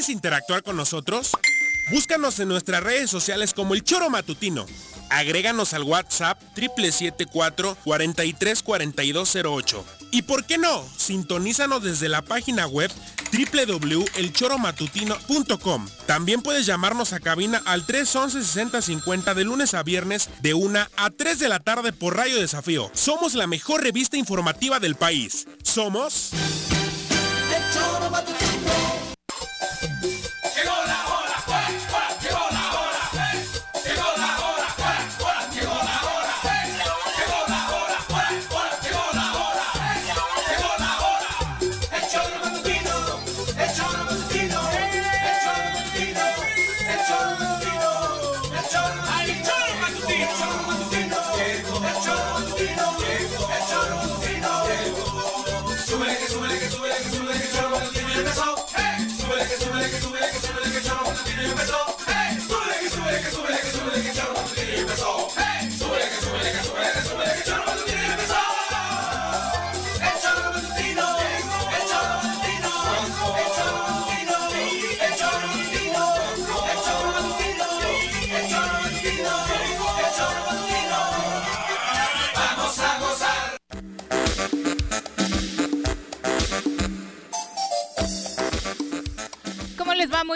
¿Quieres interactuar con nosotros? Búscanos en nuestras redes sociales como El Choro Matutino. Agréganos al WhatsApp 774 434208. Y por qué no, sintonízanos desde la página web www.elchoromatutino.com. También puedes llamarnos a cabina al 311-6050 de lunes a viernes de 1 a 3 de la tarde por Radio Desafío. Somos la mejor revista informativa del país. Somos... El Choro.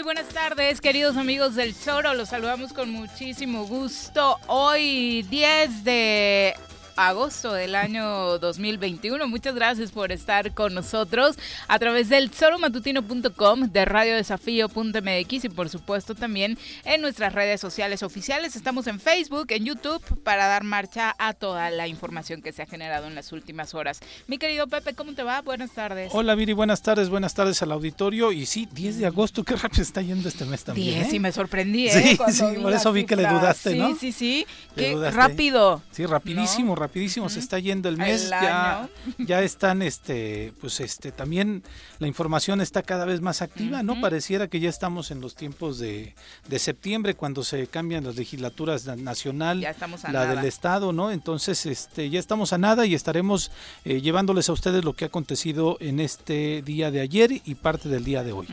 Buenas tardes, queridos amigos del Choro. Los saludamos con muchísimo gusto. Hoy 10 de agosto del año 2021. Muchas gracias por estar con nosotros a través del solomatutino.com, de radiodesafío.mx y por supuesto también en nuestras redes sociales oficiales. Estamos en Facebook, en YouTube para dar marcha a toda la información que se ha generado en las últimas horas. Mi querido Pepe, ¿cómo te va? Buenas tardes. Hola Viri, buenas tardes, buenas tardes al auditorio. Y sí, 10 de agosto, qué rápido está yendo este mes también. 10, sí, ¿eh? me sorprendí. ¿eh? Sí, sí, por eso vi que le dudaste, ¿no? Sí, sí, sí, qué rápido. Sí, rapidísimo, rapidísimo se está yendo el mes, ya, ya están este, pues este, también la información está cada vez más activa, ¿no? Pareciera que ya estamos en los tiempos de, de septiembre cuando se cambian las legislaturas nacional, la del estado, ¿no? Entonces, este, ya estamos a nada y estaremos eh, llevándoles a ustedes lo que ha acontecido en este día de ayer y parte del día de hoy.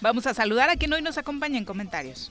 Vamos a saludar a quien hoy nos acompaña en comentarios.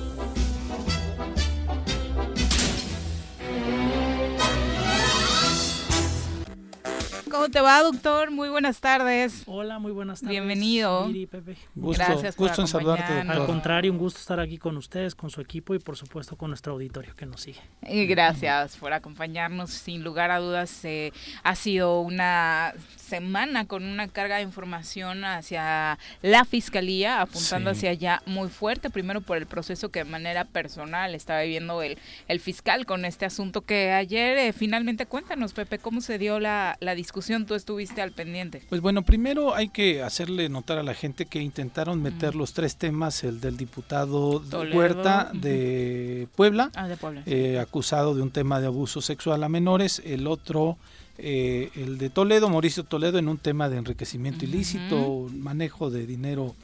¿Cómo te va, doctor? Muy buenas tardes. Hola, muy buenas tardes. Bienvenido. Pepe. Gracias por gusto en saludarte, Al contrario, un gusto estar aquí con ustedes, con su equipo y por supuesto con nuestro auditorio que nos sigue. Y gracias por acompañarnos. Sin lugar a dudas, eh, ha sido una semana con una carga de información hacia la fiscalía, apuntando hacia allá muy fuerte, primero por el proceso que de manera personal estaba viviendo el, el fiscal con este asunto que ayer eh, finalmente cuéntanos, Pepe, cómo se dio la, la discusión, tú estuviste al pendiente. Pues bueno, primero hay que hacerle notar a la gente que intentaron meter los tres temas, el del diputado Huerta de Puebla, ah, de Puebla. Eh, acusado de un tema de abuso sexual a menores, el otro eh, el de Toledo, Mauricio Toledo, en un tema de enriquecimiento ilícito, manejo de dinero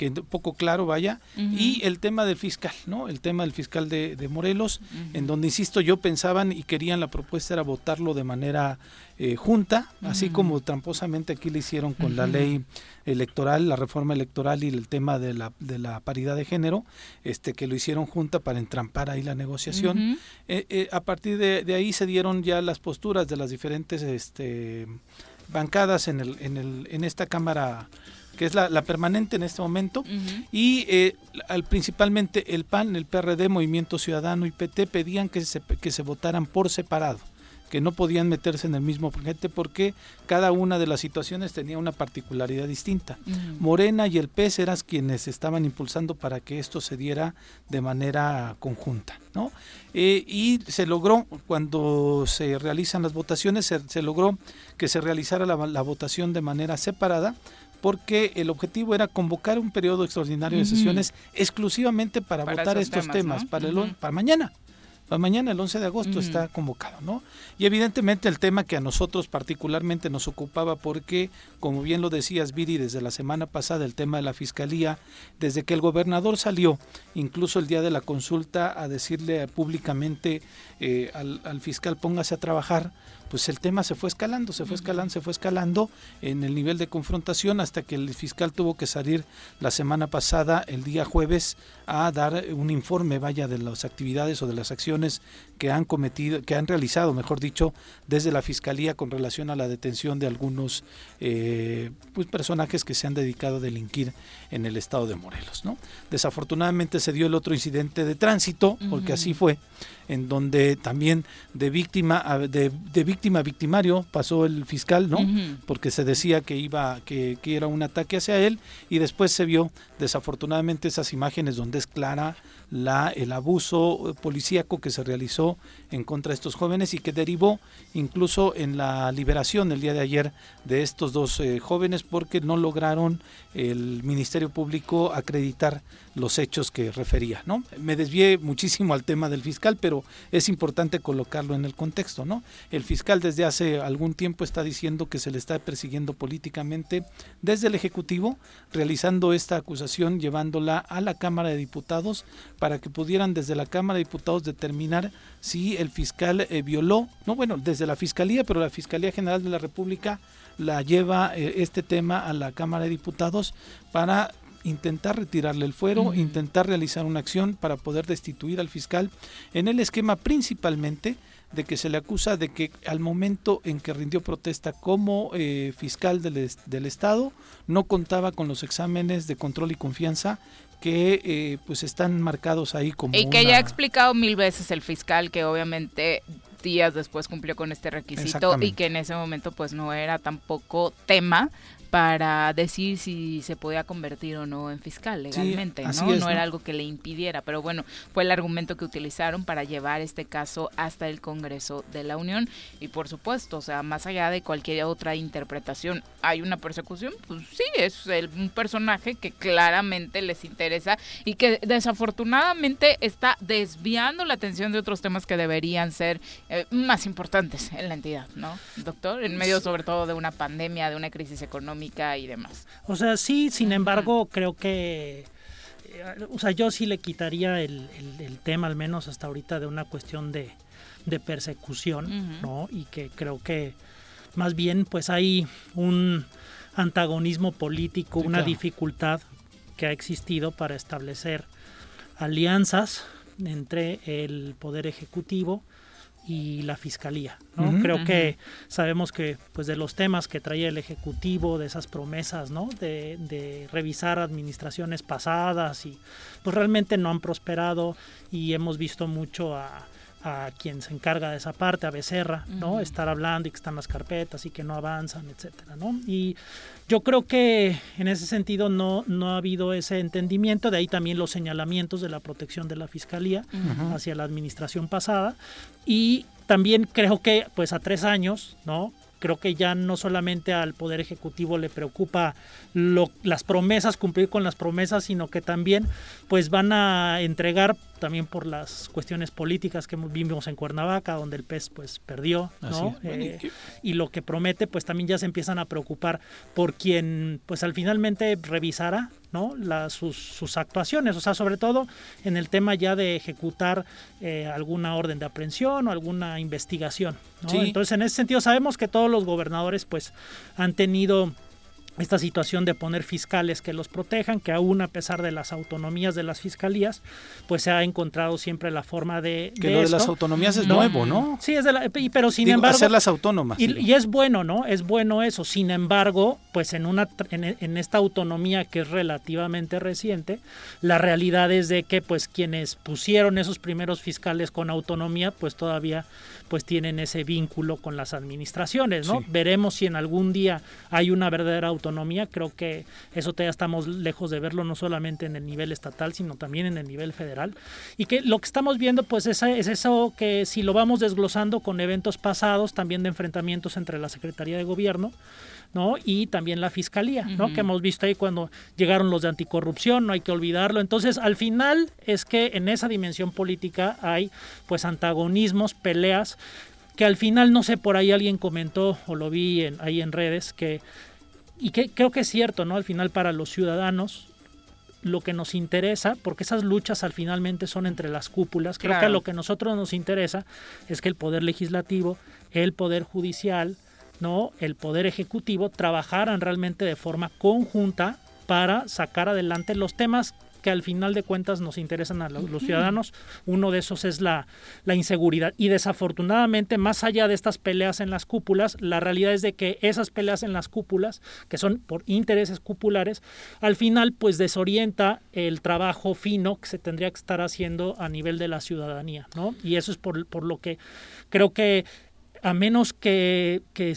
que poco claro vaya, y el tema del fiscal, ¿no? El tema del fiscal de, Morelos, en donde, insisto, yo pensaban y querían, la propuesta era votarlo de manera eh, junta, así como tramposamente aquí le hicieron con la ley electoral, la reforma electoral y el tema de la, de la paridad de género, este que lo hicieron junta para entrampar ahí la negociación. Eh, eh, a partir de, ahí se dieron ya las posturas de las diferentes este, bancadas en, el, en, el, en esta Cámara que es la, permanente en este momento, y al, principalmente el PAN, el PRD, Movimiento Ciudadano y PT pedían que se, que se votaran por separado que no podían meterse en el mismo paquete porque cada una de las situaciones tenía una particularidad distinta. Morena y el PES eran quienes estaban impulsando para que esto se diera de manera conjunta. ¿no? Eh, y se logró, cuando se realizan las votaciones, se, logró que se realizara la, votación de manera separada porque el objetivo era convocar un periodo extraordinario de sesiones exclusivamente para, votar estos temas, para, el, para mañana. Mañana, el 11 de agosto, está convocado, ¿no? Y evidentemente el tema que a nosotros particularmente nos ocupaba porque, como bien lo decías, Viri, desde la semana pasada, el tema de la fiscalía, desde que el gobernador salió, incluso el día de la consulta, a decirle públicamente eh, al, al fiscal póngase a trabajar, pues el tema se fue escalando, se fue escalando, se fue escalando en el nivel de confrontación hasta que el fiscal tuvo que salir la semana pasada, el día jueves, a dar un informe, vaya, de las actividades o de las acciones que han cometido, que han realizado, mejor dicho, desde la fiscalía con relación a la detención de algunos eh, pues, personajes que se han dedicado a delinquir en el estado de Morelos, ¿no? Desafortunadamente se dio el otro incidente de tránsito, porque así fue, en donde también de víctima a, de, víctima a victimario pasó el fiscal, ¿no? Porque se decía que iba que, que, era un ataque hacia él y después se vio desafortunadamente esas imágenes donde es clara el abuso policíaco que se realizó en contra de estos jóvenes y que derivó incluso en la liberación el día de ayer de estos dos eh, jóvenes porque no lograron el Ministerio Público acreditar los hechos que refería, ¿no? Me desvié muchísimo al tema del fiscal, pero es importante colocarlo en el contexto, ¿no? El fiscal desde hace algún tiempo está diciendo que se le está persiguiendo políticamente desde el Ejecutivo, realizando esta acusación, llevándola a la Cámara de Diputados para que pudieran desde la Cámara de Diputados determinar si el fiscal eh, violó, no bueno, desde la Fiscalía, pero la Fiscalía General de la República la lleva eh, este tema a la Cámara de Diputados para intentar retirarle el fuero, intentar realizar una acción para poder destituir al fiscal en el esquema principalmente de que se le acusa de que al momento en que rindió protesta como eh, fiscal del, del, Estado no contaba con los exámenes de control y confianza que eh, pues están marcados ahí como y que ya ha explicado mil veces el fiscal que obviamente días después cumplió con este requisito y que en ese momento pues no era tampoco tema para decir si se podía convertir o no en fiscal legalmente, ¿no? no era algo que le impidiera, pero bueno, fue el argumento que utilizaron para llevar este caso hasta el Congreso de la Unión y por supuesto, o sea, más allá de cualquier otra interpretación, hay una persecución, pues sí, es un personaje que claramente les interesa y que desafortunadamente está desviando la atención de otros temas que deberían ser eh, más importantes en la entidad, ¿no? Doctor, en medio sobre todo de una pandemia, de una crisis económica y demás. O sea, sí, sin embargo, creo que eh, o sea, yo sí le quitaría el, tema, al menos hasta ahorita, de una cuestión de, persecución, ¿no? Y que creo que más bien, pues hay un antagonismo político, una dificultad que ha existido para establecer alianzas entre el poder ejecutivo y la fiscalía. ¿no? Creo que sabemos que pues de los temas que traía el ejecutivo, de esas promesas, ¿no? De, de, revisar administraciones pasadas y pues realmente no han prosperado y hemos visto mucho a, a quien se encarga de esa parte, a Becerra, ¿no? Estar hablando y que están las carpetas y que no avanzan, etcétera, ¿no? Y yo creo que en ese sentido no, no ha habido ese entendimiento, de ahí también los señalamientos de la protección de la fiscalía hacia la administración pasada y también creo que pues a tres años, ¿no? creo que ya no solamente al Poder Ejecutivo le preocupa lo, las promesas, cumplir con las promesas, sino que también pues van a entregar también por las cuestiones políticas que vimos en Cuernavaca, donde el PES pues perdió, ¿no? Eh, y lo que promete pues también ya se empiezan a preocupar por quien pues al finalmente revisará ¿no? sus, sus, actuaciones, o sea, sobre todo en el tema ya de ejecutar eh, alguna orden de aprehensión o alguna investigación. Entonces, en ese sentido, sabemos que todos los gobernadores pues han tenido esta situación de poner fiscales que los protejan, que aún a pesar de las autonomías de las fiscalías, pues se ha encontrado siempre la forma de... Que lo de las autonomías es nuevo, ¿no? Sí, es de la, pero sin embargo... Hacerlas autónomas. Y, es bueno, ¿no? Es bueno eso. Sin embargo, pues en, una, en, esta autonomía que es relativamente reciente, la realidad es de que pues quienes pusieron esos primeros fiscales con autonomía, pues todavía pues tienen ese vínculo con las administraciones, ¿no? Veremos si en algún día hay una verdadera autonomía, creo que eso todavía estamos lejos de verlo no solamente en el nivel estatal, sino también en el nivel federal, y que lo que estamos viendo pues es, es eso que si lo vamos desglosando con eventos pasados, también de enfrentamientos entre la Secretaría de Gobierno, ¿no? Y también la fiscalía, ¿no? Que hemos visto ahí cuando llegaron los de anticorrupción, no hay que olvidarlo. Entonces, al final es que en esa dimensión política hay pues antagonismos, peleas que al final no sé por ahí alguien comentó o lo vi en, ahí en redes que y que creo que es cierto, ¿no? Al final para los ciudadanos lo que nos interesa, porque esas luchas al finalmente son entre las cúpulas, creo que lo que a nosotros nos interesa es que el poder legislativo, el poder judicial, ¿no? el poder ejecutivo trabajaran realmente de forma conjunta para sacar adelante los temas que al final de cuentas nos interesan a los, ciudadanos. Uno de esos es la, la, inseguridad. Y desafortunadamente, más allá de estas peleas en las cúpulas, la realidad es de que esas peleas en las cúpulas, que son por intereses cupulares, al final pues desorienta el trabajo fino que se tendría que estar haciendo a nivel de la ciudadanía. ¿no? Y eso es por, por lo que creo que a menos que, que,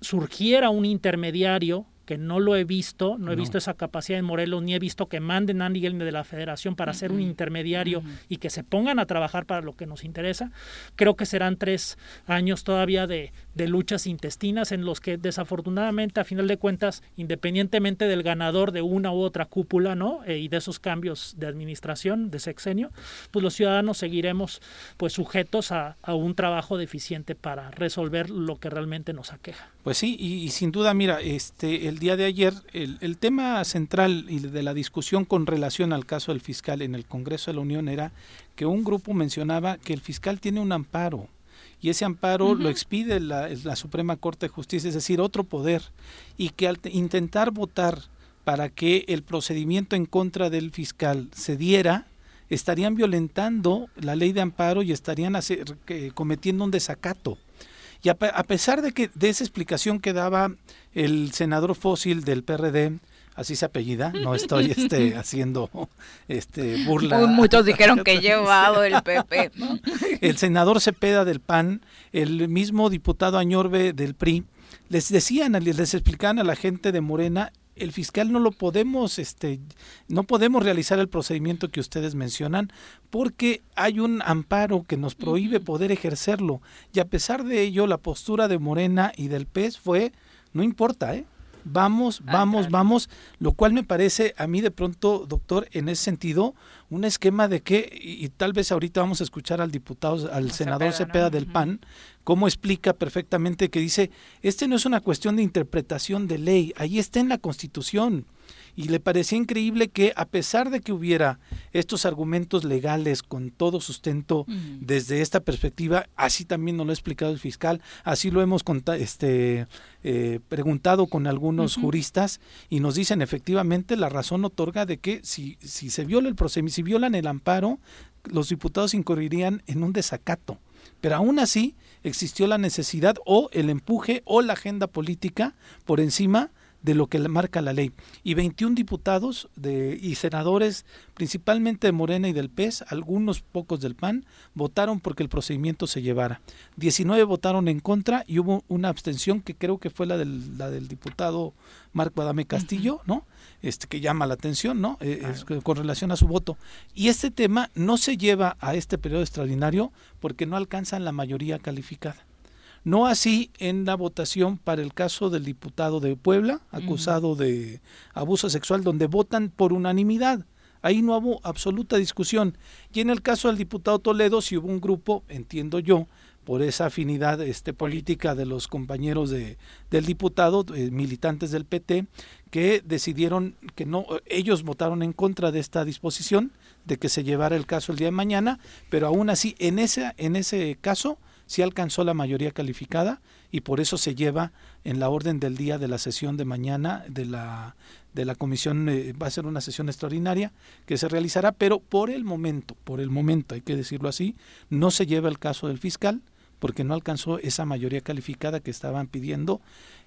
surgiera un intermediario que no lo he visto, no he visto esa capacidad en Morelos, ni he visto que manden a alguien de la federación para ser un intermediario y que se pongan a trabajar para lo que nos interesa. Creo que serán tres años todavía de, luchas intestinas en los que desafortunadamente, a final de cuentas, independientemente del ganador de una u otra cúpula, ¿no? Eh, y de esos cambios de administración, de sexenio, pues los ciudadanos seguiremos pues sujetos a, un trabajo deficiente para resolver lo que realmente nos aqueja. Pues sí, y, y sin duda, mira, este el día de ayer, el, tema central y de la discusión con relación al caso del fiscal en el Congreso de la Unión era que un grupo mencionaba que el fiscal tiene un amparo y ese amparo lo expide la, la, Suprema Corte de Justicia, es decir, otro poder, y que al intentar votar para que el procedimiento en contra del fiscal se diera, estarían violentando la ley de amparo y estarían cometiendo un desacato. Y a, pesar de que de esa explicación que daba el senador fósil del PRD, así se apellida, no estoy este, haciendo este, burla. Muchos dijeron que llevado el PP. El senador Cepeda del PAN, el mismo diputado Añorbe del PRI, les decían, les explicaban a la gente de Morena el fiscal no lo podemos, este, no podemos realizar el procedimiento que ustedes mencionan porque hay un amparo que nos prohíbe poder ejercerlo. Y a pesar de ello, la postura de Morena y del PES fue, no importa, ¿eh? Vamos, ah, vamos, vamos, lo cual me parece a mí de pronto, doctor, en ese sentido, un esquema de que, y, tal vez ahorita vamos a escuchar al diputado, al senador Cepeda, del PAN, cómo explica perfectamente que dice, este no es una cuestión de interpretación de ley, ahí está en la Constitución. Y le parecía increíble que a pesar de que hubiera estos argumentos legales con todo sustento desde esta perspectiva, así también nos lo ha explicado el fiscal, así lo hemos este, eh, preguntado con algunos juristas y nos dicen efectivamente la razón otorga de que si, si se viola el procedimiento, si violan el amparo, los diputados incurrirían en un desacato. Pero aún así existió la necesidad o el empuje o la agenda política por encima de lo que marca la ley. Y 21 diputados de, y senadores, principalmente de Morena y del PES, algunos pocos del PAN, votaron porque el procedimiento se llevara. 19 votaron en contra y hubo una abstención que creo que fue la del, la del diputado Marco Adame Castillo, ¿no? Este, que llama la atención, ¿no? Eh, con relación a su voto. Y este tema no se lleva a este periodo extraordinario porque no alcanzan la mayoría calificada. No así en la votación para el caso del diputado de Puebla, acusado de abuso sexual, donde votan por unanimidad. Ahí no hubo absoluta discusión. Y en el caso del diputado Toledo, si hubo un grupo, entiendo yo, por esa afinidad este, política de los compañeros de, del diputado, eh, militantes del PT, que decidieron que no, ellos votaron en contra de esta disposición de que se llevara el caso el día de mañana, pero aún así en ese, en ese caso sí alcanzó la mayoría calificada y por eso se lleva en la orden del día de la sesión de mañana de la de la comisión eh, va a ser una sesión extraordinaria que se realizará, pero por el momento, por el momento hay que decirlo así, no se lleva el caso del fiscal, porque no alcanzó esa mayoría calificada que estaban pidiendo,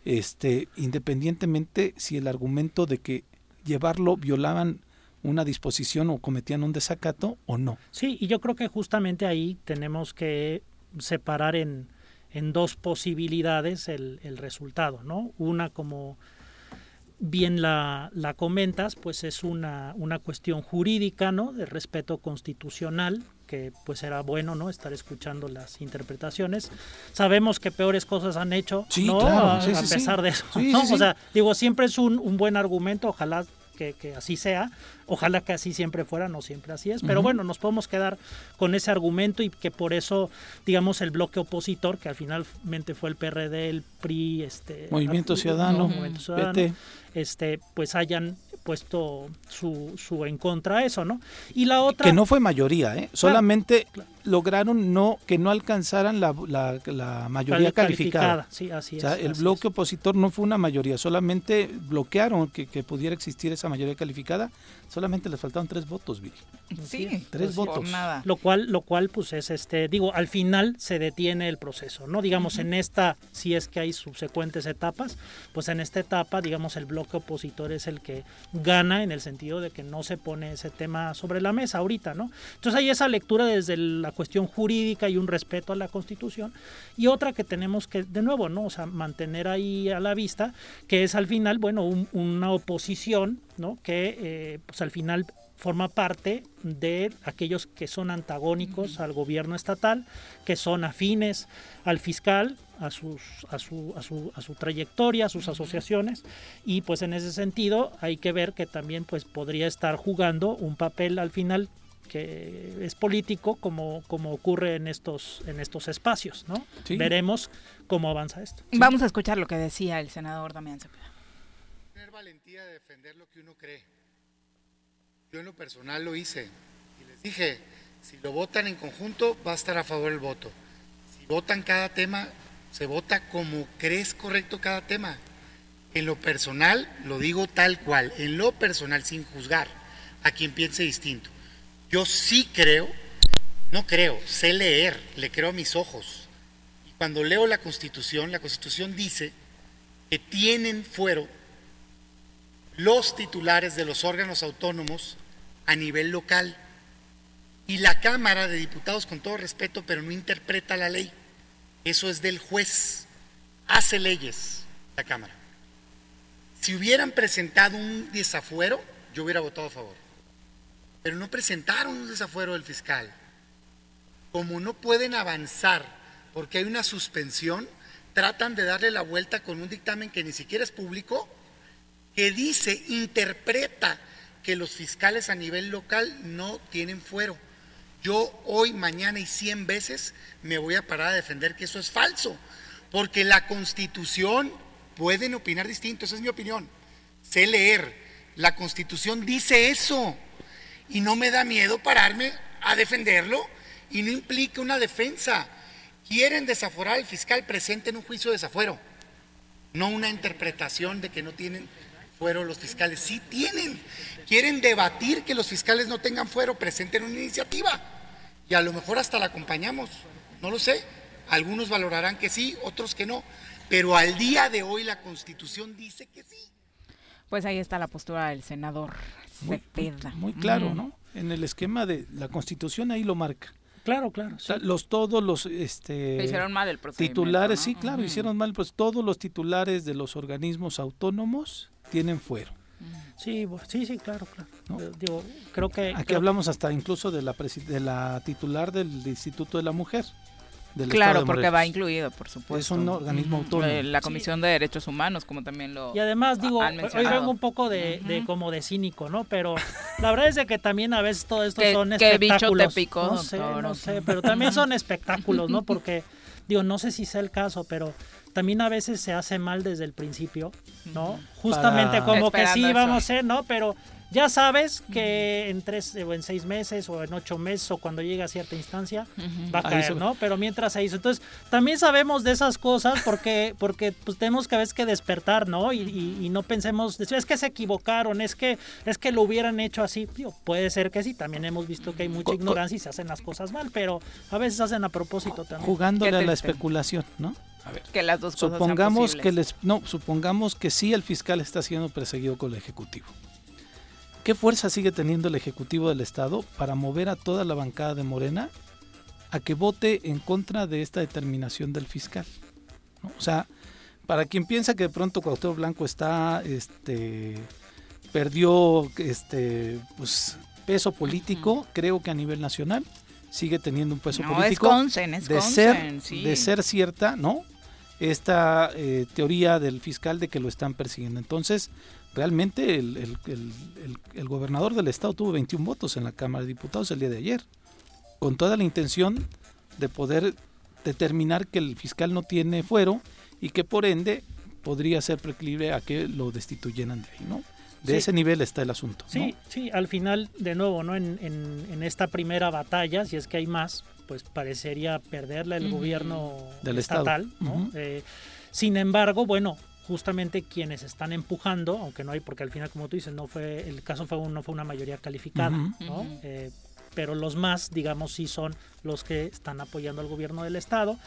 este, independientemente si el argumento de que llevarlo violaban una disposición o cometían un desacato o no. Sí, y yo creo que justamente ahí tenemos que separar en, en dos posibilidades el, el, resultado, ¿no? Una como bien la, la comentas, pues es una, una cuestión jurídica, ¿no? De respeto constitucional que pues era bueno, ¿no? Estar escuchando las interpretaciones. Sabemos que peores cosas han hecho, Sí, ¿no? claro, a, sí, a sí, pesar de eso, ¿no? O sea, digo, siempre es un, un buen argumento, ojalá que, que así sea, ojalá que así siempre fuera, no siempre así es, pero bueno, nos podemos quedar con ese argumento y que por eso, digamos, el bloque opositor, que al finalmente fue el PRD, el PRI, este... Movimiento no, Ciudadano, Movimiento Ciudadano, PT. Este, pues hayan puesto su, su en contra a eso, ¿no? Y la otra... Que no fue mayoría, ¿eh? Solamente claro. lograron no que no alcanzaran la, la- la mayoría cali- calificada. Sí, así O es. sea, el así bloque es. opositor no fue una mayoría, solamente bloquearon que, que pudiera existir esa mayoría calificada. Solamente les faltaron tres votos, Viri. Sí, Tres votos. nada. Lo cual, lo cual, pues es este, digo, al final se detiene el proceso, ¿no? Digamos, en esta, si es que hay subsecuentes etapas, pues en esta etapa, digamos, el bloque opositor es el que gana en el sentido de que no se pone ese tema sobre la mesa ahorita, ¿no? Entonces hay esa lectura desde la cuestión jurídica y un respeto a la Constitución, y otra que tenemos que, de nuevo, ¿no? O sea, mantener ahí a la vista, que es al final, bueno, un- una oposición, ¿no? Que, eh, pues al final forma parte de aquellos que son antagónicos al gobierno estatal, que son afines al fiscal, a, sus, a, su, a, su, a su trayectoria, a sus asociaciones, y pues en ese sentido hay que ver que también pues podría estar jugando un papel al final que es político como, como ocurre en estos, en estos espacios, ¿no? Sí. Veremos cómo avanza esto. Vamos a escuchar lo que decía el senador Damián Cepeda. tener valentía de defender lo que uno cree. Yo en lo personal lo hice y les dije, si lo votan en conjunto va a estar a favor el voto. Si votan cada tema, se vota como crees correcto cada tema. En lo personal, lo digo tal cual, en lo personal, sin juzgar a quien piense distinto. Yo sí creo, no creo, sé leer, le creo a mis ojos. Y cuando leo la Constitución, la Constitución dice que tienen fuero los titulares de los órganos autónomos a nivel local. Y la Cámara de Diputados, con todo respeto, pero no interpreta la ley. Eso es del juez. Hace leyes la Cámara. Si hubieran presentado un desafuero, yo hubiera votado a favor. Pero no presentaron un desafuero del fiscal. Como no pueden avanzar porque hay una suspensión, tratan de darle la vuelta con un dictamen que ni siquiera es público, que dice, interpreta que los fiscales a nivel local no tienen fuero. Yo hoy, mañana y cien veces me voy a parar a defender que eso es falso, porque la constitución pueden opinar distinto, esa es mi opinión. Sé leer, la constitución dice eso y no me da miedo pararme a defenderlo y no implica una defensa. Quieren desaforar al fiscal presente en un juicio de desafuero, no una interpretación de que no tienen fuero los fiscales. Sí tienen. Quieren debatir que los fiscales no tengan fuero, presenten una iniciativa. Y a lo mejor hasta la acompañamos. No lo sé. Algunos valorarán que sí, otros que no. Pero al día de hoy la constitución dice que sí. Pues ahí está la postura del senador Muy, muy claro. ¿no? En el esquema de la Constitución ahí lo marca. Claro, claro. O sea, sí. los todos los este hicieron mal el titulares, ¿no? sí, claro, hicieron mal, pues todos los titulares de los organismos autónomos tienen fuero. Sí, sí, sí, claro, claro. ¿No? Eh, Digo, creo que... Aquí creo- hablamos hasta incluso de la de la titular del Instituto de la Mujer. Del Claro, de porque Morelos. va incluido, por supuesto. Es un organismo Ujú. autónomo. Eh, La Sí. Comisión de Derechos Humanos, como también lo Y además digo, hoy vengo un poco de, como de cínico, ¿no? Pero la verdad es de que también a veces todo esto ¿Qué- son qué bicho te espectáculos. picó, no sé, doctor? no sé, pero también son espectáculos, ¿no? Porque digo, no sé si sea el caso, pero también a veces se hace mal desde el principio, ¿no? Justamente Para- como que sí vamos a hacer, ¿no? Pero ya sabes que en tres o en seis meses o en ocho meses o cuando llegue a cierta instancia va a caer, ¿no? Pero mientras se hizo. Entonces, también sabemos de esas cosas porque, porque pues tenemos que a veces que despertar, ¿no? Y, y- y no pensemos, es que se equivocaron, es que, es que lo hubieran hecho así. Digo, puede ser que sí, también hemos visto que hay mucha ignorancia y se hacen las cosas mal, pero a veces hacen a propósito también. Jugándole a la especulación, ¿no? Que las dos cosas sean Supongamos que les no, supongamos que sí el fiscal está siendo perseguido con el ejecutivo. ¿Qué fuerza sigue teniendo el ejecutivo del estado para mover a toda la bancada de Morena a que vote en contra de esta determinación del fiscal? ¿No? O sea, para quien piensa que de pronto Cuauhtémoc Blanco está este perdió este pues peso político, creo que a nivel nacional sigue teniendo un peso No, político es consen, es de consen, ser sí. de ser cierta, ¿no? Esta eh, teoría del fiscal de que lo están persiguiendo. Entonces, realmente el, el- el- el- el gobernador del estado tuvo 21 votos en la Cámara de Diputados el día de ayer, con toda la intención de poder determinar que el fiscal no tiene fuero y que por ende podría ser preclive a que lo destituyeran de ahí, ¿no? De Sí. ese nivel está el asunto. ¿no? Sí, sí, al final, de nuevo, ¿no? En, en- en esta primera batalla, si es que hay más, pues parecería perderla el gobierno Del Estado. estatal. Eh, sin embargo, bueno, justamente quienes están empujando, aunque no hay, porque al final, como tú dices, no fue, el caso fue un- no fue una mayoría calificada. ¿no? Eh, pero los más, digamos, sí son los que están apoyando al gobierno del estado.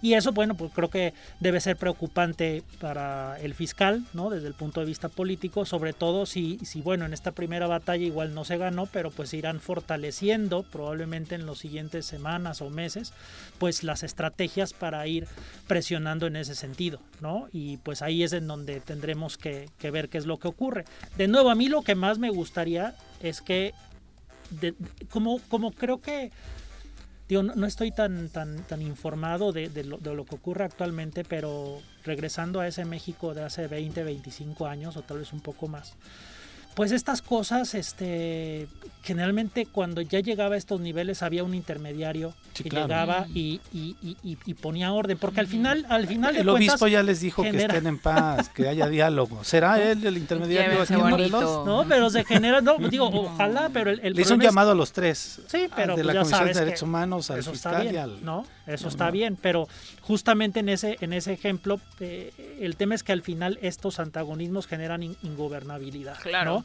Y eso, bueno, pues creo que debe ser preocupante para el fiscal, ¿no? Desde el punto de vista político, sobre todo si, si bueno, en esta primera batalla igual no se ganó, pero pues irán fortaleciendo probablemente en las siguientes semanas o meses, pues las estrategias para ir presionando en ese sentido, ¿no? Y pues ahí es en donde tendremos que, ver qué es lo que ocurre. De nuevo, a mí lo que más me gustaría es que, como, como creo que digo, no, estoy tan, tan, tan informado de, de lo, de lo que ocurre actualmente, pero regresando a ese México de hace 20, 25 años o tal vez un poco más, pues estas cosas, este, generalmente cuando ya llegaba a estos niveles había un intermediario Sí, que claro. llegaba y, y- y- y- y ponía orden, porque al final, al final de El obispo cuentas, ya les dijo que estén en paz, que haya diálogo. ¿Será él el intermediario aquí en no, pero se genera, no, digo, ojalá, pero el, el Le hizo un es- llamado a los tres. Sí, pero de pues la ya Comisión sabes de Derechos Humanos, al eso fiscal está y bien, al... ¿no? Eso No, está no. bien, pero justamente en ese en ese ejemplo eh, el tema es que al final estos antagonismos generan in- ingobernabilidad, Claro. ¿no?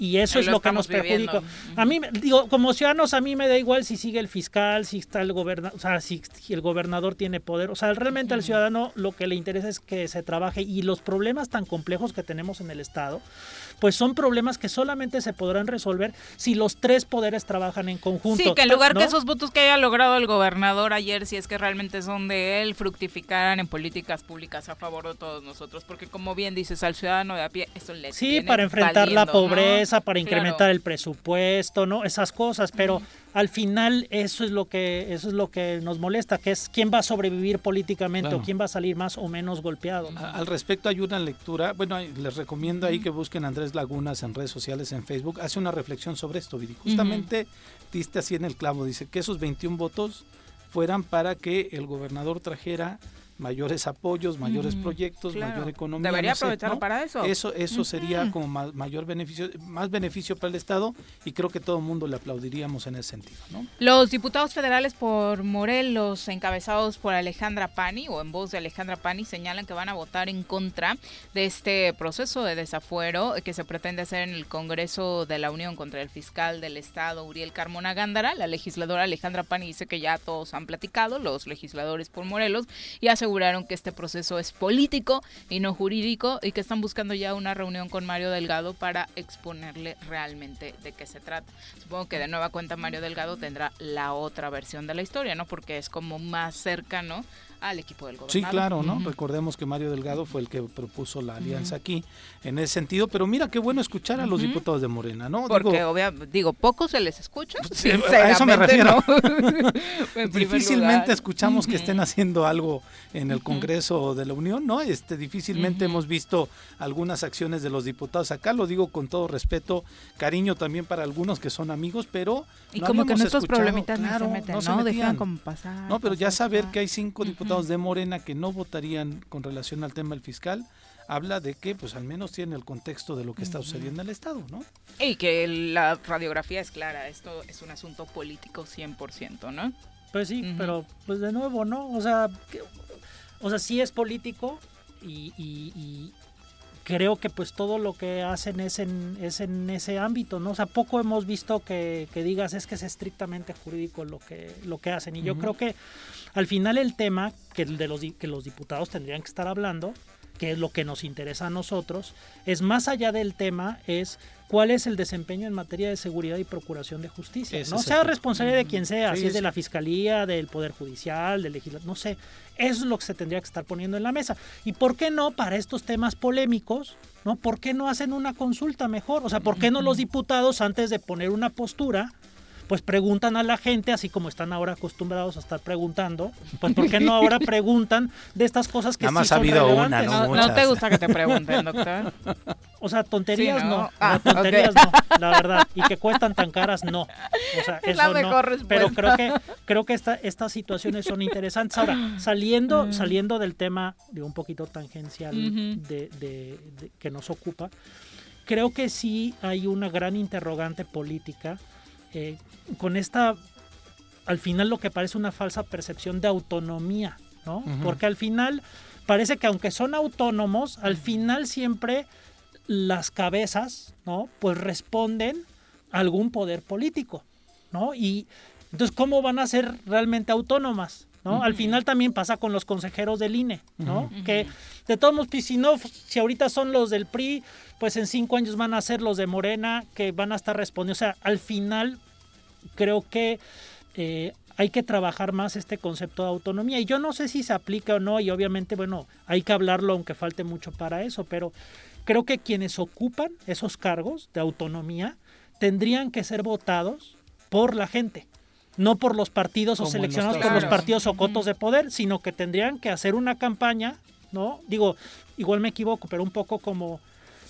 Y eso es lo lo, que nos perjudica. A mí me- digo, como ciudadanos a mí me da igual si sigue el fiscal, si está el gobernador, o sea, si, si el gobernador tiene poder, o sea, realmente al ciudadano lo que le interesa es que se trabaje y los problemas tan complejos que tenemos en el estado pues son problemas que solamente se podrán resolver si los tres poderes trabajan en conjunto. Sí, que en lugar ¿no? que esos votos que haya logrado el gobernador ayer, si es que realmente son de él, fructificaran en políticas públicas a favor de todos nosotros. Porque como bien dices, al ciudadano de a pie, eso le Sí, para enfrentar la ¿no? Para Claro. incrementar el presupuesto, ¿no? Esas cosas, pero al final eso es lo que eso es lo que nos molesta, que es quién va a sobrevivir políticamente Claro. o quién va a salir más o menos golpeado. Al respecto hay una lectura, bueno, les recomiendo ahí que busquen a Andrés Lagunas en redes sociales, en Facebook, hace una reflexión sobre esto, Viri. Justamente diste así en el clavo, dice que esos 21 votos fueran para que el gobernador trajera mayores apoyos, mayores proyectos, claro. mayor economía. Debería no sé, aprovecharlo ¿no? para eso. Eso, eso sería como ma- mayor beneficio, más beneficio para el Estado y creo que todo el mundo le aplaudiríamos en ese sentido, ¿no? Los diputados federales por Morelos, encabezados por Alejandra Pani, o en voz de Alejandra Pani, señalan que van a votar en contra de este proceso de desafuero que se pretende hacer en el Congreso de la Unión contra el fiscal del Estado, Uriel Carmona Gándara. La legisladora Alejandra Pani dice que ya todos han platicado, los legisladores por Morelos, y aseguraron que este proceso es político y no jurídico, y que están buscando ya una reunión con Mario Delgado para exponerle realmente de qué se trata. Supongo que de nueva cuenta Mario Delgado tendrá la otra versión de la historia, ¿no? Porque es como más cercano al equipo del gobernador. Sí, claro, ¿no? Recordemos que Mario Delgado fue el que propuso la alianza aquí en ese sentido, pero mira qué bueno escuchar a los diputados de Morena, ¿no? Porque, Digo, obvia- digo, poco se les escucha. Sí, a eso me refiero. difícilmente lugar. escuchamos que estén haciendo algo en el Congreso de la Unión, ¿no? Este difícilmente hemos visto algunas acciones de los diputados acá, lo digo con todo respeto, cariño también para algunos que son amigos, pero Y no como que escuchado, problemitas claro, no se meten, ¿no? se. Dejan como pasar. No, pero ya saber pasar. que hay cinco diputados De Morena que no votarían con relación al tema del fiscal, habla de que pues al menos tiene el contexto de lo que está sucediendo en el Estado, ¿no? Y que la radiografía es clara, esto es un asunto político 100%, ¿no? Pues sí, pero pues de nuevo, ¿no? O sea, que- o sea, sí es político y, y- y creo que pues todo lo que hacen es en, es en ese ámbito, ¿no? O sea, poco hemos visto que, que digas es que es estrictamente jurídico lo que, lo que hacen. Y yo creo que al final el tema que, de los, que los diputados tendrían que estar hablando, que es lo que nos interesa a nosotros, es más allá del tema, es cuál es el desempeño en materia de seguridad y procuración de justicia. Ese no sea tema. responsabilidad de quien sea, Sí, si es de la fiscalía, del poder judicial, del legislador, no sé. Eso es lo que se tendría que estar poniendo en la mesa. ¿Y por qué no para estos temas polémicos? ¿No? ¿Por qué no hacen una consulta mejor? O sea, ¿por qué no los diputados antes de poner una postura pues preguntan a la gente, así como están ahora acostumbrados a estar preguntando, pues ¿por qué no ahora preguntan de estas cosas que Nada sí más ha son habido una, relevantes? ¿no? No, no te gusta que te pregunten, doctor. O sea, tonterías Sí, ¿no? no, Ah, no, tonterías no, la verdad, y que cuestan tan caras no. O sea, Es eso la mejor no. respuesta. Pero creo que creo que esta, estas situaciones son interesantes. Ahora, saliendo saliendo del tema de un poquito tangencial de- de- que nos ocupa, creo que sí hay una gran interrogante política eh, con esta al final lo que parece una falsa percepción de autonomía, ¿no? Porque al final parece que aunque son autónomos, al final siempre las cabezas, ¿no? Pues responden a algún poder político, ¿no? Y entonces, ¿cómo van a ser realmente autónomas? ¿no? Al final también pasa con los consejeros del INE, ¿no? Que de todos modos, pues, si no, si ahorita son los del PRI, pues en cinco años van a ser los de Morena, que van a estar respondiendo. O sea, al final creo que eh, hay que trabajar más este concepto de autonomía. Y yo no sé si se aplica o no, y obviamente, bueno, hay que hablarlo aunque falte mucho para eso, pero creo que quienes ocupan esos cargos de autonomía tendrían que ser votados por la gente. No por los partidos o Como seleccionados por los partidos o cotos de poder, sino que tendrían que hacer una campaña, ¿no? Digo, igual me equivoco, pero un poco como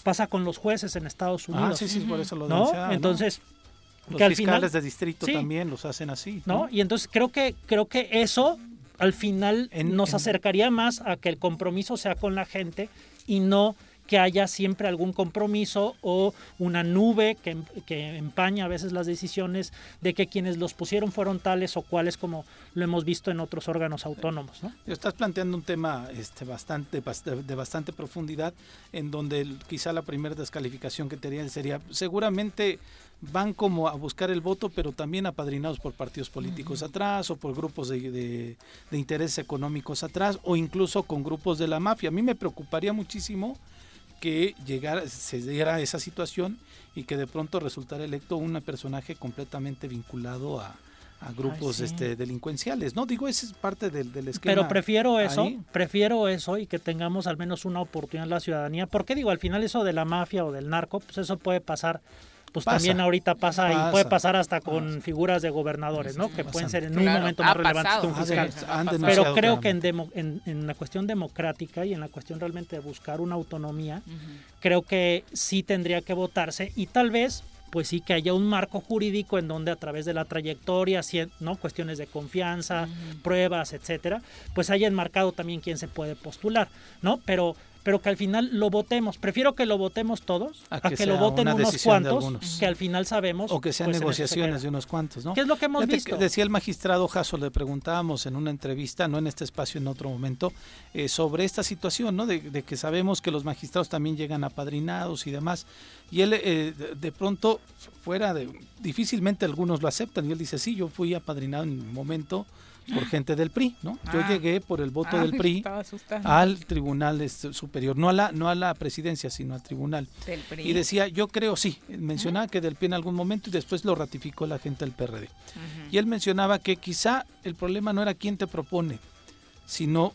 pasa con los jueces en Estados Unidos. Ah, sí, sí, por eso lo ¿no? Entonces, Los que al fiscales final- de distrito Sí. también los hacen así. ¿no? Y entonces creo que creo que eso al final En- nos en- acercaría más a que el compromiso sea con la gente y no que haya siempre algún compromiso o una nube que, que empaña a veces las decisiones de que quienes los pusieron fueron tales o cuales como lo hemos visto en otros órganos autónomos, ¿no? Estás planteando un tema este, bastante, bast- de bastante profundidad, en donde quizá la primera descalificación que te sería, seguramente van como a buscar el voto, pero también apadrinados por partidos políticos atrás, o por grupos de, de, de intereses económicos atrás, o incluso con grupos de la mafia. A mí me preocuparía muchísimo que llegara, se diera esa situación y que de pronto resultara electo un personaje completamente vinculado a, a grupos sí. este, delincuenciales. No, digo, ese es parte del, del esquema. Pero prefiero eso, ahí. prefiero eso y que tengamos al menos una oportunidad en la ciudadanía. Porque digo, al final eso de la mafia o del narco, pues eso puede pasar. Pues Pasa. también ahorita pasa, y puede pasar hasta con figuras de gobernadores, ¿no? Que pueden ser en un Claro, momento más relevantes que un fiscal. de- han Pero creo que- en, demo- en, en la cuestión democrática y en la cuestión realmente de buscar una autonomía, creo que sí tendría que votarse y tal vez pues sí que haya un marco jurídico en donde a través de la trayectoria, cien- ¿no? cuestiones de confianza, pruebas, etcétera, pues haya enmarcado también quién se puede postular, ¿no? Pero pero que al final lo votemos. Prefiero que lo votemos todos A a que lo voten unos cuantos que al final sabemos O que sean pues, se negociaciones de unos cuantos, ¿no? ¿Qué es lo que hemos Fíjate visto? que Decía el magistrado Jasso, le preguntábamos en una entrevista, no en este espacio, en otro momento, eh, sobre esta situación, ¿no? De, de que sabemos que los magistrados también llegan apadrinados y demás. Y él, eh, de, de pronto, fuera de. Difícilmente algunos lo aceptan. Y él dice: Sí, yo fui apadrinado en un momento por gente del PRI, ¿no? Yo Ah. llegué por el voto Ay, del PRI al tribunal superior, no a la no a la presidencia, sino al tribunal. Del PRI. Y decía, yo creo sí, mencionaba que del PRI en algún momento y después lo ratificó la gente del PRD. Y él mencionaba que quizá el problema no era quién te propone, sino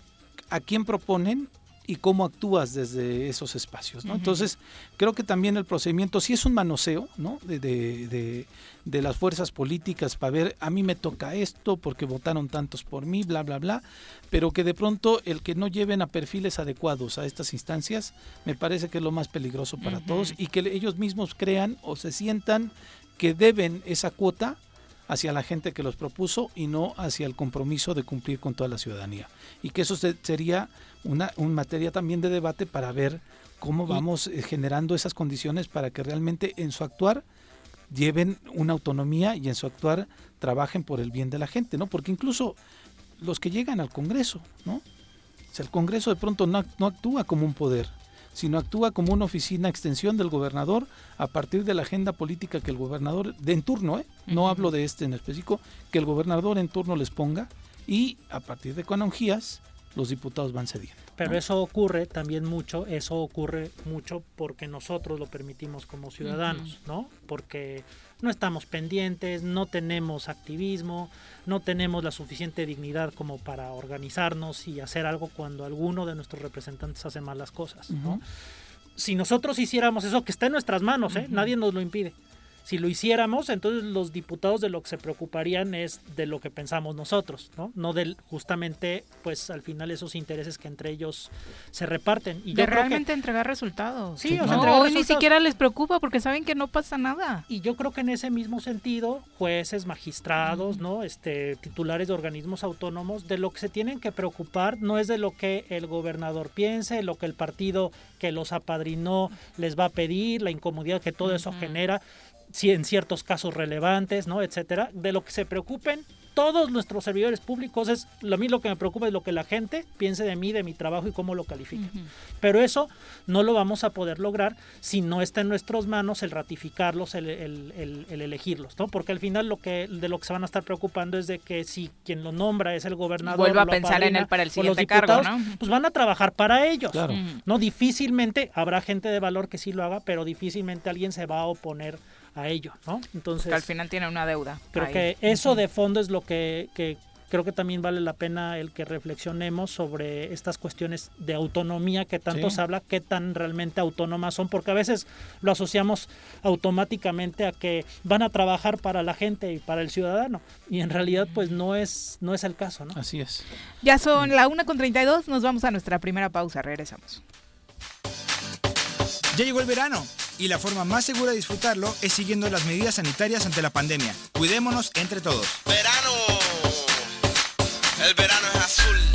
a quién proponen y cómo actúas desde esos espacios. ¿no? Entonces, creo que también el procedimiento sí es un manoseo ¿no? de, de- de- de las fuerzas políticas para ver, a mí me toca esto porque votaron tantos por mí, bla, bla, bla, pero que de pronto el que no lleven a perfiles adecuados a estas instancias, me parece que es lo más peligroso para todos y que ellos mismos crean o se sientan que deben esa cuota hacia la gente que los propuso y no hacia el compromiso de cumplir con toda la ciudadanía. Y que eso se- sería una, un materia también de debate para ver cómo vamos eh, generando esas condiciones para que realmente en su actuar lleven una autonomía y en su actuar trabajen por el bien de la gente, ¿no? Porque incluso los que llegan al Congreso, ¿no? O sea, el Congreso de pronto no, no actúa como un poder, sino actúa como una oficina extensión del gobernador a partir de la agenda política que el gobernador, de en turno, ¿eh? no hablo de este en específico, que el gobernador en turno les ponga y a partir de canonjías los diputados van cediendo. Pero ¿no? eso ocurre también mucho, eso ocurre mucho porque nosotros lo permitimos como ciudadanos, ¿no? Porque no estamos pendientes, no tenemos activismo, no tenemos la suficiente dignidad como para organizarnos y hacer algo cuando alguno de nuestros representantes hace malas cosas, ¿no? Si nosotros hiciéramos eso, que está en nuestras manos, ¿eh? Nadie nos lo impide. Si lo hiciéramos, entonces los diputados de lo que se preocuparían es de lo que pensamos nosotros, ¿no? No del justamente, pues al final esos intereses que entre ellos se reparten. Y de realmente entregar resultados. Sí, o sea, no, hoy ni siquiera les preocupa porque saben que no pasa nada. Y yo creo que en ese mismo sentido, jueces, magistrados, ¿no? Este, titulares de organismos autónomos, de lo que se tienen que preocupar no es de lo que el gobernador piense, lo que el partido que los apadrinó les va a pedir, la incomodidad que todo eso genera, si en ciertos casos relevantes, ¿no? etcétera, de lo que se preocupen todos nuestros servidores públicos es lo a mí lo que me preocupa es lo que la gente piense de mí, de mi trabajo y cómo lo califique. Pero eso no lo vamos a poder lograr si no está en nuestras manos el ratificarlos, el, elegirlos, ¿no? Porque al final lo que de lo que se van a estar preocupando es de que si quien lo nombra es el gobernador, vuelva a pensar en él para el siguiente cargo, ¿no? Pues van a trabajar para ellos. No difícilmente habrá gente de valor que sí lo haga, pero difícilmente alguien se va a oponer a ello, ¿no? Entonces... al final tiene una deuda. Creo que eso de fondo es lo que, creo que también vale la pena el que reflexionemos sobre estas cuestiones de autonomía que tanto se habla, qué tan realmente autónomas son, porque a veces lo asociamos automáticamente a que van a trabajar para la gente y para el ciudadano, y en realidad pues no es, no es el caso, ¿no? Así es. Ya son la una con 32, nos vamos a nuestra primera pausa, regresamos. Ya llegó el verano y la forma más segura de disfrutarlo es siguiendo las medidas sanitarias ante la pandemia. Cuidémonos entre todos. Verano. El verano es azul.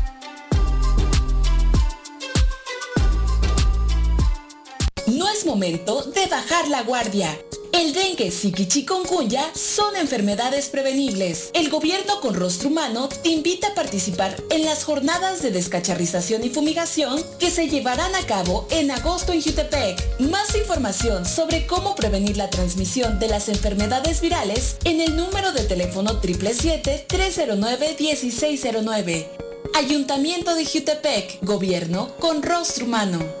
No es momento de bajar la guardia. El dengue, zika y chikungunya son enfermedades prevenibles. El gobierno con rostro humano te invita a participar en las jornadas de descacharrización y fumigación que se llevarán a cabo en agosto en Jutepec. Más información sobre cómo prevenir la transmisión de las enfermedades virales en el número de teléfono 777-309-1609. Ayuntamiento de Jutepec, gobierno con rostro humano.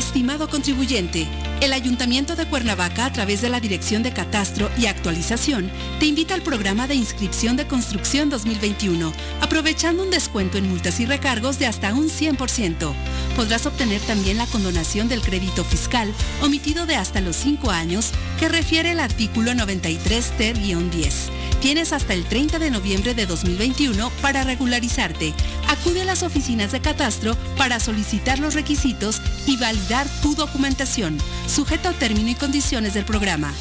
Estimado contribuyente, el Ayuntamiento de Cuernavaca, a través de la Dirección de Catastro y Actualización, te invita al programa de inscripción de construcción 2021, aprovechando un descuento en multas y recargos de hasta un 100%. Podrás obtener también la condonación del crédito fiscal omitido de hasta los 5 años que refiere el artículo 93 ter-10. Tienes hasta el 30 de noviembre de 2021 para regularizarte. Acude a las oficinas de catastro para solicitar los requisitos y validar tu documentación, sujeto a término y condiciones del programa.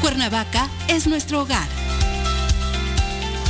Cuernavaca es nuestro hogar.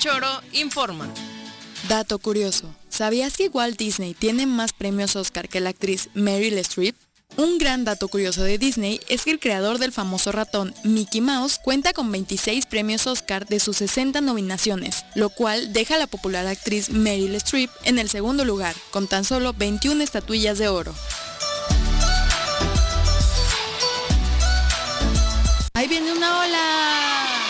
Choro informa. Dato curioso. ¿Sabías que Walt Disney tiene más premios Oscar que la actriz Meryl Streep? Un gran dato curioso de Disney es que el creador del famoso ratón Mickey Mouse cuenta con 26 premios Oscar de sus 60 nominaciones, lo cual deja a la popular actriz Meryl Streep en el segundo lugar, con tan solo 21 estatuillas de oro. ¡Ahí viene una ola!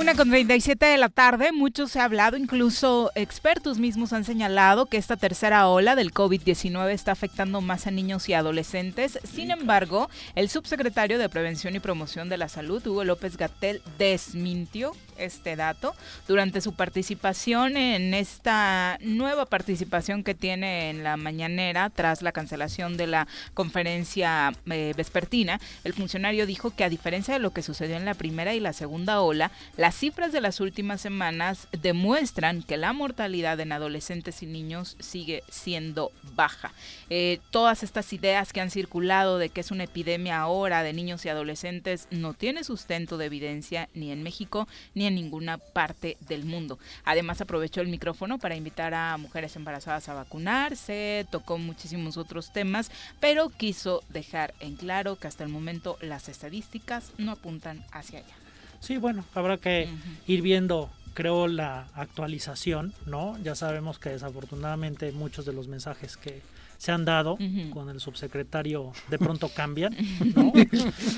Una con 37 de la tarde, mucho se ha hablado, incluso expertos mismos han señalado que esta tercera ola del COVID-19 está afectando más a niños y adolescentes. Sin embargo, el subsecretario de Prevención y Promoción de la Salud, Hugo López Gatel, desmintió este dato durante su participación en esta nueva participación que tiene en la mañanera tras la cancelación de la conferencia eh, vespertina. El funcionario dijo que a diferencia de lo que sucedió en la primera y la segunda ola, las cifras de las últimas semanas demuestran que la mortalidad en adolescentes y niños sigue siendo baja. Eh, todas estas ideas que han circulado de que es una epidemia ahora de niños y adolescentes no tiene sustento de evidencia ni en México ni en ninguna parte del mundo. Además aprovechó el micrófono para invitar a mujeres embarazadas a vacunarse, tocó muchísimos otros temas, pero quiso dejar en claro que hasta el momento las estadísticas no apuntan hacia allá. Sí, bueno, habrá que ir viendo, creo, la actualización, ¿no? Ya sabemos que desafortunadamente muchos de los mensajes que se han dado con el subsecretario de pronto cambian, ¿no?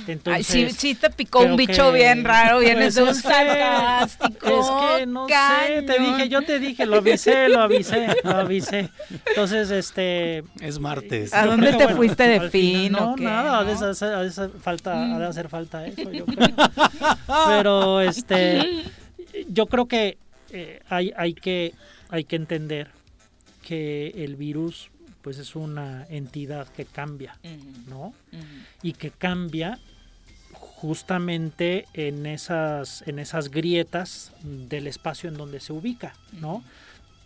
Entonces, Ay, sí, sí te picó un bicho bien raro, bien pues es un sarcástico. Es que no sé, te dije, yo te dije, lo avisé, lo avisé, lo avisé. Entonces, este es martes. ¿A dónde te fuiste de fin? no, nada, ha de hacer, falta, ha de hacer falta eso, yo creo. Pero este yo creo que eh, hay, hay que hay que entender que el virus pues es una entidad que cambia, ¿no? Y que cambia justamente en esas, en esas grietas del espacio en donde se ubica, ¿no?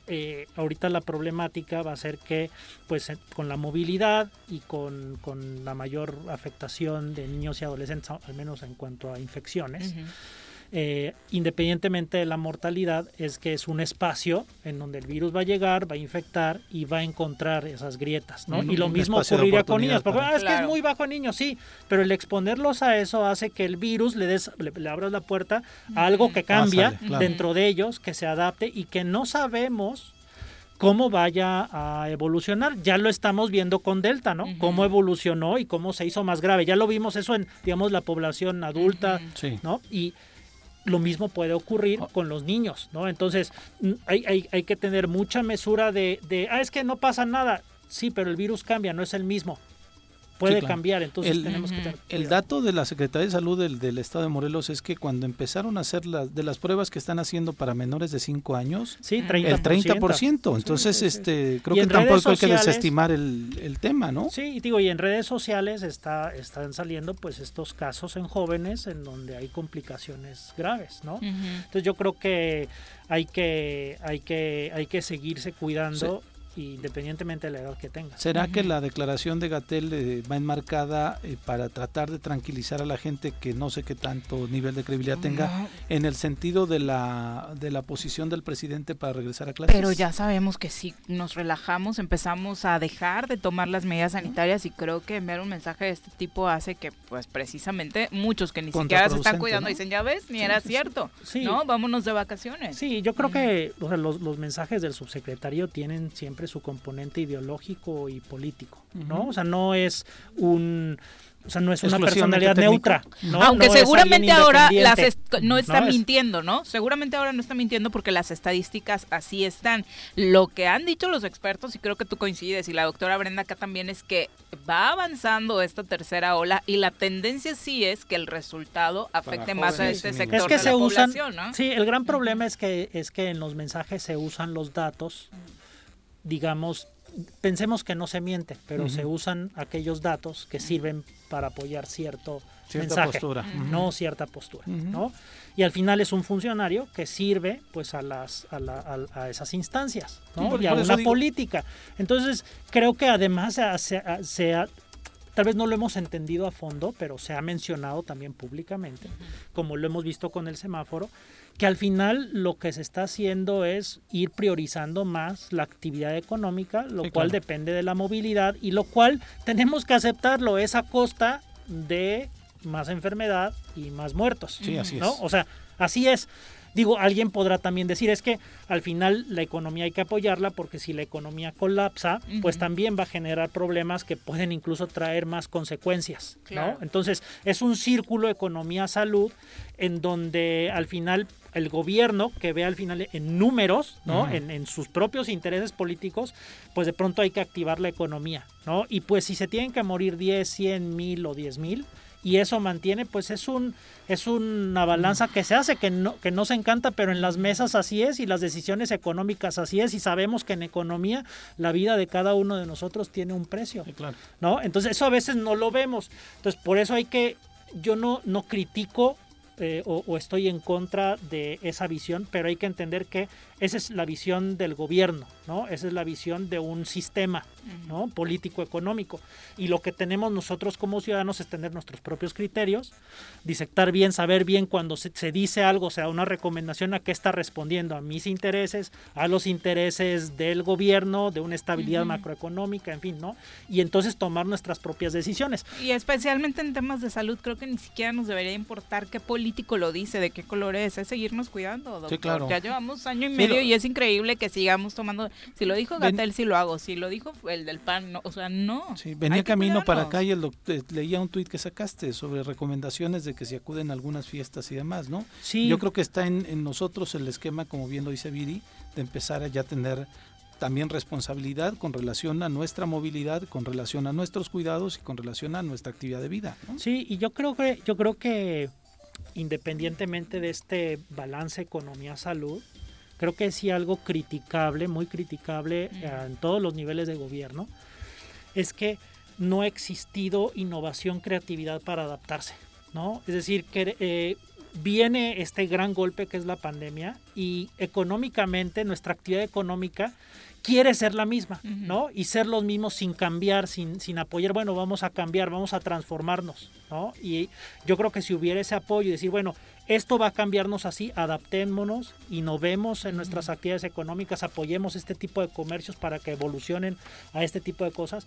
Eh, ahorita la problemática va a ser que pues con la movilidad y con, con, la mayor afectación de niños y adolescentes, al menos en cuanto a infecciones, eh, independientemente de la mortalidad, es que es un espacio en donde el virus va a llegar, va a infectar y va a encontrar esas grietas, ¿no? y lo mismo ocurriría con niños, porque ah, es que es muy bajo en niños, sí, pero el exponerlos a eso hace que el virus le des, le, abras la puerta a algo que cambia dentro de ellos, que se adapte y que no sabemos cómo vaya a evolucionar. Ya lo estamos viendo con Delta, ¿no? Cómo evolucionó y cómo se hizo más grave. Ya lo vimos eso en, digamos, la población adulta, ¿no? Y lo mismo puede ocurrir ah. con los niños, ¿no? Entonces, hay, hay, hay que tener mucha mesura de, de, ah, es que no pasa nada. Sí, pero el virus cambia, no es el mismo puede cambiar, entonces el, tenemos que El dato de la Secretaría de Salud del, del, Estado de Morelos es que cuando empezaron a hacer las de las pruebas que están haciendo para menores de 5 años, sí, el 30%. Entonces, este creo que tampoco hay que desestimar el, el, tema, ¿no? Sí, digo, y en redes sociales está están saliendo pues estos casos en jóvenes en donde hay complicaciones graves, ¿no? Entonces yo creo que hay que hay que hay que seguirse cuidando independientemente de la edad que tenga. ¿Será que la declaración de Gatel eh, va enmarcada eh, para tratar de tranquilizar a la gente que no sé qué tanto nivel de credibilidad tenga en el sentido de la de la posición del presidente para regresar a clases? Pero ya sabemos que si nos relajamos, empezamos a dejar de tomar las medidas sanitarias y creo que enviar un mensaje de este tipo hace que pues precisamente muchos que ni siquiera se están cuidando dicen, ya ves, ni era cierto, sí. ¿no? Vámonos de vacaciones. Sí, yo creo que los, los mensajes del subsecretario tienen siempre siempre su componente ideológico y político, ¿no? O sea, no es un o sea, no es una personalidad neutra. ¿no? Aunque seguramente ahora las no está mintiendo, ¿no? Seguramente ahora no está mintiendo porque las estadísticas así están. Lo que han dicho los expertos, y creo que tú coincides, y la doctora Brenda acá también, es que va avanzando esta tercera ola y la tendencia sí es que el resultado afecte más a este sector es que de se la usan, población, ¿no? Sí, el gran problema es que, es que en los mensajes se usan los datos, digamos, pensemos que no se miente, pero se usan aquellos datos que sirven para apoyar cierto Cierta mensaje, postura. no cierta postura, ¿no? Y al final es un funcionario que sirve pues a las a, la- a- a esas instancias, ¿no? Sí, por- y a una digo- política. Entonces creo que además se ha- se ha- se ha- tal vez no lo hemos entendido a fondo, pero se ha mencionado también públicamente, como lo hemos visto con el semáforo, que al final lo que se está haciendo es ir priorizando más la actividad económica, lo Sí, cual claro. depende de la movilidad y lo cual tenemos que aceptarlo, es a costa de más enfermedad y más muertos. Sí, así ¿no? es. O sea, así es. Digo, alguien podrá también decir, es que al final la economía hay que apoyarla porque si la economía colapsa, pues también va a generar problemas que pueden incluso traer más consecuencias, Claro. ¿no? Entonces, es un círculo economía-salud en donde al final el gobierno que ve al final en números, ¿no? En, en sus propios intereses políticos, pues de pronto hay que activar la economía, ¿no? Y pues si se tienen que morir 10, 100 mil o 10 mil y eso mantiene, pues es un es una balanza que se hace que no que no se encanta, pero en las mesas así es y las decisiones económicas así es y sabemos que en economía la vida de cada uno de nosotros tiene un precio. claro. ¿no? Entonces eso a veces no lo vemos. Entonces por eso hay que, yo no, no critico eh, o, o estoy en contra de esa visión, pero hay que entender que esa es la visión del gobierno, ¿no? Esa es la visión de un sistema, ¿no? Político económico. Y lo que tenemos nosotros como ciudadanos es tener nuestros propios criterios, disectar bien, saber bien cuando se, se dice algo, o sea, una recomendación a qué está respondiendo, a mis intereses, a los intereses del gobierno, de una estabilidad macroeconómica, en fin, ¿no? Y entonces tomar nuestras propias decisiones. Y especialmente en temas de salud, creo que ni siquiera nos debería importar qué político lo dice, de qué color es, es seguirnos cuidando, doctor. claro. Ya llevamos año y Lo- y es increíble que sigamos tomando. Si lo dijo Gatel, sí lo hago. Si lo dijo el del PAN, no, o sea, no. Sí, venía camino para acá y el doc- eh, leía un tuit que sacaste sobre recomendaciones de que se acuden a algunas fiestas y demás, ¿no? Sí. Yo creo que está en, en nosotros el esquema, como bien lo dice Viri, de empezar a ya tener también responsabilidad con relación a nuestra movilidad, con relación a nuestros cuidados y con relación a nuestra actividad de vida. ¿no? Sí, y yo creo que yo creo que independientemente de este balance economía-salud, creo que sí algo criticable, muy criticable eh, en todos los niveles de gobierno, es que no ha existido innovación, creatividad para adaptarse, ¿no? Es decir, que eh, viene este gran golpe que es la pandemia y económicamente nuestra actividad económica quiere ser la misma, ¿no? Y ser los mismos sin cambiar, sin, sin apoyar, bueno, vamos a cambiar, vamos a transformarnos, ¿no? Y yo creo que si hubiera ese apoyo y decir, bueno, esto va a cambiarnos así, adaptémonos, innovemos en nuestras actividades económicas, apoyemos este tipo de comercios para que evolucionen a este tipo de cosas.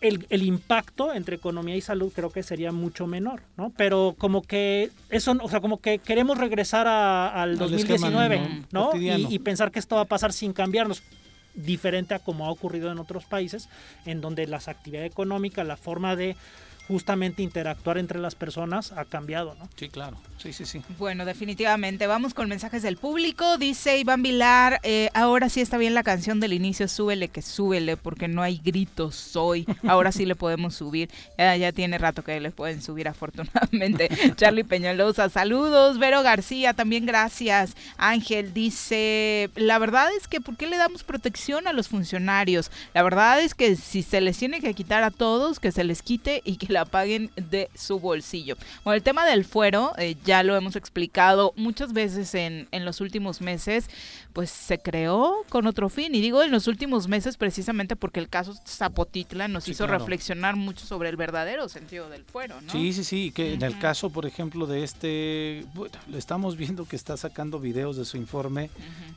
El, el impacto entre economía y salud creo que sería mucho menor, ¿no? Pero como que eso, o sea, como que queremos regresar a- al Al 2019, esquema, ¿no? cotidiano. Y, y pensar que esto va a pasar sin cambiarnos diferente a como ha ocurrido en otros países, en donde las actividades económicas, la forma de justamente interactuar entre las personas ha cambiado, ¿no? Sí, claro. Sí, sí, sí. Bueno, definitivamente. Vamos con mensajes del público. Dice Iván Vilar, eh, ahora sí está bien la canción del inicio, súbele que súbele, porque no hay gritos hoy. Ahora sí le podemos subir. Ya, ya tiene rato que le pueden subir, afortunadamente. Charlie Peñalosa, saludos. Vero García, también gracias. Ángel dice, la verdad es que ¿por qué le damos protección a los funcionarios? La verdad es que si se les tiene que quitar a todos, que se les quite y que la paguen de su bolsillo. Bueno, el tema del fuero, eh, ya lo hemos explicado muchas veces en, en los últimos meses, pues se creó con otro fin. Y digo en los últimos meses precisamente porque el caso Zapotitla nos Sí, hizo claro. reflexionar mucho sobre el verdadero sentido del fuero, ¿no? Sí, sí, sí, que en el caso, por ejemplo, de este, bueno, le estamos viendo que está sacando videos de su informe,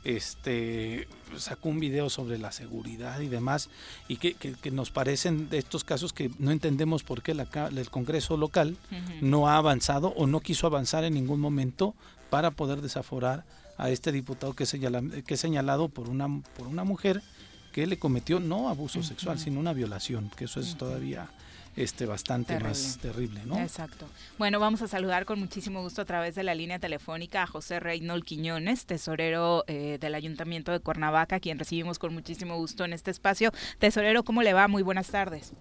este, sacó un video sobre la seguridad y demás, y que, que- que nos parecen de estos casos que no entendemos por qué la el Congreso local no ha avanzado o no quiso avanzar en ningún momento para poder desaforar a este diputado que es, señala- que es señalado por una, por una mujer que le cometió no abuso sexual, sino una violación, que eso es todavía este bastante más terrible, ¿no? Exacto. Bueno, vamos a saludar con muchísimo gusto a través de la línea telefónica a José Reynold Quiñones, tesorero eh, del Ayuntamiento de Cuernavaca, quien recibimos con muchísimo gusto en este espacio. Tesorero, ¿cómo le va? Muy buenas tardes.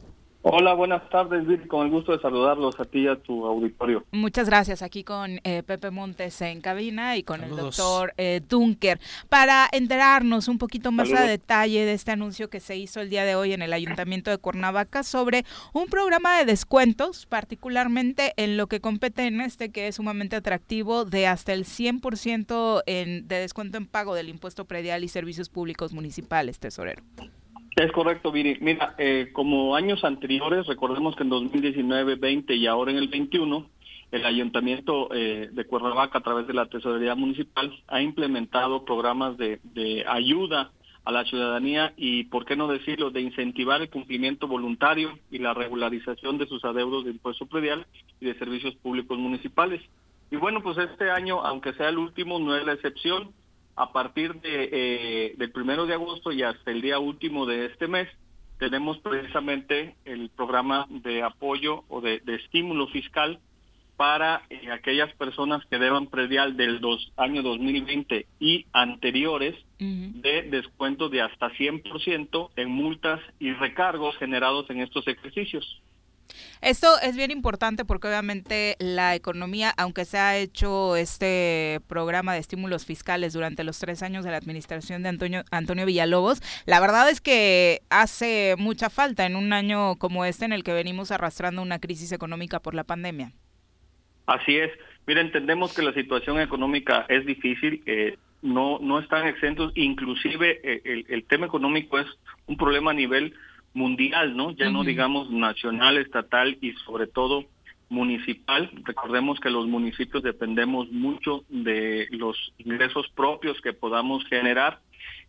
Hola, buenas tardes, Bill. Con el gusto de saludarlos a ti y a tu auditorio. Muchas gracias. Aquí con eh, Pepe Montes en cabina y con el doctor eh, Dunker para enterarnos un poquito más a detalle de este anuncio que se hizo el día de hoy en el Ayuntamiento de Cuernavaca sobre un programa de descuentos, particularmente en lo que compete en este que es sumamente atractivo de hasta el 100% en, de descuento en pago del impuesto predial y servicios públicos municipales, tesorero. Es correcto, Viri. Mira, eh, como años anteriores, recordemos que en 2019, 20 y ahora en el 21, el Ayuntamiento eh, de Cuernavaca, a través de la Tesorería Municipal, ha implementado programas de, de ayuda a la ciudadanía y, por qué no decirlo, de incentivar el cumplimiento voluntario y la regularización de sus adeudos de impuesto predial y de servicios públicos municipales. Y bueno, pues este año, aunque sea el último, no es la excepción a partir de, eh, del primero de agosto y hasta el día último de este mes, tenemos precisamente el programa de apoyo o de, estímulo fiscal para eh, aquellas personas que deban predial del dos, año 2020 y anteriores de descuento de hasta 100% en multas y recargos generados en estos ejercicios. Esto es bien importante porque obviamente la economía, aunque se ha hecho este programa de estímulos fiscales durante los tres años de la administración de Antonio, Antonio Villalobos, la verdad es que hace mucha falta en un año como este en el que venimos arrastrando una crisis económica por la pandemia. Así es. Mira, entendemos que la situación económica es difícil. Eh, no, no están exentos, inclusive eh, el, el tema económico es un problema a nivel mundial, ¿no? Ya no digamos nacional, estatal y sobre todo municipal. Recordemos que los municipios dependemos mucho de los ingresos propios que podamos generar.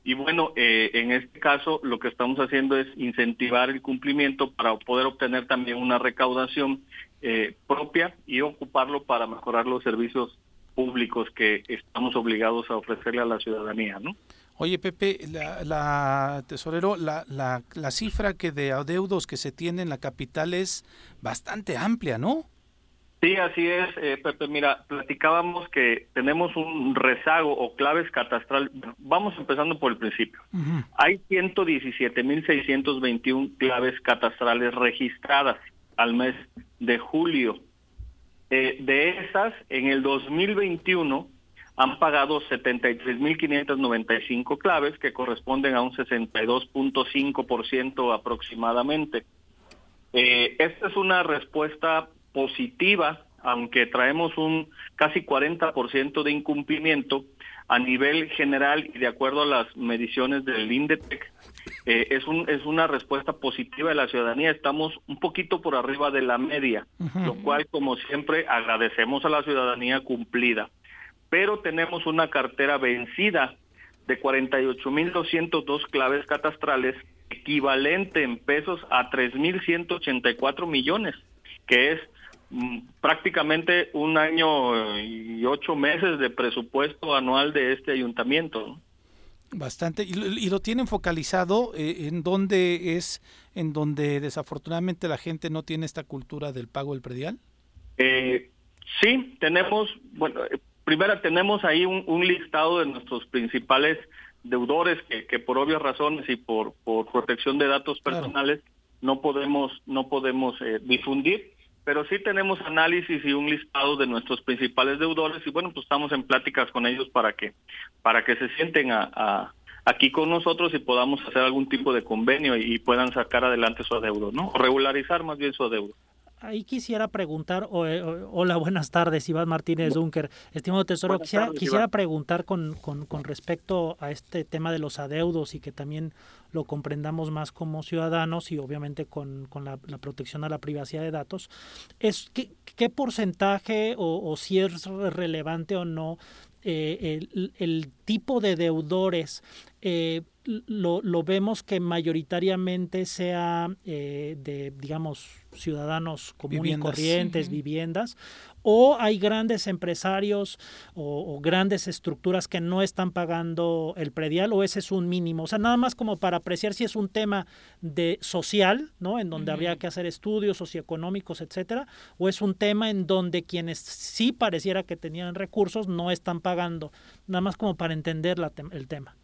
Y bueno, eh, en este caso lo que estamos haciendo es incentivar el cumplimiento para poder obtener también una recaudación eh, propia y ocuparlo para mejorar los servicios públicos que estamos obligados a ofrecerle a la ciudadanía, ¿no? Oye, Pepe, la, tesorero, la, la, la, cifra que de adeudos que se tiene en la capital es bastante amplia, ¿no? Sí, así es, eh, Pepe. Mira, platicábamos que tenemos un rezago o claves catastral. vamos empezando por el principio. Hay 117.621 claves catastrales registradas al mes de julio. Eh, de esas, en el 2021 han pagado 73.595 claves que corresponden a un 62.5% aproximadamente. Eh, esta es una respuesta positiva, aunque traemos un casi 40% de incumplimiento a nivel general y de acuerdo a las mediciones del INDETEC, eh, es, un, es una respuesta positiva de la ciudadanía. Estamos un poquito por arriba de la media, lo cual, como siempre, agradecemos a la ciudadanía cumplida pero tenemos una cartera vencida de 48.202 claves catastrales, equivalente en pesos a 3.184 millones, que es mm, prácticamente un año y ocho meses de presupuesto anual de este ayuntamiento. Bastante. ¿Y, lo tienen focalizado eh, en donde es, en donde desafortunadamente la gente no tiene esta cultura del pago del predial? Eh, sí, tenemos, bueno, primero tenemos ahí un, listado de nuestros principales deudores que, por obvias razones y por, por protección de datos personales no podemos no podemos eh, difundir. Pero sí tenemos análisis y un listado de nuestros principales deudores y bueno pues estamos en pláticas con ellos para que para que se sienten a, aquí con nosotros y podamos hacer algún tipo de convenio y, puedan sacar adelante su adeudo no o regularizar más bien su adeudo ahí quisiera preguntar, eh, hola, buenas tardes, Iván Martínez Dunker. Estimado Tesoro, quisiera, quisiera preguntar con, con, con, respecto a este tema de los adeudos y que también lo comprendamos más como ciudadanos y obviamente con, con la, protección a la privacidad de datos. Es, ¿qué, qué porcentaje o, o, si es relevante o no eh, el, el, tipo de deudores eh, lo, lo, vemos que mayoritariamente sea eh, de, digamos, ciudadanos comunes y corrientes, viviendas, o hay grandes empresarios o, grandes estructuras que no están pagando el predial o ese es un mínimo. O sea, nada más como para apreciar si es un tema de social, ¿no? En donde habría que hacer estudios socioeconómicos, etcétera, o es un tema en donde quienes sí pareciera que tenían recursos no están pagando. Nada más como para entender la el tema.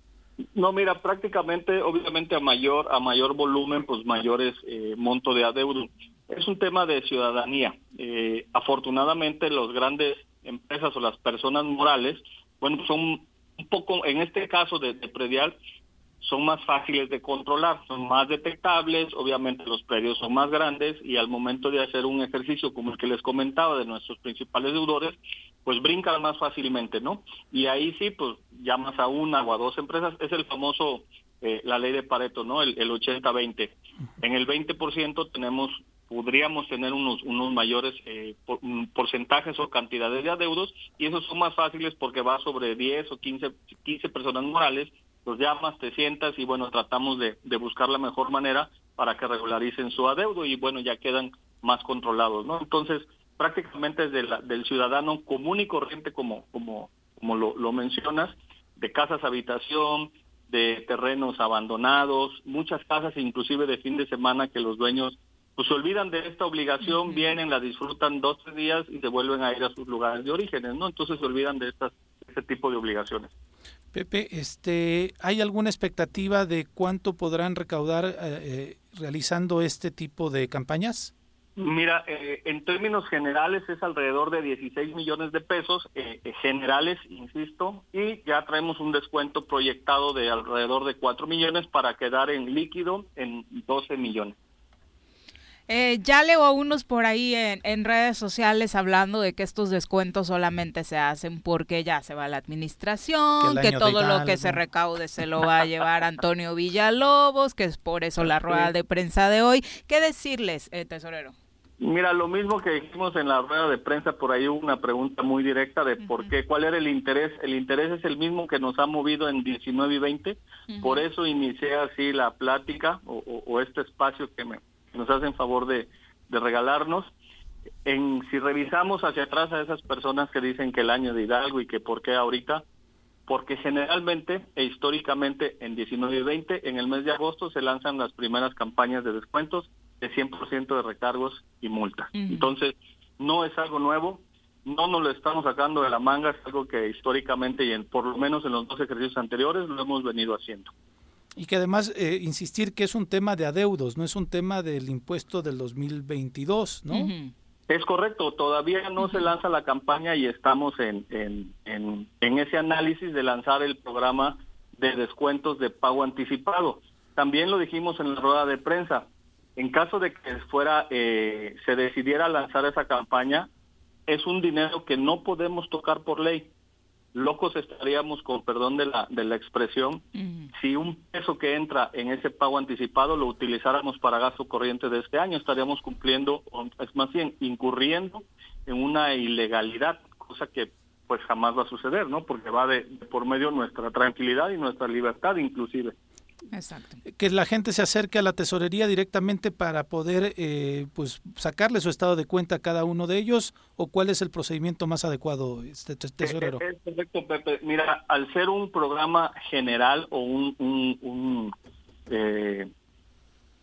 No, mira, prácticamente, obviamente a mayor a mayor volumen, pues mayores eh, monto de adeudo. Es un tema de ciudadanía. Eh, afortunadamente, los grandes empresas o las personas morales, bueno, son un poco, en este caso de, predial, son más fáciles de controlar, son más detectables, obviamente los predios son más grandes y al momento de hacer un ejercicio como el que les comentaba de nuestros principales deudores, pues brincan más fácilmente, ¿no? Y ahí sí, pues llamas a una o a dos empresas, es el famoso, eh, la ley de Pareto, ¿no? El, el 80-20. En el 20% tenemos podríamos tener unos, unos mayores eh, porcentajes o cantidades de adeudos y esos son más fáciles porque va sobre 10 o 15, 15 personas morales, los llamas, te sientas y bueno, tratamos de, de buscar la mejor manera para que regularicen su adeudo y bueno, ya quedan más controlados, ¿no? Entonces, prácticamente desde la, del ciudadano común y corriente como, como, como lo, lo mencionas, de casas habitación, de terrenos abandonados, muchas casas inclusive de fin de semana que los dueños pues se olvidan de esta obligación, vienen, la disfrutan dos, tres días y se vuelven a ir a sus lugares de orígenes, ¿no? Entonces se olvidan de estas, este tipo de obligaciones. Pepe, este, ¿hay alguna expectativa de cuánto podrán recaudar eh, eh, realizando este tipo de campañas? Mira, eh, en términos generales es alrededor de 16 millones de pesos, generales, insisto, y ya traemos un descuento proyectado de alrededor de 4 millones para quedar en líquido en 12 millones. Eh, ya leo a unos por ahí en, redes sociales hablando de que estos descuentos solamente se hacen porque ya se va la administración, que, todo lo que se recaude se lo va a llevar Antonio Villalobos, que es por eso la rueda de prensa de hoy. ¿Qué decirles, eh, tesorero? Mira, lo mismo que dijimos en la rueda de prensa, por ahí hubo una pregunta muy directa de por qué, cuál era el interés. El interés es el mismo que nos ha movido en 19 y 20, por eso inicié así la plática o este espacio que me, nos hacen favor de, regalarnos. En, si revisamos hacia atrás a esas personas que dicen que el año de Hidalgo y que por qué ahorita, porque generalmente e históricamente en 19 y 20, en el mes de agosto se lanzan las primeras campañas de descuentos de 100% de recargos y multas. Entonces, no es algo nuevo, no nos lo estamos sacando de la manga, es algo que históricamente y en, por lo menos en los dos ejercicios anteriores lo hemos venido haciendo. Y que además eh, insistir que es un tema de adeudos, no es un tema del impuesto del 2022, ¿no? Es correcto, todavía no se lanza la campaña y estamos en, en, en, ese análisis de lanzar el programa de descuentos de pago anticipado. También lo dijimos en la rueda de prensa. En caso de que fuera, eh, se decidiera lanzar esa campaña, es un dinero que no podemos tocar por ley locos estaríamos, con perdón de la, de la expresión, si un peso que entra en ese pago anticipado lo utilizáramos para gasto corriente de este año, estaríamos cumpliendo, es más bien, incurriendo en una ilegalidad, cosa que pues jamás va a suceder, ¿no? Porque va de por medio nuestra tranquilidad y nuestra libertad inclusive. Exacto. Que la gente se acerque a la tesorería directamente para poder eh, pues sacarle su estado de cuenta a cada uno de ellos o cuál es el procedimiento más adecuado, este tesorero. Es, perfecto, Pepe. Mira, al ser un programa general o un, un, eh,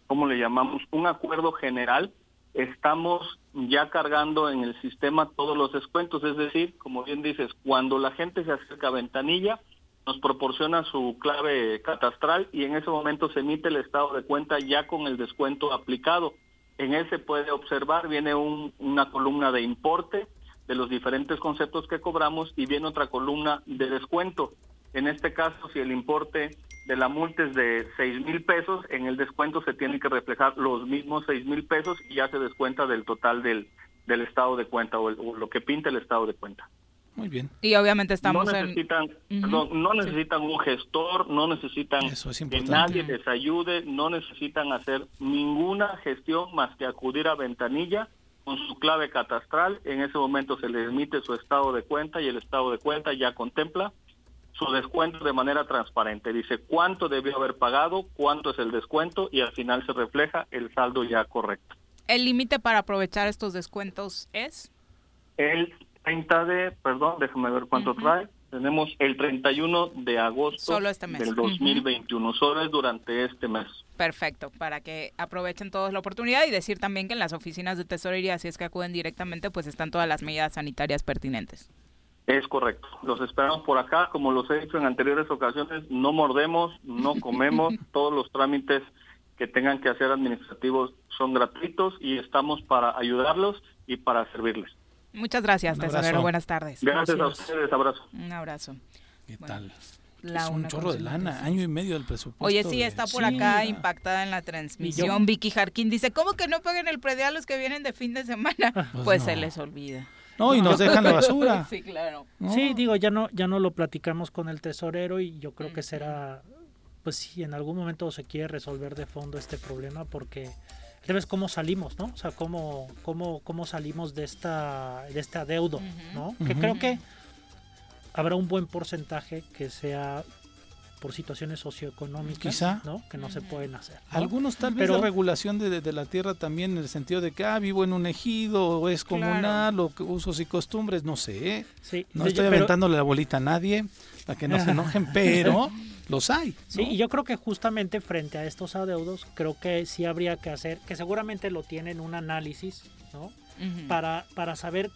¿cómo le llamamos? Un acuerdo general, estamos ya cargando en el sistema todos los descuentos, es decir, como bien dices, cuando la gente se acerca a ventanilla, nos proporciona su clave catastral y en ese momento se emite el estado de cuenta ya con el descuento aplicado. En ese puede observar, viene una columna de importe de los diferentes conceptos que cobramos y viene otra columna de descuento. En este caso, si el importe de la multa es de seis mil pesos, en el descuento se tiene que reflejar los mismos seis mil pesos y ya se descuenta del total del, del estado de cuenta o, o lo que pinta el estado de cuenta. Muy bien. Y obviamente estamos no necesitan, no, necesitan un gestor, no necesitan que nadie les ayude, no necesitan hacer ninguna gestión más que acudir a ventanilla con su clave catastral. En ese momento se les emite su estado de cuenta y el estado de cuenta ya contempla su descuento de manera transparente. Dice cuánto debió haber pagado, cuánto es el descuento y al final se refleja el saldo ya correcto. ¿El límite para aprovechar estos descuentos es? El 30 de, perdón, déjame ver cuánto trae. Tenemos el 31 de agosto este del 2021. Solo es durante este mes. Perfecto, para que aprovechen todos la oportunidad y decir también que en las oficinas de tesorería, si es que acuden directamente, pues están todas las medidas sanitarias pertinentes. Es correcto. Los esperamos por acá. Como los he dicho en anteriores ocasiones, no mordemos, no comemos. Todos los trámites que tengan que hacer administrativos son gratuitos y estamos para ayudarlos y para servirles. Muchas gracias, tesorero. Buenas tardes. Gracias, a ustedes. Abrazo. Un abrazo. ¿Qué tal? es un chorro de lana, año y medio del presupuesto. Oye, sí, está por acá impactada en la transmisión. Vicky Jarquín dice, ¿cómo que no paguen el predial los que vienen de fin de semana? Pues, pues se les olvida. No, y nos dejan la basura. sí, claro. Sí, digo, ya no, ya no lo platicamos con el tesorero y yo creo que será, pues si en algún momento se quiere resolver de fondo este problema porque debes cómo salimos, ¿no? O sea, cómo, cómo, cómo salimos de esta, de este adeudo, ¿no? Que creo que habrá un buen porcentaje que sea por situaciones socioeconómicas Quizá. ¿no? que no se pueden hacer. Algunos tal vez Pero, la regulación de, la tierra también en el sentido de que ah, vivo en un ejido o es comunal o usos y costumbres, no sé. ¿eh? Sí, no estoy aventándole la bolita a nadie para que no se enojen, pero los hay. Sí, y yo creo que justamente frente a estos adeudos, creo que sí habría que hacer, que seguramente lo tienen un análisis, ¿no? para, para saber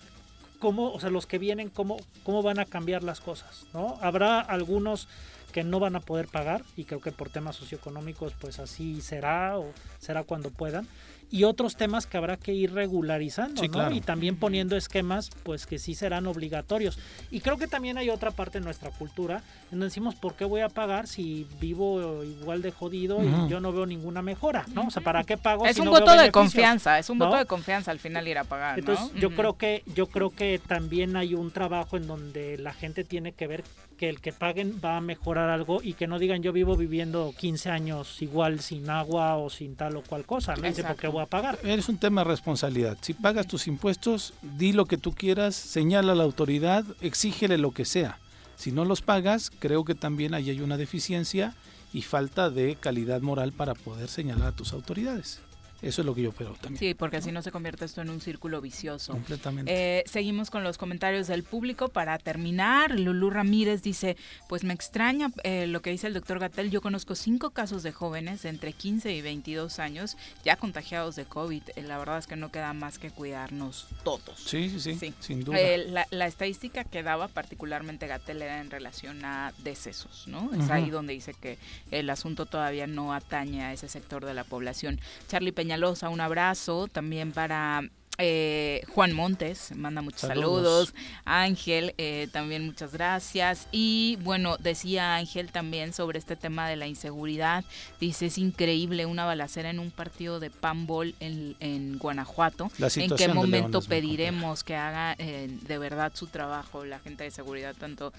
cómo, o sea, los que vienen, cómo, cómo van a cambiar las cosas, ¿no? Habrá algunos que no van a poder pagar y creo que por temas socioeconómicos pues así será o será cuando puedan y otros temas que habrá que ir regularizando, ¿no? Y también poniendo esquemas, pues que sí serán obligatorios. Y creo que también hay otra parte de nuestra cultura, en donde decimos, ¿por qué voy a pagar si vivo igual de jodido y yo no veo ninguna mejora, ¿no? O sea, ¿para qué pago? Es si un no voto veo de confianza, es un voto de confianza al final ir a pagar, Entonces, yo creo que yo creo que también hay un trabajo en donde la gente tiene que ver que el que paguen va a mejorar algo y que no digan yo vivo viviendo 15 años igual sin agua o sin tal o cual cosa, no sé por qué voy a pagar. Es un tema de responsabilidad. Si pagas tus impuestos, di lo que tú quieras, señala a la autoridad, exígele lo que sea. Si no los pagas, creo que también ahí hay una deficiencia y falta de calidad moral para poder señalar a tus autoridades. Eso es lo que yo espero también. Sí, porque así no se convierte esto en un círculo vicioso. Completamente. Eh, seguimos con los comentarios del público. Para terminar, Lulú Ramírez dice, pues me extraña eh, lo que dice el doctor Gatel. Yo conozco cinco casos de jóvenes de entre 15 y 22 años ya contagiados de COVID. Eh, la verdad es que no queda más que cuidarnos todos. Sí, sí, sí, sin duda. La, la, estadística que daba particularmente Gatel era en relación a decesos, ¿no? Es ahí donde dice que el asunto todavía no atañe a ese sector de la población. Charlie Peña Peñalosa, un abrazo también para eh, Juan Montes, manda muchos saludos. Ángel, eh, también muchas gracias. Y bueno, decía Ángel también sobre este tema de la inseguridad. Dice, es increíble una balacera en un partido de panball en, en Guanajuato. ¿En qué momento pediremos que haga eh, de verdad su trabajo la gente de seguridad, tanto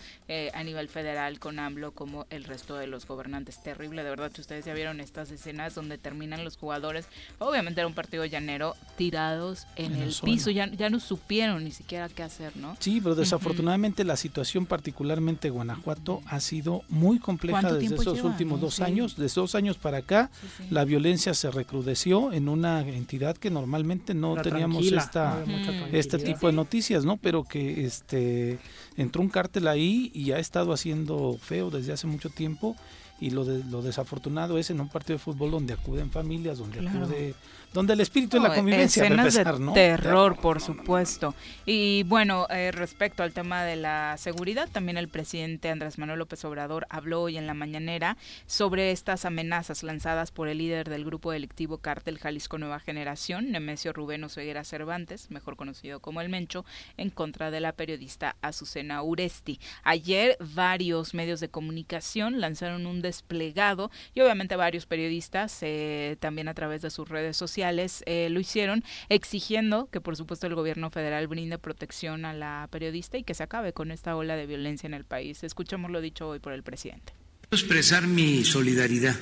a nivel federal con AMLO como el resto de los gobernantes? Terrible, de verdad, si ustedes ya vieron estas escenas donde terminan los jugadores, obviamente era un partido llanero, tirados en en, el, piso, ya, ya no supieron ni siquiera qué hacer, ¿no? Sí, pero desafortunadamente la situación particularmente Guanajuato ha sido muy compleja desde esos últimos dos años. Desde dos años para acá la violencia se recrudeció en una entidad que normalmente no teníamos esta, este tipo de noticias, ¿no? Pero que este entró un cártel ahí y ha estado haciendo feo desde hace mucho tiempo. Y lo, de, lo desafortunado es en un partido de fútbol donde acuden familias, donde acude donde el espíritu de la convivencia. Escenas de terror, por supuesto. Y bueno, eh, respecto al tema de la seguridad, también el presidente Andrés Manuel López Obrador habló hoy en la mañanera sobre estas amenazas lanzadas por el líder del grupo delictivo Cártel Jalisco Nueva Generación, Nemesio Rubén Oseguera Cervantes, mejor conocido como El Mencho, en contra de la periodista Azucena Uresti. Ayer varios medios de comunicación lanzaron un desplegado y obviamente varios periodistas eh, también a través de sus redes sociales eh, lo hicieron exigiendo que por supuesto el gobierno federal brinde protección a la periodista y que se acabe con esta ola de violencia en el país. Escuchamos lo dicho hoy por el presidente. Quiero expresar mi solidaridad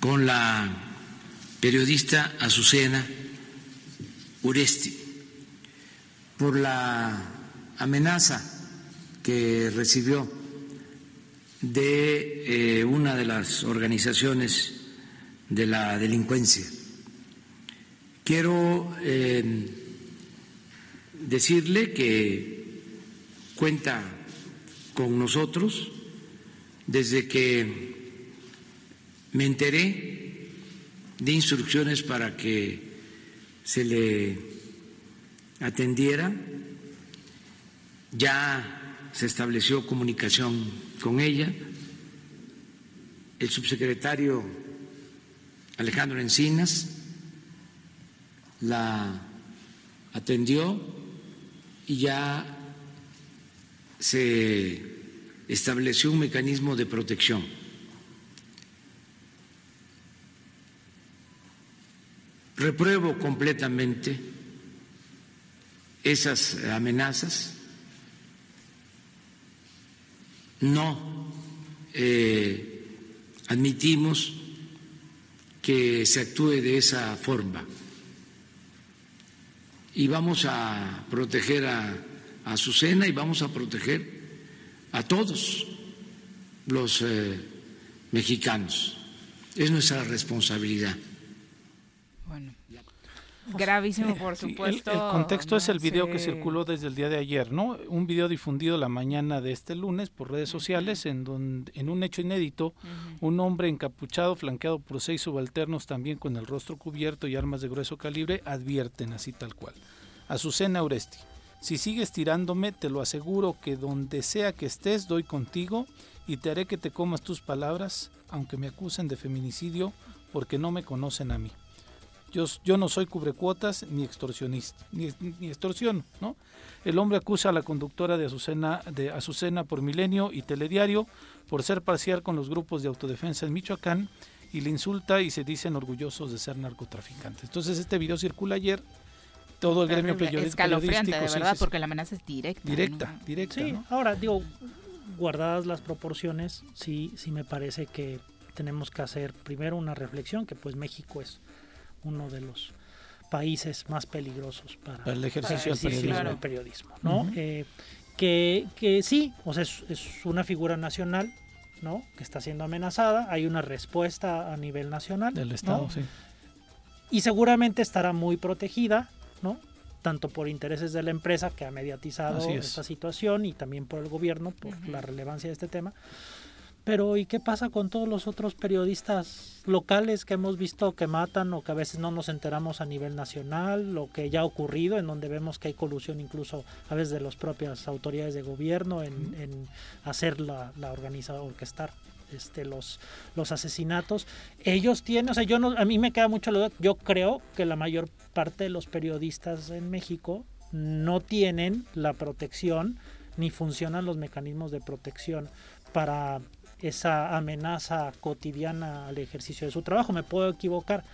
con la periodista Azucena Uresti por la amenaza que recibió de eh, una de las organizaciones de la delincuencia. Quiero eh, decirle que cuenta con nosotros desde que me enteré de instrucciones para que se le atendiera, ya se estableció comunicación con ella, el subsecretario Alejandro Encinas la atendió y ya se estableció un mecanismo de protección. Repruebo completamente esas amenazas. No eh, admitimos que se actúe de esa forma y vamos a proteger a, Azucena y vamos a proteger a todos los eh, mexicanos. Es nuestra responsabilidad. Gravísimo, por supuesto. el, contexto es el video que circuló desde el día de ayer, ¿no? Un video difundido la mañana de este lunes por redes sociales en donde en un hecho inédito, un hombre encapuchado, flanqueado por seis subalternos también con el rostro cubierto y armas de grueso calibre, advierten así tal cual. Azucena Uresti, si sigues tirándome, te lo aseguro que donde sea que estés, doy contigo y te haré que te comas tus palabras, aunque me acusen de feminicidio, porque no me conocen a mí. Yo, yo no soy cubrecuotas ni extorsionista, ni, ni extorsiono, ¿no? El hombre acusa a la conductora de Azucena, de Azucena por Milenio y Telediario por ser parcial con los grupos de autodefensa en Michoacán y le insulta y se dicen orgullosos de ser narcotraficantes. Entonces este video circula ayer, todo el gremio periodístico. Escalofriante, de verdad, porque la amenaza es directa. Directa, directa. Sí, ¿no? ahora digo, guardadas las proporciones, sí, sí me parece que tenemos que hacer primero una reflexión, que pues México es uno de los países más peligrosos para, Para el ejercicio del el periodismo. ¿no? Ujú. Eh, que, que sí, o sea, es, es una figura nacional, ¿no? Que está siendo amenazada, hay una respuesta a nivel nacional. Del ¿no? Estado, sí. y seguramente estará muy protegida, ¿no? Tanto por intereses de la empresa que ha mediatizado es. esta situación y también por el gobierno por la relevancia de este tema. Pero ¿y qué pasa con todos los otros periodistas locales que hemos visto que matan o que a veces no nos enteramos a nivel nacional, lo que ya ha ocurrido, en donde vemos que hay colusión incluso a veces de las propias autoridades de gobierno en, en hacer la, la organizada, orquestar este, los, los asesinatos. Ellos tienen, o sea, yo no, a mí me queda mucho la duda, yo creo que la mayor parte de los periodistas en México no tienen la protección ni funcionan los mecanismos de protección para esa amenaza cotidiana al ejercicio de su trabajo. Me puedo equivocar.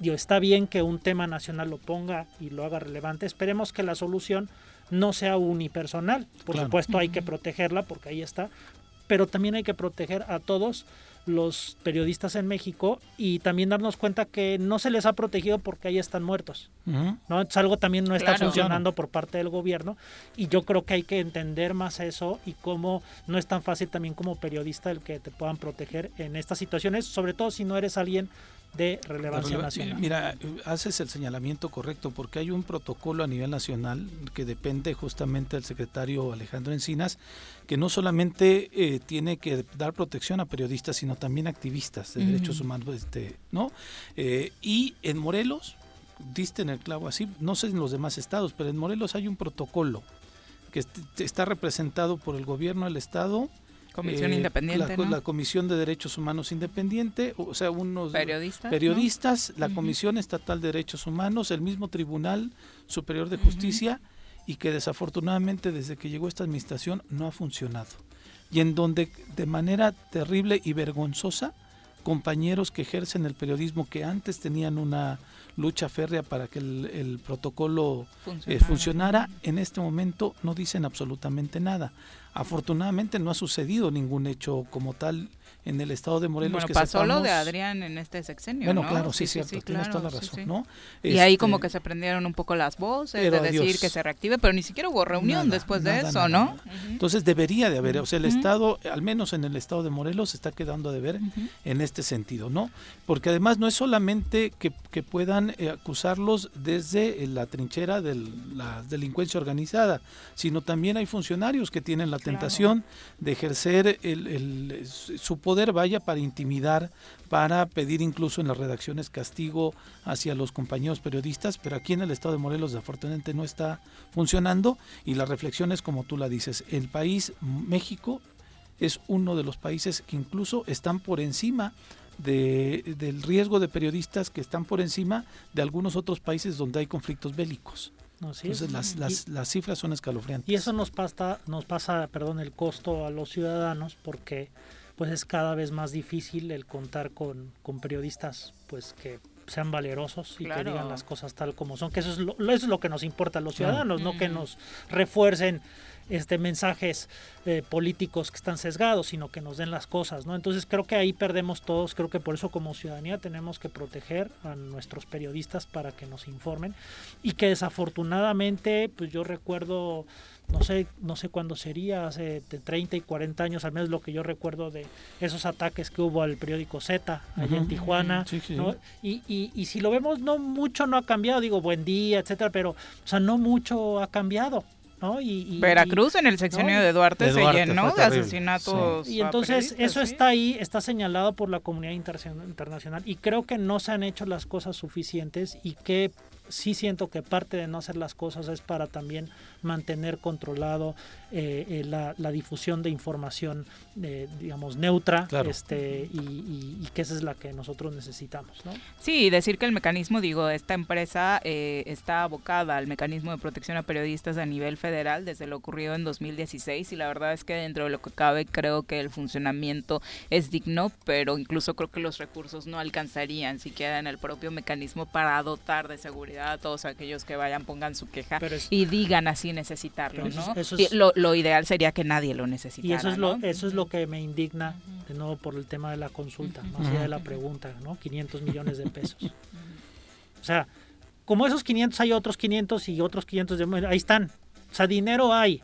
Digo, está bien que un tema nacional lo ponga y lo haga relevante. Esperemos que la solución no sea unipersonal. Por Claro. supuesto hay que protegerla porque ahí está. Pero también hay que proteger a todos los periodistas en México y también darnos cuenta que no se les ha protegido porque ahí están muertos. Ujú. ¿no? Entonces algo también no está Claro. funcionando por parte del gobierno y yo creo que hay que entender más eso y cómo no es tan fácil también como periodista el que te puedan proteger en estas situaciones, sobre todo si no eres alguien de relevancia Releva- nacional. Mira, haces el señalamiento correcto porque hay un protocolo a nivel nacional que depende justamente del secretario Alejandro Encinas, que no solamente eh, tiene que dar protección a periodistas, sino también a activistas de derechos humanos, este, ¿no? Eh, y en Morelos, diste en el clavo así, no sé en los demás estados, pero en Morelos hay un protocolo que est- está representado por el gobierno del estado. Comisión independiente, Eh, la, ¿no? la Comisión de Derechos Humanos Independiente, o sea, unos Periodistas, ¿no? periodistas, la. Comisión Estatal de Derechos Humanos, el mismo Tribunal Superior de Justicia y que desafortunadamente desde que llegó esta administración no ha funcionado. Y en donde de manera terrible y vergonzosa compañeros que ejercen el periodismo que antes tenían una lucha férrea para que el, el protocolo eh, Funcionara. funcionara, en este momento no dicen absolutamente nada. Afortunadamente no ha sucedido ningún hecho como tal en el estado de Morelos. Bueno, que pasó lo sepamos- de Adrián en este sexenio, Bueno, ¿no? claro, sí, cierto, tienes toda la sí, razón, sí. ¿no? Y ahí como Este, que se prendieron un poco las voces Pero de decir adiós. que se reactive, pero ni siquiera hubo reunión Nada, después de eso, nada, ¿no? Entonces debería de haber, o sea, el. Estado, al menos en el Estado de Morelos, se está quedando de ver en este sentido, ¿no? Porque además no es solamente que, que puedan eh, acusarlos desde eh, la trinchera de la delincuencia organizada, sino también hay funcionarios que tienen la tentación de ejercer el, el- su poder, vaya, para intimidar, para pedir incluso en las redacciones castigo hacia los compañeros periodistas, pero aquí en el estado de Morelos desafortunadamente no está funcionando y la reflexión es como tú la dices, el país México es uno de los países que incluso están por encima de, del riesgo de periodistas que están por encima de algunos otros países donde hay conflictos bélicos. Así es. Entonces las, las, las cifras son escalofriantes. Y eso nos pasa, nos pasa, perdón, el costo a los ciudadanos porque pues es cada vez más difícil el contar con, con periodistas pues que sean valerosos y Claro. que digan las cosas tal como son, que eso es lo, eso es lo que nos importa a los ciudadanos, no que nos refuercen este mensajes eh, políticos que están sesgados, sino que nos den las cosas, ¿no? Entonces creo que ahí perdemos todos, creo que por eso como ciudadanía tenemos que proteger a nuestros periodistas para que nos informen y que desafortunadamente, pues yo recuerdo no sé, no sé cuándo sería, hace de 30 y 40 años, al menos lo que yo recuerdo de esos ataques que hubo al periódico Z allá en. Tijuana, Sí, sí. ¿no? Y, y, y si lo vemos, no mucho no ha cambiado, digo, buen día, etcétera, pero, o sea, no mucho ha cambiado. ¿No? Y, y- Veracruz y- en el sexenio ¿no? de Duarte, De Duarte se llenó de asesinatos. Y entonces eso sí. está ahí, está señalado por la comunidad interna- internacional y creo que no se han hecho las cosas suficientes y que sí siento que parte de no hacer las cosas es para también mantener controlado eh, eh, la, la difusión de información, eh, digamos, neutra Claro. este, y, y- y que esa es la que nosotros necesitamos. ¿no? Sí, decir que el mecanismo, digo, esta empresa eh, está abocada al mecanismo de protección a periodistas a nivel federal desde lo ocurrido en 2016 y la verdad es que dentro de lo que cabe creo que el funcionamiento es digno, pero incluso creo que los recursos no alcanzarían siquiera en el propio mecanismo para dotar de seguridad a todos aquellos que vayan, pongan su queja es- y digan así necesitarlo, eso ¿no? eso Y es- lo, lo ideal sería que nadie lo necesitara, Y eso es lo, ¿no? eso es lo que me indigna, de nuevo por el tema de la consulta, más allá de la pregunta, ¿no? 500 millones de pesos. O sea, como esos 500 hay otros 500 y otros 500 de ahí están. O sea, dinero hay,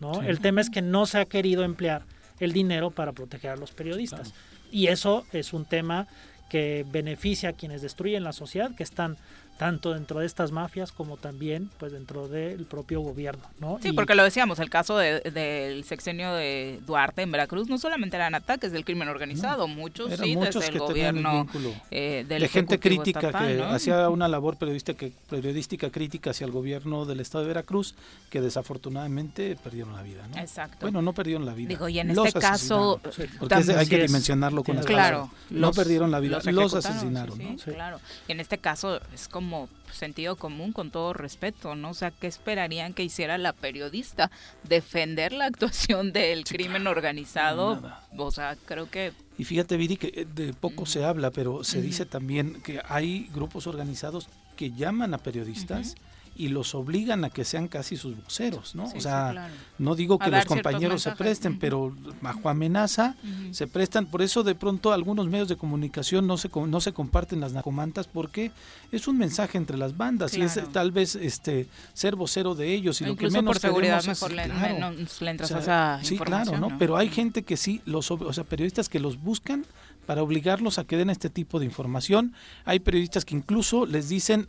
¿no? Sí. El tema es que no se ha querido emplear el dinero para proteger a los periodistas. Y eso es un tema que beneficia a quienes destruyen la sociedad, que están tanto dentro de estas mafias como también pues dentro del propio gobierno, ¿no? Sí, Y- porque lo decíamos, el caso de- del sexenio de Duarte en Veracruz no solamente eran ataques del crimen organizado, muchos sí muchos desde el que tenían el gobierno eh, del de gente crítica estatal, que ¿no? hacía una labor periodística, periodística crítica hacia el gobierno del estado de Veracruz que desafortunadamente perdieron la vida. ¿no? Exacto. Bueno, no perdieron la vida. Digo, y en los este caso, porque es- hay que dimensionarlo con las Claro. No perdieron la vida, los, asesinaron. sí, sí, claro. Y en este caso es como sentido común, con todo respeto, ¿no? O sea, ¿qué esperarían que hiciera la periodista? Defender la actuación del crimen organizado. O sea, creo que Y fíjate, Viri, que eh, de poco se habla, pero se dice también que hay grupos organizados que llaman a periodistas y los obligan a que sean casi sus voceros, ¿no? Sí, o sí, sea, claro. no digo que los compañeros se presten, pero bajo amenaza se prestan. Por eso de pronto algunos medios de comunicación no se no se comparten las nacomantas porque es un mensaje entre las bandas y es tal vez este ser vocero de ellos y O lo que menos por seguridad es- mejor le- claro. menos le entras O a esa sí, información, claro, ¿no? ¿no? Pero hay gente que sí, los, o sea, periodistas que los buscan para obligarlos a que den este tipo de información. Hay periodistas que incluso les dicen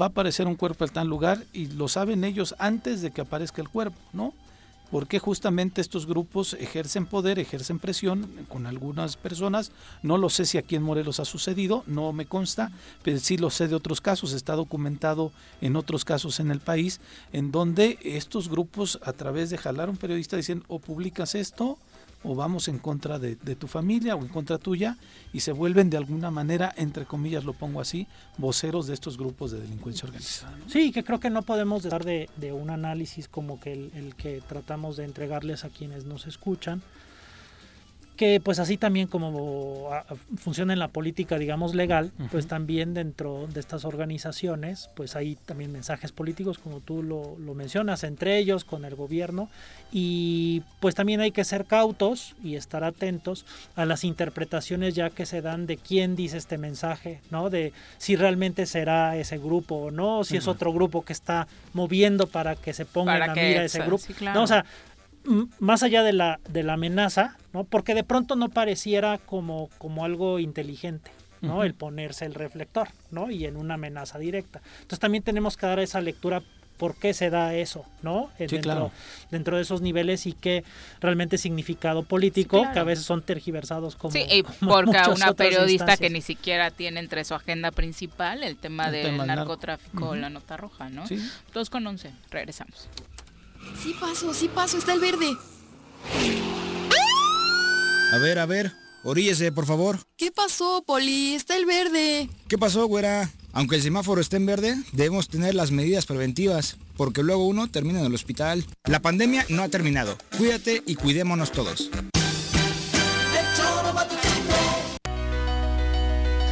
va a aparecer un cuerpo en tal lugar y lo saben ellos antes de que aparezca el cuerpo, ¿no? Porque justamente estos grupos ejercen poder, ejercen presión con algunas personas. No lo sé si aquí en Morelos ha sucedido, no me consta, pero sí lo sé de otros casos. Está documentado en otros casos en el país, en donde estos grupos, a través de jalar un periodista, dicen o publicas esto o vamos en contra de, tu familia o en contra tuya y se vuelven de alguna manera, entre comillas lo pongo así, voceros de estos grupos de delincuencia organizada. Sí, que creo que no podemos dar de, de un análisis como que el, el que tratamos de entregarles a quienes nos escuchan, que pues así también como funciona en la política, digamos, legal, pues también dentro de estas organizaciones, pues hay también mensajes políticos, como tú lo, mencionas, entre ellos, con el gobierno, y pues también hay que ser cautos y estar atentos a las interpretaciones ya que se dan de quién dice este mensaje, ¿no? De si realmente será ese grupo o no, o si es otro grupo que está moviendo para que se ponga en la mira ese grupo. No, o sea, más allá de la, de la amenaza, ¿no? Porque de pronto no pareciera como, como algo inteligente, ¿no? El ponerse el reflector, ¿no? Y en una amenaza directa. Entonces también tenemos que dar esa lectura por qué se da eso, ¿no? dentro, dentro de esos niveles y qué realmente significado político, que a veces son tergiversados como. Sí, y porque a una periodista que ni siquiera tiene entre su agenda principal el tema del narcotráfico o la nota roja, ¿no? Sí. Dos con once, regresamos. Sí paso, sí paso, está el verde. A ver, a ver, oríllese, por favor. ¿Qué pasó, Poli? Está el verde. ¿Qué pasó, güera? Aunque el semáforo esté en verde, debemos tener las medidas preventivas, porque luego uno termina en el hospital. La pandemia no ha terminado. Cuídate y cuidémonos todos.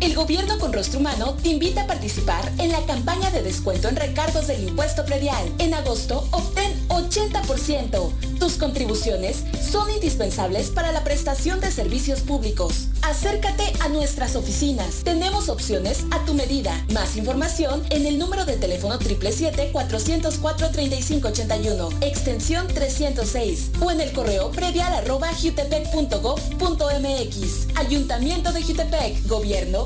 El gobierno con rostro humano te invita a participar en la campaña de descuento en recargos del impuesto predial. En agosto obtén 80%. Tus contribuciones son indispensables para la prestación de servicios públicos. Acércate a nuestras oficinas. Tenemos opciones a tu medida. Más información en el número de teléfono 777-404-3581, extensión 306 o en el correo predial arroba Ayuntamiento de Jutepec, Gobierno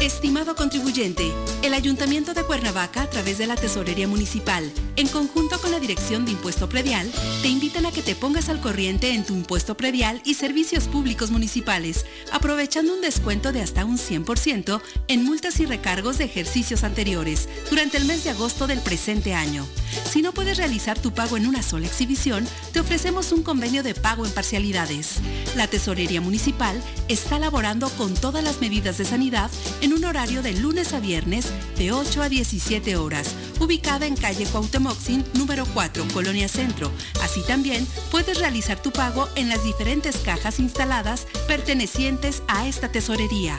Estimado contribuyente, el Ayuntamiento de Cuernavaca, a través de la Tesorería Municipal, en conjunto con la Dirección de Impuesto Predial, te invitan a que te pongas al corriente en tu impuesto predial y servicios públicos municipales, aprovechando un descuento de hasta un 100% en multas y recargos de ejercicios anteriores durante el mes de agosto del presente año. Si no puedes realizar tu pago en una sola exhibición, te ofrecemos un convenio de pago en parcialidades. La Tesorería Municipal está laborando con todas las medidas de sanidad en un horario de lunes a viernes de 8 a 17 horas, ubicada en calle Cuauhtémoc número 4, Colonia Centro. Así también puedes realizar tu pago en las diferentes cajas instaladas pertenecientes a esta tesorería.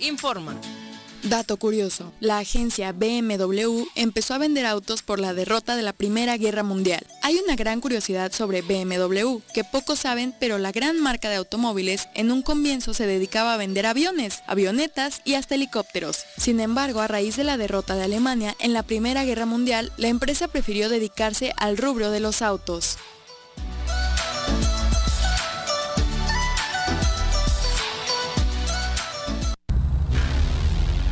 Informa. Dato curioso, la agencia BMW empezó a vender autos por la derrota de la Primera Guerra Mundial. Hay una gran curiosidad sobre BMW, que pocos saben, pero la gran marca de automóviles en un comienzo se dedicaba a vender aviones, avionetas y hasta helicópteros. Sin embargo, a raíz de la derrota de Alemania en la Primera Guerra Mundial, la empresa prefirió dedicarse al rubro de los autos.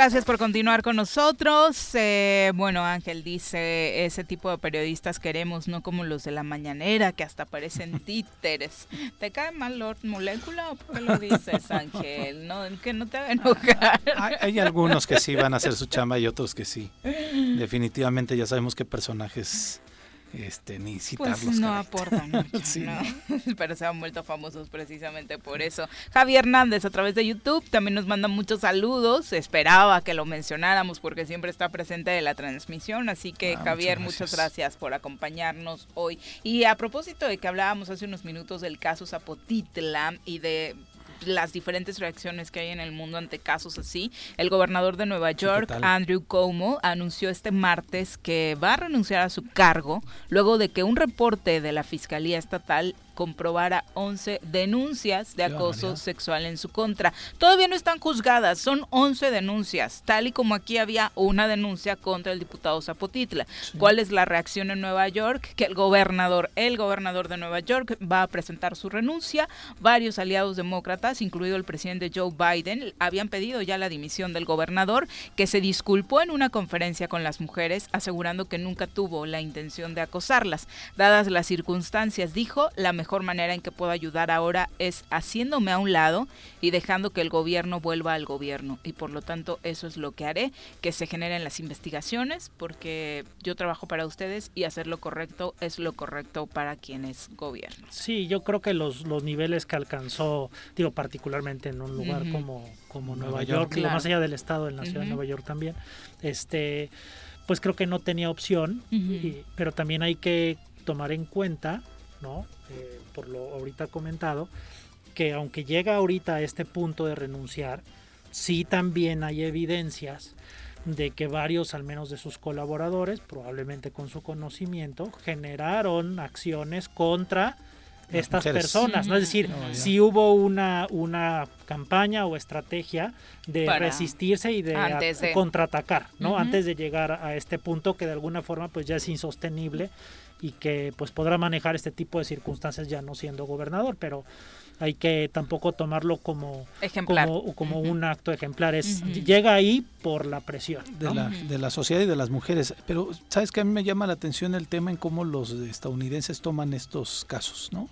Gracias por continuar con nosotros. Eh, bueno, Ángel dice, ese tipo de periodistas queremos, no como los de la mañanera, que hasta parecen títeres. ¿Te cae mal Lord Molécula o por qué lo dices, Ángel? No, que no te haga enojar. Hay, hay algunos que sí van a hacer su chamba y otros que sí. Definitivamente ya sabemos qué personajes este, ni citarlos. Pues no aportan mucho, Sí, ¿no? pero se han vuelto famosos precisamente por eso. Javi Hernández a través de YouTube también nos manda muchos saludos. Esperaba que lo mencionáramos porque siempre está presente de la transmisión. Así que Ah, Javier, muchas muchas gracias. gracias por acompañarnos hoy. Y a propósito de que hablábamos hace unos minutos del caso Zapotitla y de las diferentes reacciones que hay en el mundo ante casos así. El gobernador de Nueva York? Andrew Cuomo, anunció este martes que va a renunciar a su cargo luego de que un reporte de la Fiscalía Estatal comprobara 11 denuncias de acoso sexual en su contra. Todavía no están juzgadas, son 11 denuncias, tal y como aquí había una denuncia contra el diputado Zapotitla. ¿Cuál es la reacción en Nueva York? Que el gobernador, el gobernador de Nueva York va a presentar su renuncia. Varios aliados demócratas, incluido el presidente Joe Biden, habían pedido ya la dimisión del gobernador, que se disculpó en una conferencia con las mujeres, asegurando que nunca tuvo la intención de acosarlas. Dadas las circunstancias, dijo, la mejor manera en que puedo ayudar ahora es haciéndome a un lado y dejando que el gobierno vuelva al gobierno. Y por lo tanto, eso es lo que haré, que se generen las investigaciones, porque yo trabajo para ustedes y hacer lo correcto es lo correcto para quienes gobiernan. Sí, yo creo que los, los niveles que alcanzó, digo, particularmente en un lugar como, como Nueva Nueva, York, York, claro. más allá del estado, en la ciudad de. Nueva York también, este, pues creo que no tenía opción, y- pero también hay que tomar en cuenta, ¿no? Eh, por lo ahorita comentado, que aunque llega ahorita a este punto de renunciar, sí también hay evidencias de que varios, al menos de sus colaboradores, probablemente con su conocimiento, generaron acciones contra Las estas mujeres. personas, ¿no? Es decir, No, si hubo una, una campaña o estrategia de Para- resistirse y de, a- antes de- contraatacar, ¿no? Antes de llegar a este punto que de alguna forma pues ya es insostenible y que pues podrá manejar este tipo de circunstancias ya no siendo gobernador, pero hay que tampoco tomarlo como Ejemplar. como, como un acto ejemplar, es Ujú. llega ahí por la presión. de, ¿no? la, de la sociedad y de las mujeres. Pero, ¿sabes que A mí me llama la atención el tema en cómo los estadounidenses toman estos casos, ¿no?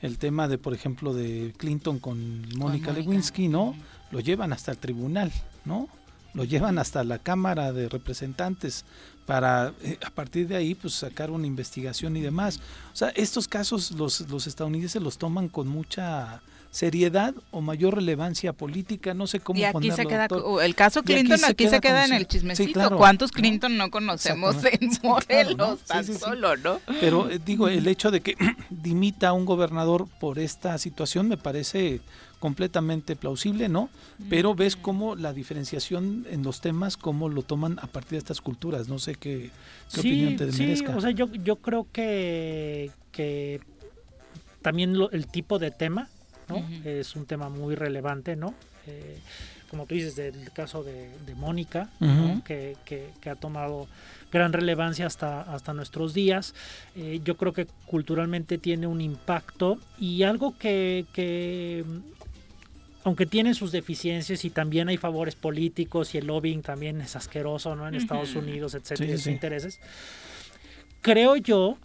El tema de, por ejemplo, de Clinton con Mónica Mónica. Lewinsky, ¿no? Lo llevan hasta el tribunal, ¿no? Lo llevan hasta la Cámara de Representantes para, eh, a partir de ahí, pues sacar una investigación y demás. O sea, estos casos los, los estadounidenses los toman con mucha seriedad o mayor relevancia política, no sé cómo Y aquí ponerlo, se queda, doctor. co- el caso aquí Clinton se aquí se queda en el chismecito. Sí, claro, ¿Cuántos. Clinton no conocemos en Morelos claro, ¿no? Sí, tan sí, sí. solo, no? Pero eh, digo, el hecho de que dimita a un gobernador por esta situación me parece completamente plausible, ¿no? Pero ves cómo la diferenciación en los temas, cómo lo toman a partir de estas culturas. No sé qué, qué opinión te sí, merezca. o sea, yo, yo creo que, que también lo- el tipo de tema, ¿no? Ujú. Es un tema muy relevante, ¿no? Eh, como tú dices, del caso de, Mónica, que, que, ha tomado gran relevancia hasta, hasta nuestros días. Eh, yo creo que culturalmente tiene un impacto y algo que, que aunque tiene sus deficiencias y también hay favores políticos y el lobbying también es asqueroso, ¿no? En Estados Unidos, etcétera, sus intereses. Creo yo,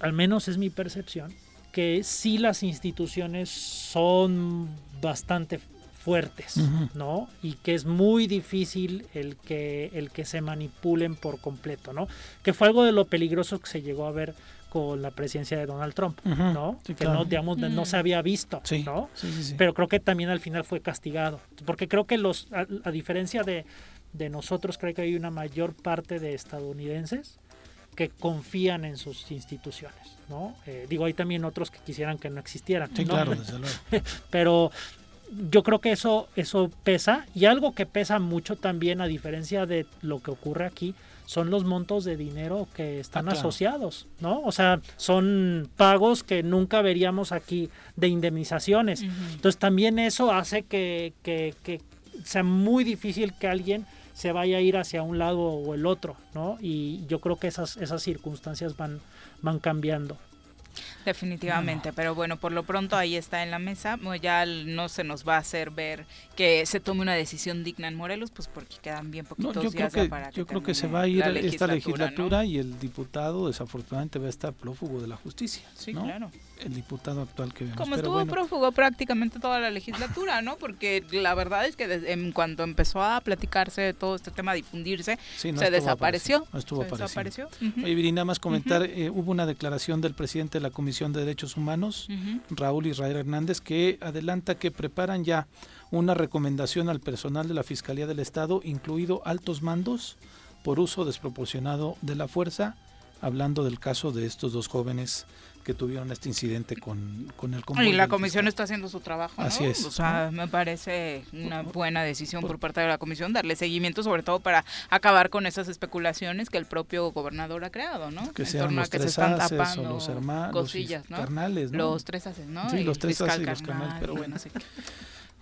al menos es mi percepción, que sí las instituciones son bastante fuertes, ¿no? Y que es muy difícil el que, el que se manipulen por completo, ¿no? Que fue algo de lo peligroso que se llegó a ver con la presidencia de Donald Trump, ¿no? que no, digamos, no se había visto, ¿no? Pero creo que también al final fue castigado, porque creo que los, a, diferencia de, de nosotros, creo que hay una mayor parte de estadounidenses que confían en sus instituciones, ¿no? Eh, digo, hay también otros que quisieran que no existieran. Sí, claro, desde luego. Pero yo creo que eso, eso pesa y algo que pesa mucho también a diferencia de lo que ocurre aquí son los montos de dinero que están ah, asociados, ¿no? O sea, son pagos que nunca veríamos aquí de indemnizaciones. Entonces también eso hace que, que, que, sea muy difícil que alguien se vaya a ir hacia un lado o el otro, ¿no? Y yo creo que esas, esas circunstancias van, van cambiando. Definitivamente, pero bueno, por lo pronto ahí está en la mesa. Ya no se nos va a hacer ver que se tome una decisión digna en Morelos, pues porque quedan bien poquitos yo días creo que, para Yo creo que se va a ir esta legislatura y el diputado desafortunadamente va a estar prófugo de la justicia. Sí, claro. El diputado actual que vemos. Como estuvo prófugo prácticamente toda la legislatura, ¿no? Porque la verdad es que en cuanto empezó a platicarse de todo este tema, a difundirse, se desapareció. No estuvo se desapareció. Oye, nada más comentar, eh, hubo una declaración del presidente de la Comisión de Derechos Humanos, Raúl Israel Hernández, que adelanta que preparan ya una recomendación al personal de la Fiscalía del Estado, incluido altos mandos, por uso desproporcionado de la fuerza, hablando del caso de estos dos jóvenes que tuvieron este incidente con, con el Y la comisión está haciendo su trabajo. ¿no? Así es. O sea, me parece una buena decisión por, parte de la comisión darle seguimiento, sobre todo para acabar con esas especulaciones que el propio gobernador ha creado, ¿no? Que sean los tres haces, o los hermanos, cosillas, los carnales, ¿no? Los tres haces, ¿no? Sí, los tres haces y los carnales, pero bueno.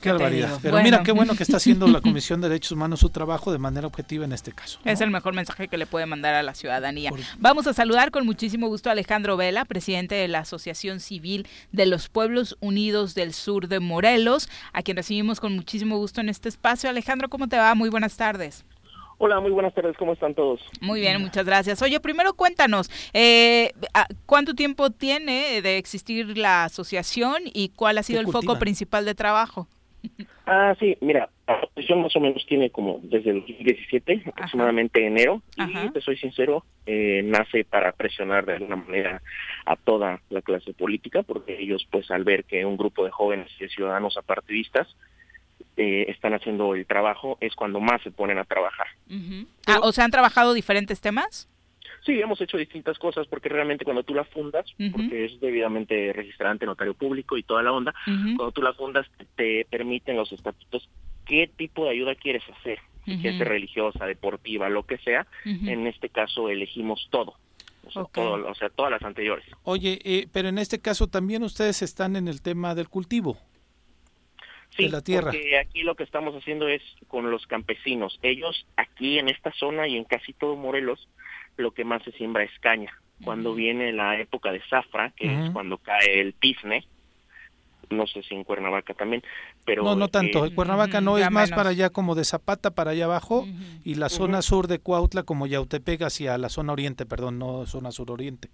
Qué barbaridad. Pero mira, qué bueno que está haciendo la Comisión de Derechos Humanos su trabajo de manera objetiva en este caso. Es el mejor mensaje que le puede mandar a la ciudadanía. Vamos a saludar con muchísimo gusto a Alejandro Vela, presidente de la Asociación Civil de los Pueblos Unidos del Sur de Morelos, a quien recibimos con muchísimo gusto en este espacio. Alejandro, ¿cómo te va? Muy buenas tardes. Hola, muy buenas tardes, ¿cómo están todos? Muy bien, muchas gracias. Oye, primero cuéntanos, eh, ¿cuánto tiempo tiene de existir la asociación y cuál ha sido el foco principal de trabajo? Ah, sí, mira, la asociación más o menos tiene como desde el 2017, aproximadamente enero, y te soy sincero, eh, nace para presionar de alguna manera a toda la clase política, porque ellos pues al ver que un grupo de jóvenes y de ciudadanos apartidistas eh, están haciendo el trabajo, es cuando más se ponen a trabajar. ah, ¿O se han trabajado diferentes temas? Sí, hemos hecho distintas cosas porque realmente cuando tú la fundas, porque es debidamente registrada ante notario público y toda la onda, cuando tú la fundas te, permiten los estatutos qué tipo de ayuda quieres hacer, si quieres ser religiosa, deportiva, lo que sea. En este caso elegimos todo. O sea, todo, o sea, todas las anteriores. Oye, eh, pero en este caso también ustedes están en el tema del cultivo. Sí, de la tierra. porque aquí lo que estamos haciendo es con los campesinos. Ellos aquí en esta zona y en casi todo Morelos lo que más se siembra es caña. Cuando viene la época de zafra, que es cuando cae el tizne, no sé si en Cuernavaca también, pero... No, no tanto, en Cuernavaca no, es más para allá como de Zapata, para allá abajo, y la zona sur de Cuautla como Yautepec hacia la zona oriente, perdón, no zona sur-oriente.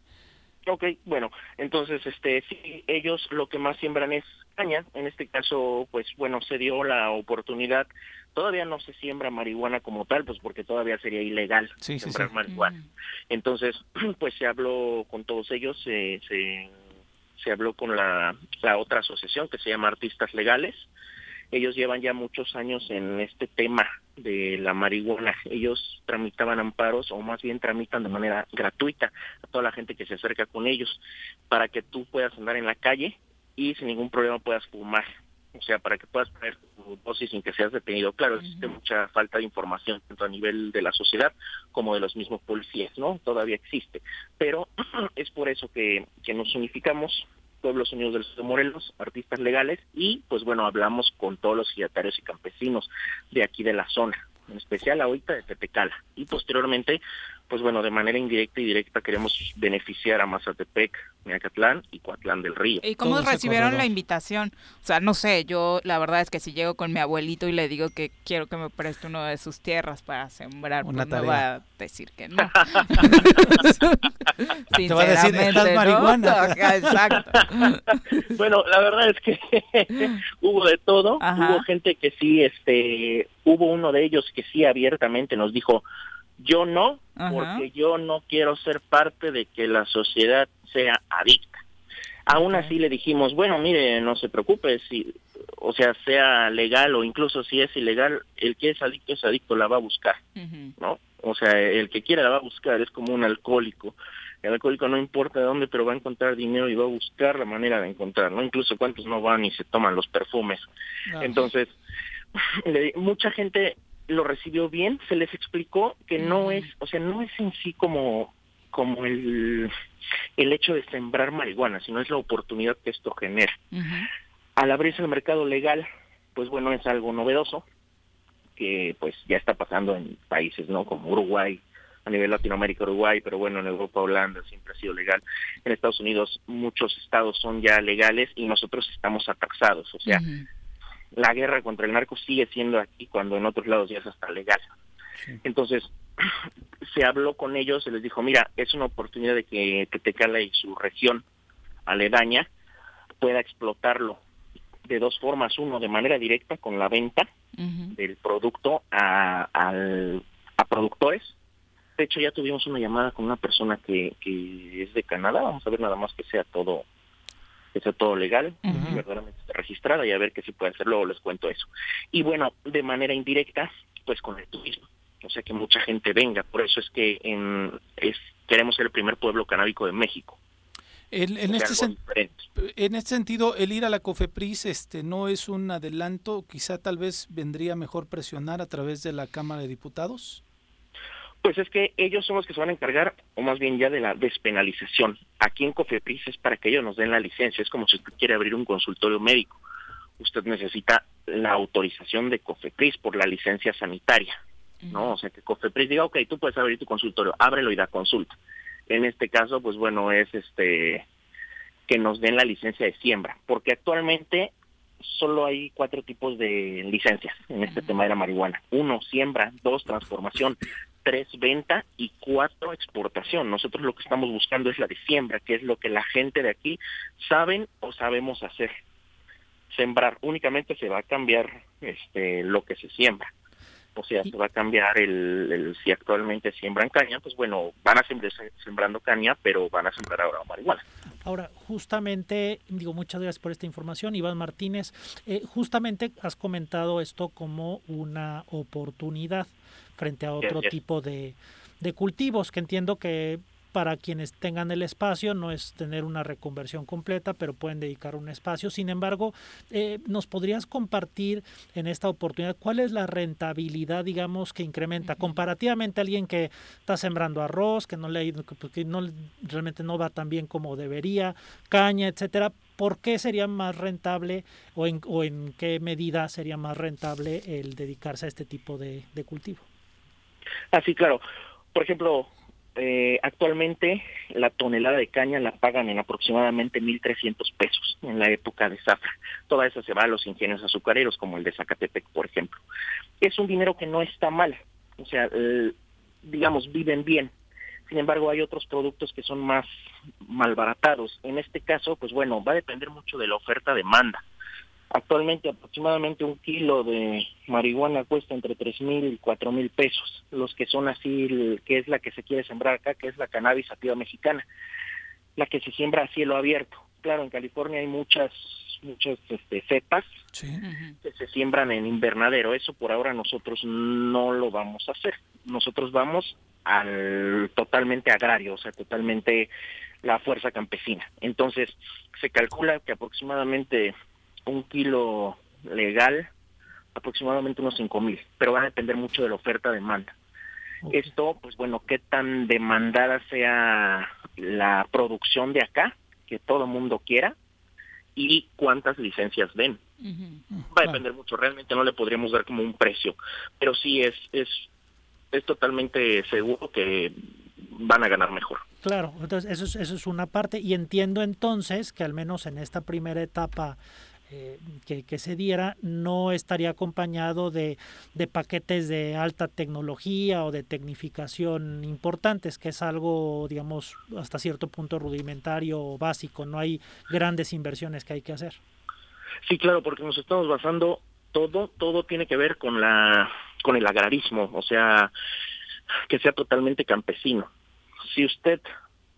Ok, bueno, entonces, este, sí, ellos lo que más siembran es caña, en este caso, pues bueno, se dio la oportunidad todavía no se siembra marihuana como tal, pues porque todavía sería ilegal sembrar marihuana. Entonces, pues se habló con todos ellos, se, se, habló con la, la otra asociación que se llama Artistas Legales. Ellos llevan ya muchos años en este tema de la marihuana. Ellos tramitaban amparos o más bien tramitan de manera gratuita a toda la gente que se acerca con ellos para que tú puedas andar en la calle y sin ningún problema puedas fumar o sea, para que puedas poner tu dosis sin que seas detenido. Claro, existe mucha falta de información tanto a nivel de la sociedad como de los mismos policías, ¿no? Todavía existe. Pero es por eso que, que nos unificamos Pueblos Unidos del Sur de Morelos, artistas legales, y pues bueno, hablamos con todos los giratarios y campesinos de aquí de la zona, en especial ahorita de Tetecala. Y posteriormente, pues bueno, de manera indirecta y directa queremos beneficiar a Mazatepec, Miacatlán y Coatlán del Río. ¿Y cómo recibieron la invitación? O sea, no sé, yo la verdad es que si llego con mi abuelito y le digo que quiero que me preste uno de sus tierras para sembrar, pues me va a decir que no. Te va a decir, estás marihuana. Exacto. bueno, la verdad es que hubo de todo. Hubo gente que sí, este, hubo uno de ellos que sí abiertamente nos dijo, yo no, porque yo no quiero ser parte de que la sociedad sea adicta. Aún así le dijimos, bueno, mire, no se preocupe, si, o sea, sea legal o incluso si es ilegal, el que es adicto es adicto, la va a buscar, ¿no? O sea, el que quiera la va a buscar, es como un alcohólico. El alcohólico no importa de dónde, pero va a encontrar dinero y va a buscar la manera de encontrar, ¿no? Incluso cuántos no van y se toman los perfumes. Entonces, mucha gente lo recibió bien, se les explicó que no es, o sea, no es en sí como, como el, el hecho de sembrar marihuana, sino es la oportunidad que esto genera. Al abrirse el mercado legal, pues bueno, es algo novedoso, que pues ya está pasando en países, ¿no? Como Uruguay, a nivel Latinoamérica, Uruguay, pero bueno, en Europa, Holanda siempre ha sido legal. En Estados Unidos muchos estados son ya legales y nosotros estamos ataxados, o sea, la guerra contra el narco sigue siendo aquí cuando en otros lados ya es hasta legal. Entonces, se habló con ellos, se les dijo, mira, es una oportunidad de que Tetecala y su región aledaña pueda explotarlo de dos formas. Uno, de manera directa con la venta del producto a, a productores. De hecho, ya tuvimos una llamada con una persona que, que es de Canadá. Vamos a ver nada más que sea todo que sea todo legal, verdaderamente registrada y a ver qué se puede hacer, luego les cuento eso. Y bueno, de manera indirecta, pues con el turismo, o sea que mucha gente venga, por eso es que en, es, queremos ser el primer pueblo canábico de México. En, este en, este sentido, el ir a la COFEPRIS este, no es un adelanto, quizá tal vez vendría mejor presionar a través de la Cámara de Diputados. Pues es que ellos son los que se van a encargar, o más bien ya de la despenalización. Aquí en COFEPRIS es para que ellos nos den la licencia. Es como si usted quiere abrir un consultorio médico. Usted necesita la autorización de COFEPRIS por la licencia sanitaria. ¿no? O sea, que COFEPRIS diga, ok, tú puedes abrir tu consultorio, ábrelo y da consulta. En este caso, pues bueno, es este que nos den la licencia de siembra, porque actualmente solo hay cuatro tipos de licencias en este tema de la marihuana. Uno, siembra, dos, transformación, tres, venta y cuatro, exportación. Nosotros lo que estamos buscando es la de siembra, que es lo que la gente de aquí saben o sabemos hacer. Sembrar únicamente se va a cambiar este lo que se siembra. O sea, se va a cambiar el, si actualmente siembran caña, pues bueno, van a seguir sembrando caña, pero van a sembrar ahora marihuana. Ahora, justamente, digo, muchas gracias por esta información, Iván Martínez. Eh, justamente has comentado esto como una oportunidad frente a otro tipo de, de cultivos, que entiendo que para quienes tengan el espacio, no es tener una reconversión completa, pero pueden dedicar un espacio. Sin embargo, eh, ¿nos podrías compartir en esta oportunidad cuál es la rentabilidad, digamos, que incrementa comparativamente a alguien que está sembrando arroz, que no le que no realmente no va tan bien como debería, caña, etcétera? ¿Por qué sería más rentable o en, o en qué medida sería más rentable el dedicarse a este tipo de, de cultivo? Así, ah, claro. Por ejemplo, eh, actualmente la tonelada de caña la pagan en aproximadamente 1.300 pesos en la época de zafra. Toda esa se va a los ingenios azucareros, como el de Zacatepec, por ejemplo. Es un dinero que no está mal, o sea, digamos, viven bien. Sin embargo, hay otros productos que son más malbaratados. En este caso, pues bueno, va a depender mucho de la oferta-demanda. Actualmente aproximadamente un kilo de marihuana cuesta entre tres mil y cuatro mil pesos. Los que son así, que es la que se quiere sembrar acá, que es la cannabis sativa mexicana, la que se siembra a cielo abierto. Claro, en California hay muchas muchas este, cepas que se siembran en invernadero. Eso por ahora nosotros no lo vamos a hacer. Nosotros vamos al totalmente agrario, o sea, totalmente la fuerza campesina. Entonces, se calcula que aproximadamente un kilo legal aproximadamente unos cinco mil, pero va a depender mucho de la oferta-demanda. Esto, pues bueno, qué tan demandada sea la producción de acá, que todo el mundo quiera, y cuántas licencias den. Va a depender mucho, realmente no le podríamos dar como un precio, pero sí es, es, es totalmente seguro que van a ganar mejor. Claro, entonces eso es, eso es una parte y entiendo entonces que al menos en esta primera etapa eh, que, se diera no estaría acompañado de, de, paquetes de alta tecnología o de tecnificación importantes, que es algo, digamos, hasta cierto punto rudimentario o básico, no hay grandes inversiones que hay que hacer. Sí, claro, porque nos estamos basando todo, todo tiene que ver con la, con el agrarismo, o sea, que sea totalmente campesino. Si usted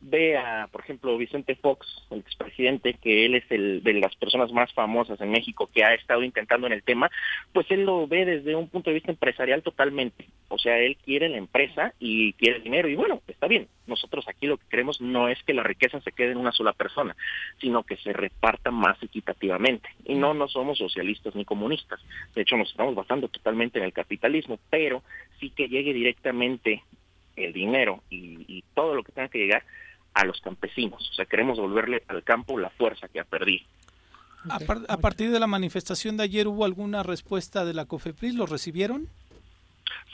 ve a, por ejemplo, Vicente Fox, el expresidente, que él es el de las personas más famosas en México que ha estado intentando en el tema, pues él lo ve desde un punto de vista empresarial totalmente. O sea, él quiere la empresa y quiere dinero. Y bueno, está bien. Nosotros aquí lo que queremos no es que la riqueza se quede en una sola persona, sino que se reparta más equitativamente. Y no, no somos socialistas ni comunistas. De hecho, nos estamos basando totalmente en el capitalismo, pero sí que llegue directamente el dinero y, y todo lo que tenga que llegar a los campesinos. O sea, queremos devolverle al campo la fuerza que ha perdido. A, partir de la manifestación de ayer, ¿hubo alguna respuesta de la COFEPRIS? ¿Lo recibieron?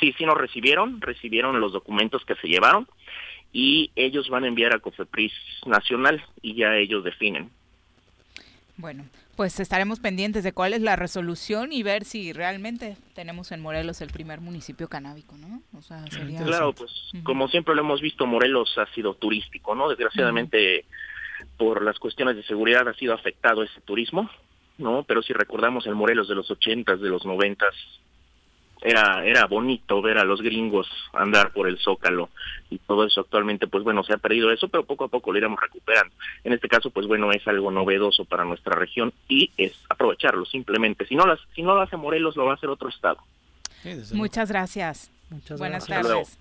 Sí, sí nos recibieron, recibieron los documentos que se llevaron y ellos van a enviar a COFEPRIS Nacional y ya ellos definen. Bueno, pues estaremos pendientes de cuál es la resolución y ver si realmente tenemos en Morelos el primer municipio canábico, ¿no? O sea, sería... Claro, pues como siempre lo hemos visto, Morelos ha sido turístico, ¿no? Desgraciadamente por las cuestiones de seguridad ha sido afectado ese turismo, ¿no? Pero si recordamos el Morelos de los ochentas, de los noventas, era era bonito ver a los gringos andar por el zócalo y todo eso actualmente pues bueno se ha perdido eso pero poco a poco lo iremos recuperando. En este caso pues bueno es algo novedoso para nuestra región y es aprovecharlo simplemente. Si no las si no lo hace Morelos lo va a hacer otro estado. Muchas gracias. Muchas buenas tardes.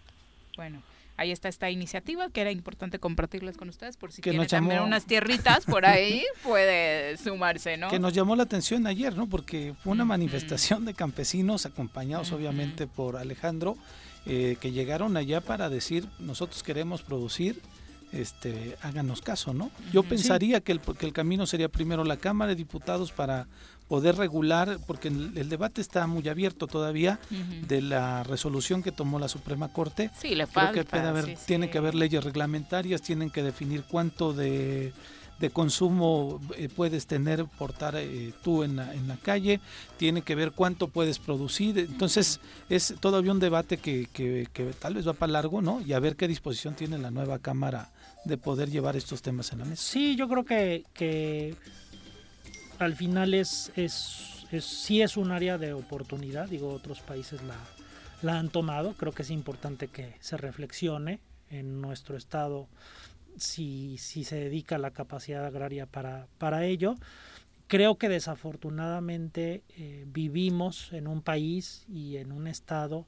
Bueno ahí está esta iniciativa que era importante compartirles con ustedes por si quieren también unas tierritas por ahí puede sumarse, ¿no? Que nos llamó la atención ayer, ¿no? Porque fue una manifestación de campesinos acompañados obviamente por Alejandro eh, que llegaron allá para decir nosotros queremos producir este, háganos caso, ¿no? Yo pensaría que, el, que el camino sería primero la Cámara de Diputados para poder regular, porque el, debate está muy abierto todavía de la resolución que tomó la Suprema Corte. Sí, le Creo que puede haber, tiene que haber leyes reglamentarias, tienen que definir cuánto de, consumo eh, puedes tener, portar eh, tú en la, en la calle, tiene que ver cuánto puedes producir. Entonces, es todavía un debate que, que, que, tal vez va para largo, ¿no? Y a ver qué disposición tiene la nueva Cámara de poder llevar estos temas en la mesa. Sí, yo creo que, que al final es, es, sí es un área de oportunidad, digo, otros países la, la han tomado, creo que es importante que se reflexione en nuestro estado si, si se dedica la capacidad agraria para, para ello. Creo que desafortunadamente eh, vivimos en un país y en un estado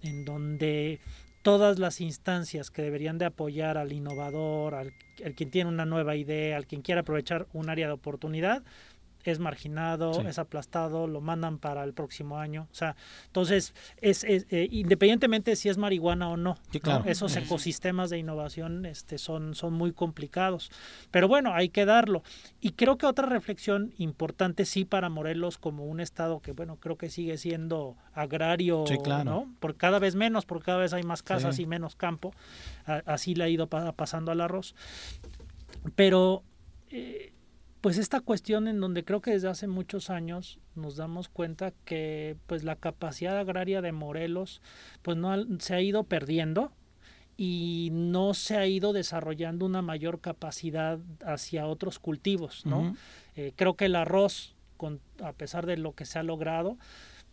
en donde todas las instancias que deberían de apoyar al innovador, al, al, quien tiene una nueva idea, al quien quiere aprovechar un área de oportunidad, es marginado, es aplastado, lo mandan para el próximo año. O sea, entonces, es, eh, independientemente si es marihuana o no, esos ecosistemas de innovación este, son, son muy complicados. Pero bueno, hay que darlo. Y creo que otra reflexión importante sí para Morelos como un estado que, bueno, creo que sigue siendo agrario, ¿no? Por cada vez menos, porque cada vez hay más casas y menos campo. así le ha ido pasando al arroz. Pero... Eh, pues esta cuestión en donde creo que desde hace muchos años nos damos cuenta que pues la capacidad agraria de Morelos pues no se ha ido perdiendo y no se ha ido desarrollando una mayor capacidad hacia otros cultivos, ¿no? Eh, creo que el arroz, con, a pesar de lo que se ha logrado,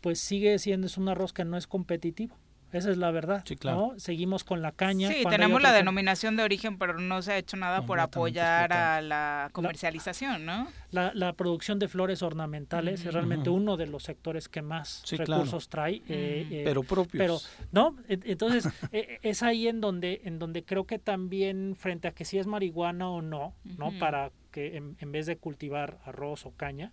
pues sigue siendo es un arroz que no es competitivo. Esa es la verdad. Sí, claro. Seguimos con la caña. Sí, tenemos la denominación de origen, pero no se ha hecho nada por apoyar a la comercialización, ¿no? La, producción de flores ornamentales es realmente uno de los sectores que más recursos trae. Eh, eh, pero propios. Pero, ¿no? Entonces, e, es ahí en donde, en donde creo que también, frente a que si es marihuana o no, ¿no? Para que en, en vez de cultivar arroz o caña,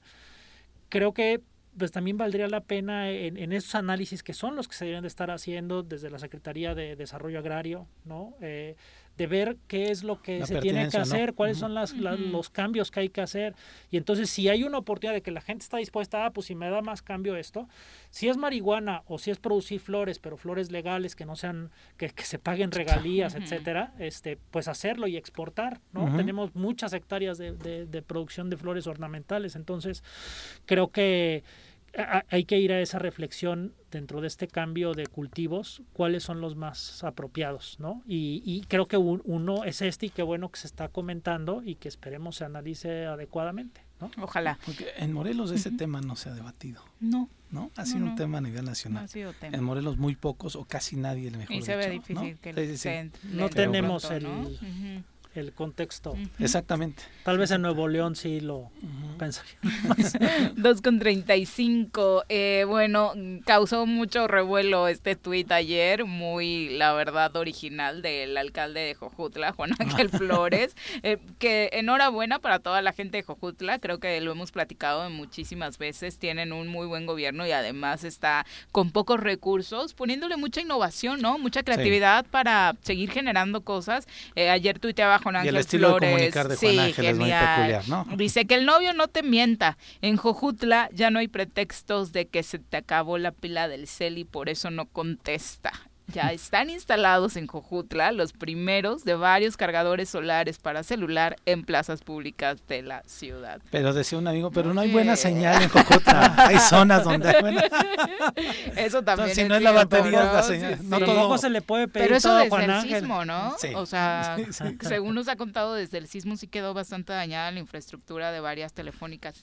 creo que pues también valdría la pena en, esos análisis que son los que se deben de estar haciendo desde la Secretaría de Desarrollo Agrario, ¿no? Eh, este, ver qué es lo que se tiene que hacer, cuáles son las, los cambios que hay que hacer. Y entonces, si hay una oportunidad de que la gente está dispuesta, ah, pues si me da más cambio esto, si es marihuana o si es producir flores, pero flores legales que no sean, que, se paguen regalías, etcétera, este, pues hacerlo y exportar, ¿no? Tenemos muchas hectáreas de, de producción de flores ornamentales, entonces creo que hay que ir a esa reflexión dentro de este cambio de cultivos, cuáles son los más apropiados, ¿no? Y, creo que uno es este y qué bueno que se está comentando y que esperemos se analice adecuadamente, ¿no? Ojalá. Porque en Morelos ese tema no se ha debatido. No. ¿No? Ha sido un tema a nivel nacional. En Morelos muy pocos o casi nadie, el mejor Y se ve difícil que no tenemos el el contexto. Exactamente. Tal vez en Nuevo León sí lo pensaría. 2 con 35. Eh, bueno, causó mucho revuelo este tuit ayer, muy, la verdad, original del alcalde de Jojutla, Juan Ángel Flores, eh, que enhorabuena para toda la gente de Jojutla, creo que lo hemos platicado muchísimas veces, tienen un muy buen gobierno y además está con pocos recursos, poniéndole mucha innovación, ¿no? Mucha creatividad para seguir generando cosas. Eh, ayer tuiteaba y el estilo de comunicar de Juan Ángel es muy peculiar, ¿no? Dice que el novio no te mienta. En Jojutla ya no hay pretextos de que se te acabó la pila del cel y por eso no contesta. Ya están instalados en Jojutla los primeros de varios cargadores solares para celular en plazas públicas de la ciudad. Pero decía un amigo, pero no hay buena señal en Jojutla. hay zonas donde hay buena. Eso también. si no es la batería, la señal. No todo se le puede pedir Pero eso desde el sismo, ¿no? O sea, según nos ha contado, desde el sismo sí quedó bastante dañada la infraestructura de varias telefónicas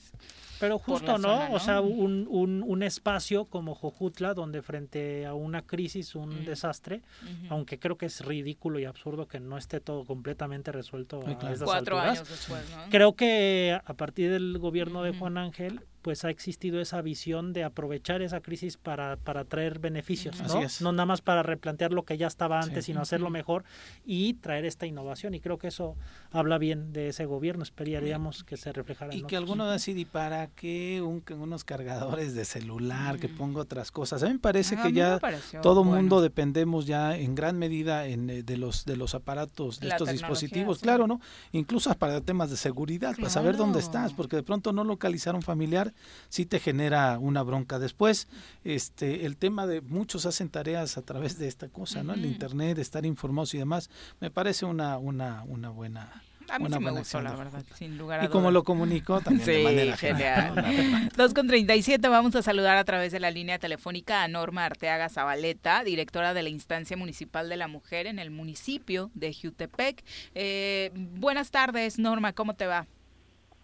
pero justo, ¿no? O sea, un, un, un, espacio como Jojutla, donde frente a una crisis, un desastre, aunque creo que es ridículo y absurdo que no esté todo completamente resuelto a estas Cuatro alturas, años después, ¿no? Creo que a partir del gobierno de Juan Ángel, pues ha existido esa visión de aprovechar esa crisis para, para traer beneficios, ¿no? No nada más para replantear lo que ya estaba antes, sino hacerlo mejor y traer esta innovación. Y creo que eso habla bien de ese gobierno, esperaríamos que se reflejara. Y que alguno decide, ¿y para qué un, unos cargadores de celular, que ponga otras cosas? A mí me parece que ya todo mundo dependemos ya en gran medida en, eh, de, los, de los aparatos, de estos dispositivos, claro, ¿no? Incluso para temas de seguridad, para saber dónde estás, porque de pronto no localizar un familiar si te genera una bronca después. Este, el tema de muchos hacen tareas a través de esta cosa, ¿no? El internet, estar informados y demás, me parece una, una, una buena a mí sí me gustó, la verdad, sin lugar a Y como lo comunicó también de manera genial. 2 con 37, vamos a saludar a través de la línea telefónica a Norma Arteaga Zabaleta, directora de la Instancia Municipal de la Mujer en el municipio de Jutepec. Eh, buenas tardes, Norma, ¿cómo te va?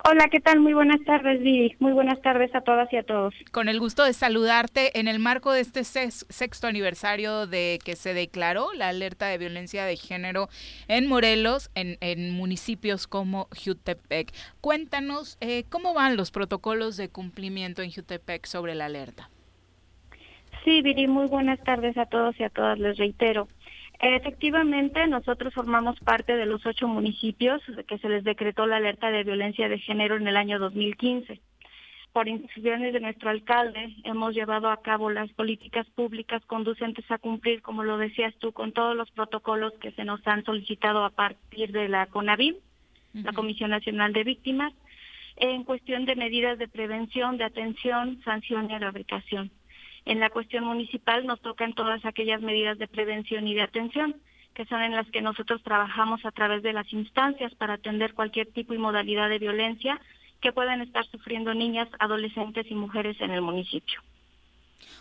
Hola, ¿qué tal? Muy buenas tardes, Vivi. Muy buenas tardes a todas y a todos. Con el gusto de saludarte en el marco de este sexto aniversario de que se declaró la alerta de violencia de género en Morelos, en, municipios como Jutepec. Cuéntanos eh, cómo van los protocolos de cumplimiento en Jutepec sobre la alerta. Sí, Viri, muy buenas tardes a todos y a todas, les reitero. Efectivamente, nosotros formamos parte de los ocho municipios que se les decretó la alerta de violencia de género en el año 2015. Por instrucciones de nuestro alcalde, hemos llevado a cabo las políticas públicas conducentes a cumplir, como lo decías tú, con todos los protocolos que se nos han solicitado a partir de la CONAVIM, la Comisión Nacional de Víctimas, en cuestión de medidas de prevención, de atención, sanción y rehabilitación. En la cuestión municipal nos tocan todas aquellas medidas de prevención y de atención, que son en las que nosotros trabajamos a través de las instancias para atender cualquier tipo y modalidad de violencia que puedan estar sufriendo niñas, adolescentes y mujeres en el municipio.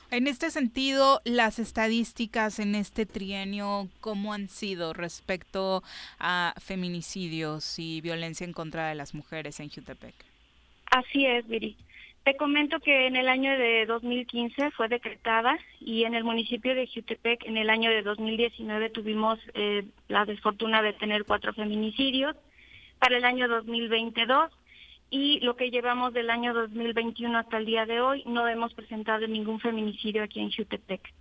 En este sentido, las estadísticas en este trienio, ¿cómo han sido respecto a feminicidios y violencia en contra de las mujeres en Jutepec? Así es, Viri. Te comento que en el año de 2015 fue decretada y en el municipio de Jutepec en el año de 2019 tuvimos eh, la desfortuna de tener cuatro feminicidios. Para el año 2022 y lo que llevamos del año 2021 hasta el día de hoy no hemos presentado ningún feminicidio aquí en Jutepec.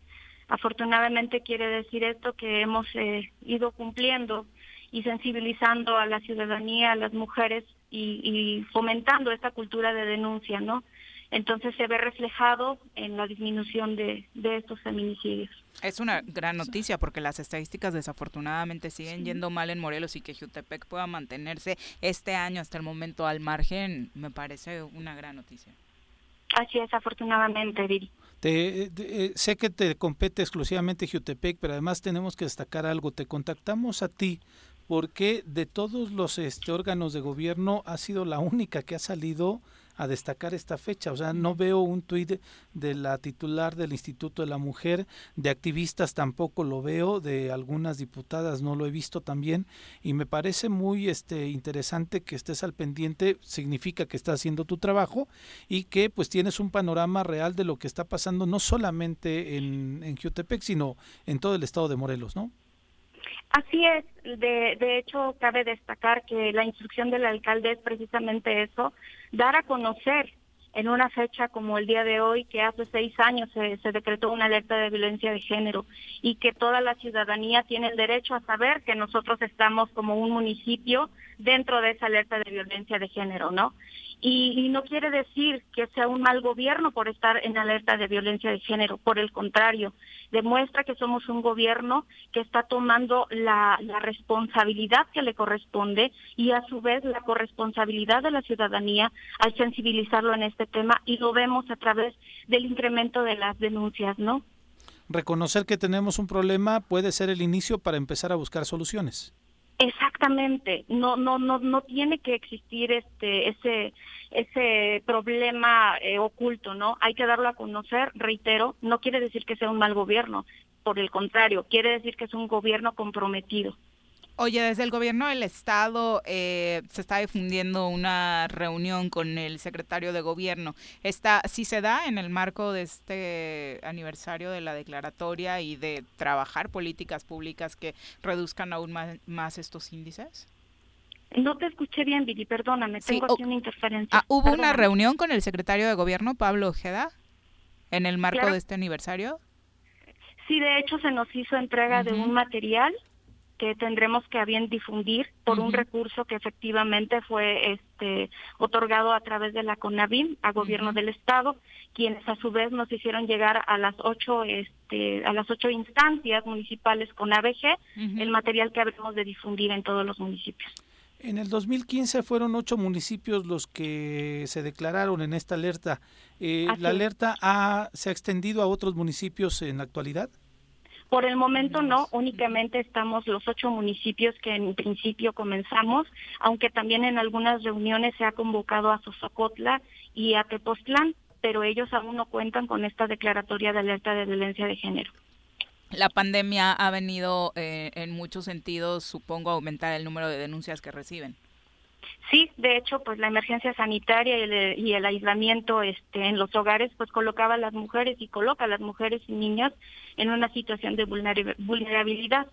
Afortunadamente quiere decir esto que hemos eh, ido cumpliendo y sensibilizando a la ciudadanía, a las mujeres y, y fomentando esta cultura de denuncia, ¿no? Entonces se ve reflejado en la disminución de, de estos feminicidios. Es una gran noticia porque las estadísticas desafortunadamente siguen yendo mal en Morelos y que Jutepec pueda mantenerse este año hasta el momento al margen me parece una gran noticia. Así es, afortunadamente, Viri. Te, eh, sé que te compete exclusivamente Jutepec, pero además tenemos que destacar algo. Te contactamos a ti porque de todos los este, órganos de gobierno ha sido la única que ha salido a destacar esta fecha. O sea, no veo un tuit de la titular del Instituto de la Mujer, de activistas tampoco lo veo, de algunas diputadas no lo he visto también y me parece muy este interesante que estés al pendiente, significa que estás haciendo tu trabajo y que pues tienes un panorama real de lo que está pasando no solamente en, en Jutepec, sino en todo el estado de Morelos, ¿no? Así es, de, de hecho cabe destacar que la instrucción del alcalde es precisamente eso, dar a conocer en una fecha como el día de hoy, que hace seis años se, se, decretó una alerta de violencia de género y que toda la ciudadanía tiene el derecho a saber que nosotros estamos como un municipio dentro de esa alerta de violencia de género, ¿no? Y, no quiere decir que sea un mal gobierno por estar en alerta de violencia de género, por el contrario, demuestra que somos un gobierno que está tomando la, la, responsabilidad que le corresponde y a su vez la corresponsabilidad de la ciudadanía al sensibilizarlo en este tema y lo vemos a través del incremento de las denuncias, ¿no? Reconocer que tenemos un problema puede ser el inicio para empezar a buscar soluciones. Exactamente, no no no no tiene que existir este ese ese problema eh, oculto, ¿no? Hay que darlo a conocer, reitero, no quiere decir que sea un mal gobierno, por el contrario, quiere decir que es un gobierno comprometido. Oye, desde el gobierno del estado eh, se está difundiendo una reunión con el secretario de gobierno. Esta sí se da en el marco de este aniversario de la declaratoria y de trabajar políticas públicas que reduzcan aún más, más estos índices. No te escuché bien, Viri, perdóname, tengo aquí una interferencia. Ah, ¿Hubo Perdóname. una reunión con el secretario de gobierno, Pablo Ojeda, en el marco Claro. de este aniversario? Sí, de hecho se nos hizo entrega de un material que tendremos que a bien difundir por un recurso que efectivamente fue este otorgado a través de la CONAVIM a gobierno del estado, quienes a su vez nos hicieron llegar a las ocho este a las ocho instancias municipales con ABG el material que habremos de difundir en todos los municipios. En el 2015 fueron ocho municipios los que se declararon en esta alerta. Eh, ¿La alerta ha, se ha extendido a otros municipios en la actualidad? Por el momento no, únicamente estamos los ocho municipios que en principio comenzamos, aunque también en algunas reuniones se ha convocado a Sosocotla y a Tepoztlán, pero ellos aún no cuentan con esta declaratoria de alerta de violencia de género. La pandemia ha venido eh, en muchos sentidos, supongo, a aumentar el número de denuncias que reciben. Sí, de hecho, pues la emergencia sanitaria y el, y el aislamiento este, en los hogares, pues colocaba a las mujeres y coloca a las mujeres y niñas en una situación de vulnera- vulnerabilidad.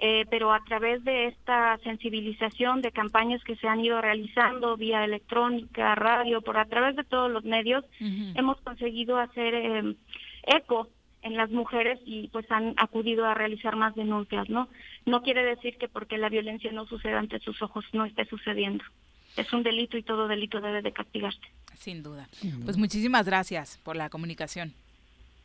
Eh, pero a través de esta sensibilización de campañas que se han ido realizando vía electrónica, radio, por a través de todos los medios, hemos conseguido hacer eh, eco en las mujeres y pues han acudido a realizar más denuncias, ¿no? No quiere decir que porque la violencia no suceda ante sus ojos no esté sucediendo. Es un delito y todo delito debe de castigarse. Sin duda. Pues muchísimas gracias por la comunicación.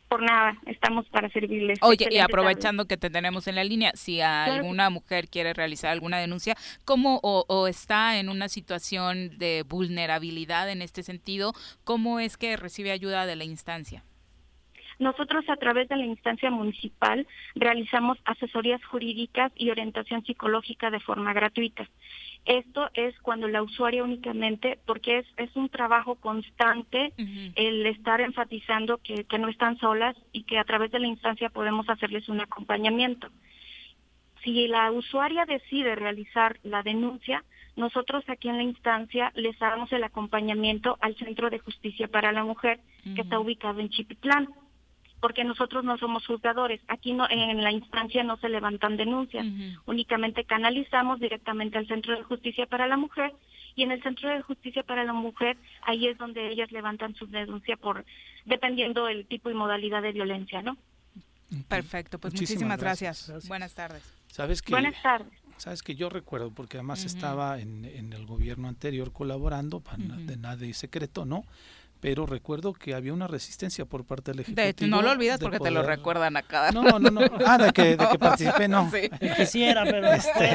Por nada, estamos para servirles. Oye, y aprovechando que te tenemos en la línea, si alguna mujer quiere realizar alguna denuncia, ¿cómo o, o está en una situación de vulnerabilidad en este sentido, cómo es que recibe ayuda de la instancia? Nosotros a través de la instancia municipal realizamos asesorías jurídicas y orientación psicológica de forma gratuita. Esto es cuando la usuaria únicamente, porque es, es un trabajo constante el estar enfatizando que, que no están solas y que a través de la instancia podemos hacerles un acompañamiento. Si la usuaria decide realizar la denuncia, nosotros aquí en la instancia les damos el acompañamiento al Centro de Justicia para la Mujer, que está ubicado en Chipitlán porque nosotros no somos juzgadores. Aquí no, en la instancia no se levantan denuncias, únicamente canalizamos directamente al Centro de Justicia para la Mujer y en el Centro de Justicia para la Mujer ahí es donde ellas levantan su denuncia por dependiendo el tipo y modalidad de violencia, ¿no? Perfecto, pues Muchísimas muchísimas gracias. gracias. Buenas tardes. Sabes que Buenas tardes. Sabes que yo recuerdo porque además estaba en, en el gobierno anterior colaborando, para de nada y secreto, ¿no? Pero recuerdo que había una resistencia por parte del Ejecutivo. De no lo olvidas porque te lo recuerdan a cada No, no, no. Ah, de que, de que participé, no. Sí. Quisiera, pero Este,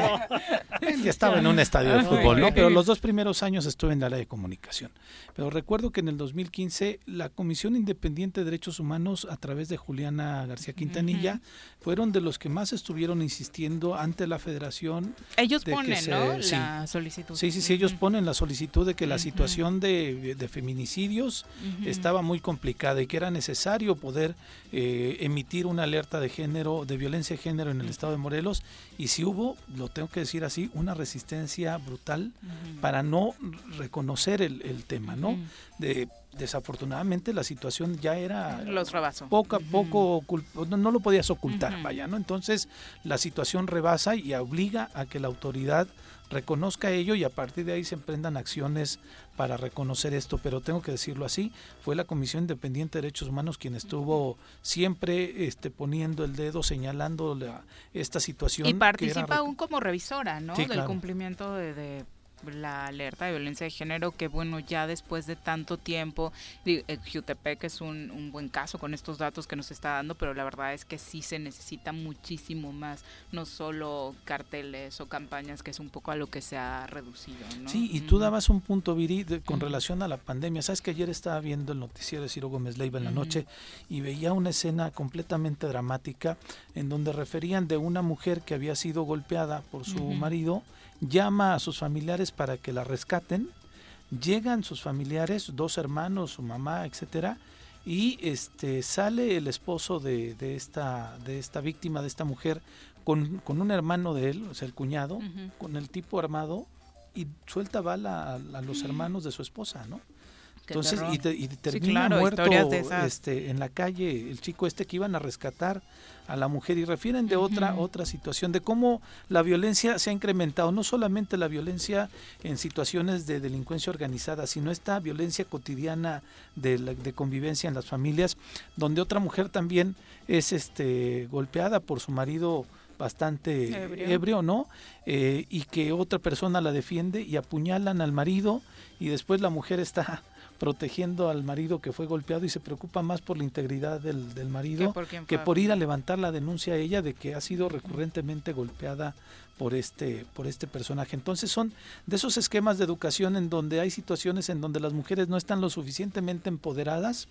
ya estaba en un estadio de Ah, fútbol, ¿no? Pero los dos primeros años estuve en el área de comunicación. Pero recuerdo que en el 2015 la Comisión Independiente de Derechos Humanos, a través de Juliana García Quintanilla, fueron de los que más estuvieron insistiendo ante la Federación. Ellos de que ponen, se- ¿no? sí. La solicitud. Sí, sí, sí, ellos ponen la solicitud de que la situación de, de feminicidios Estaba muy complicada y que era necesario poder eh, emitir una alerta de género, de violencia de género en el estado de Morelos. Y si hubo, lo tengo que decir así, una resistencia brutal para no reconocer el, el tema, ¿no? De, desafortunadamente la situación ya era Los rebasó. poco a poco no, no lo podías ocultar, vaya, ¿no? Entonces la situación rebasa y obliga a que la autoridad reconozca ello y a partir de ahí se emprendan acciones para reconocer esto, pero tengo que decirlo así, fue la Comisión Independiente de Derechos Humanos quien estuvo siempre este poniendo el dedo señalando la, esta situación Y que participa era aún como revisora, ¿no? Sí, Del claro. cumplimiento de, de la alerta de violencia de género, que bueno, ya después de tanto tiempo, eh, Jutepec es un, un buen caso con estos datos que nos está dando, pero la verdad es que sí se necesita muchísimo más, no solo carteles o campañas, que es un poco a lo que se ha reducido, ¿no? Sí, y tú dabas un punto, Viri, de- con relación a la pandemia. Sabes que ayer estaba viendo el noticiero de Ciro Gómez Leiva en la noche y veía una escena completamente dramática en donde referían de una mujer que había sido golpeada por su marido, llama a sus familiares para que la rescaten, llegan sus familiares, dos hermanos, su mamá, etcétera, y este sale el esposo de, de esta de esta víctima de esta mujer con, con un hermano de él, o sea el cuñado, con el tipo armado y suelta bala a, a los hermanos de su esposa, ¿no? Entonces, y, te- y Sí, termina claro, muerto historias de esas. este, en la calle el chico este que iban a rescatar a la mujer y refieren de otra otra situación de cómo la violencia se ha incrementado, no solamente la violencia en situaciones de delincuencia organizada, sino esta violencia cotidiana de, la- de convivencia en las familias, donde otra mujer también es este golpeada por su marido bastante Ebrio. ebrio, ¿no? Eh, y que otra persona la defiende y apuñalan al marido y después la mujer está protegiendo al marido que fue golpeado y se preocupa más por la integridad del, del marido Que por que ir a levantar la denuncia a ella de que ha sido recurrentemente golpeada por este por este personaje. Entonces son de esos esquemas de educación en donde hay situaciones en donde las mujeres no están lo suficientemente empoderadas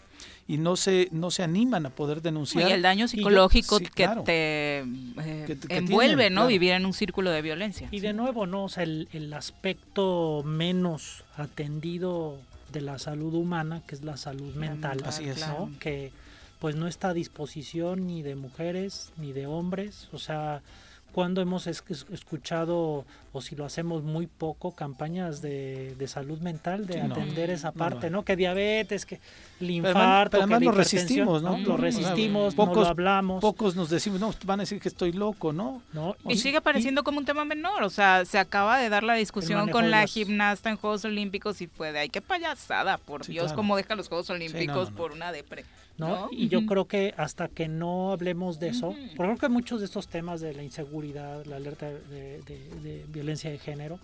y no se no se animan a poder denunciar Y el daño yo- psicológico sí, que claro. te eh, Que- que envuelve, tienen, ¿no? claro. Vivir en un círculo de violencia. Y de nuevo, ¿no? O sea, el, el aspecto menos atendido de la salud humana, que es la salud mental, Así es. ¿no? Que pues no está a disposición ni de mujeres ni de hombres. O sea, cuando hemos es- es- escuchado, o si lo hacemos muy poco, campañas de, de salud mental, de Sí, atender esa No lo parte. ¿no? Que diabetes, que el Pero infarto, además- pero que la lo hipertensión, resistimos, ¿no? Lo O sea, resistimos, pocos, no lo hablamos. Pocos nos decimos, no, van a decir que estoy loco, ¿no? ¿no? Y sigue pareciendo como un tema menor, o sea, se acaba de dar la discusión con la las- gimnasta en Juegos Olímpicos y fue de, ay, qué payasada, por Sí, Dios, claro. cómo deja los Juegos Olímpicos no, no. por una depre. ¿No? ¿no? Y yo creo que hasta que no hablemos de eso, porque creo que muchos de estos temas de la inseguridad, la alerta de, de- de violencia de género,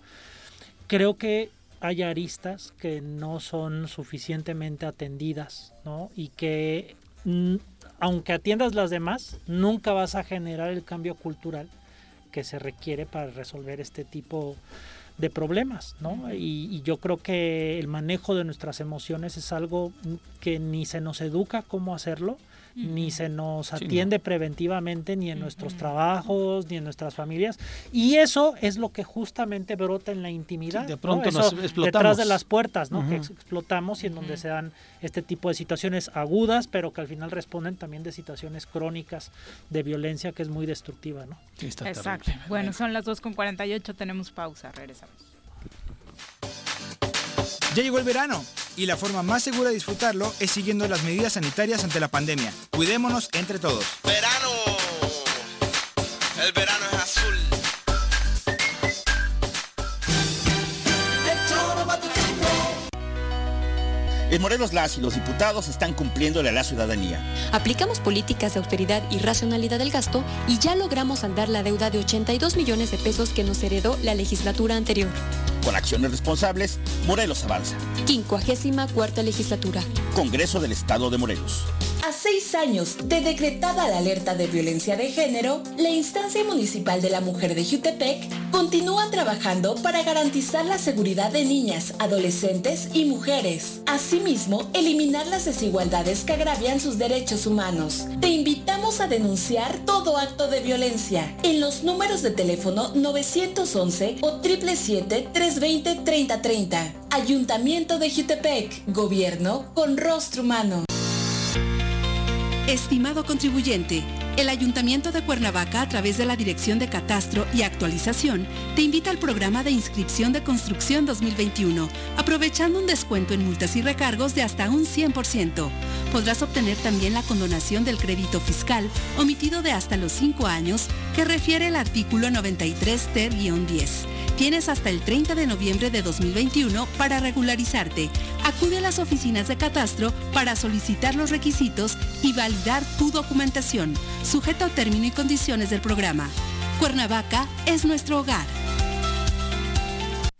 creo que hay aristas que no son suficientemente atendidas, ¿no? Y que mm, aunque atiendas las demás, nunca vas a generar el cambio cultural que se requiere para resolver este tipo de problemas, ¿no? Y, y yo creo que el manejo de nuestras emociones es algo que ni se nos educa cómo hacerlo, ni se nos Sí, no. atiende preventivamente ni en nuestros trabajos, ni en nuestras familias. Y eso es lo que justamente brota en la intimidad. Sí, de ¿no? pronto Eso nos explotamos. Detrás de las puertas, ¿no? Que explotamos y en donde se dan este tipo de situaciones agudas, pero que al final responden también de situaciones crónicas de violencia que es muy destructiva, ¿no? Exacto. Bueno, son las 2 con 48, tenemos pausa, regresamos. Ya llegó el verano y la forma más segura de disfrutarlo es siguiendo las medidas sanitarias ante la pandemia. Cuidémonos entre todos. Verano. El verano es En Morelos las y los diputados están cumpliéndole a la ciudadanía. Aplicamos políticas de austeridad y racionalidad del gasto y ya logramos saldar la deuda de 82 millones de pesos que nos heredó la legislatura anterior. Con acciones responsables, Morelos avanza. 54 legislatura. Congreso del Estado de Morelos. A seis años de decretada la alerta de violencia de género, la instancia municipal de la mujer de Jutepec continúa trabajando para garantizar la seguridad de niñas, adolescentes y mujeres. Eliminar las desigualdades que agravian sus derechos humanos. Te invitamos a denunciar todo acto de violencia en los números de teléfono 911 o 777-320-3030. Ayuntamiento de Jutepec. Gobierno con rostro humano. Estimado contribuyente, el Ayuntamiento de Cuernavaca, a través de la Dirección de Catastro y Actualización, te invita al programa de inscripción de construcción 2021, aprovechando un descuento en multas y recargos de hasta un 100%. Podrás obtener también la condonación del crédito fiscal omitido de hasta los 5 años que refiere el artículo 93 ter-10 Tienes hasta el 30 de noviembre de 2021 para regularizarte. Acude a las oficinas de catastro para solicitar los requisitos y validar tu documentación, sujeto a término y condiciones del programa. Cuernavaca es nuestro hogar.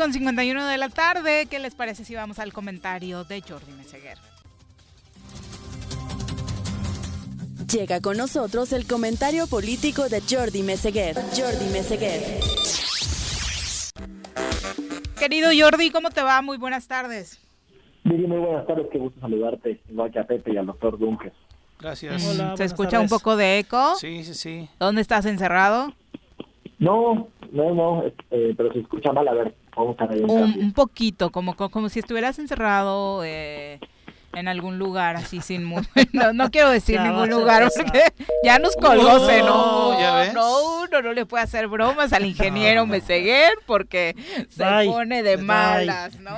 Con 51 de la tarde. ¿Qué les parece si vamos al comentario de Jordi Meseguer? Llega con nosotros el comentario político de Jordi Meseguer. Jordi Meseguer. Querido Jordi, ¿cómo te va? Muy buenas tardes. Miri, muy buenas tardes, qué gusto saludarte, igual que a Pepe y al doctor Dunques. Gracias. Mm, ¿Se escucha un poco de eco? Sí, sí, sí. ¿Dónde estás encerrado? No, no, no, eh, pero se escucha mal, a ver, un, Un, poquito, como, como si estuvieras encerrado eh, en algún lugar así sin mu- no, no quiero decir Ya ningún lugar porque ya nos colgó No, Zeno. ¿ya ves? No, uno no le puede hacer bromas al ingeniero Meseguer porque se Bye. pone de Bye. malas, ¿no?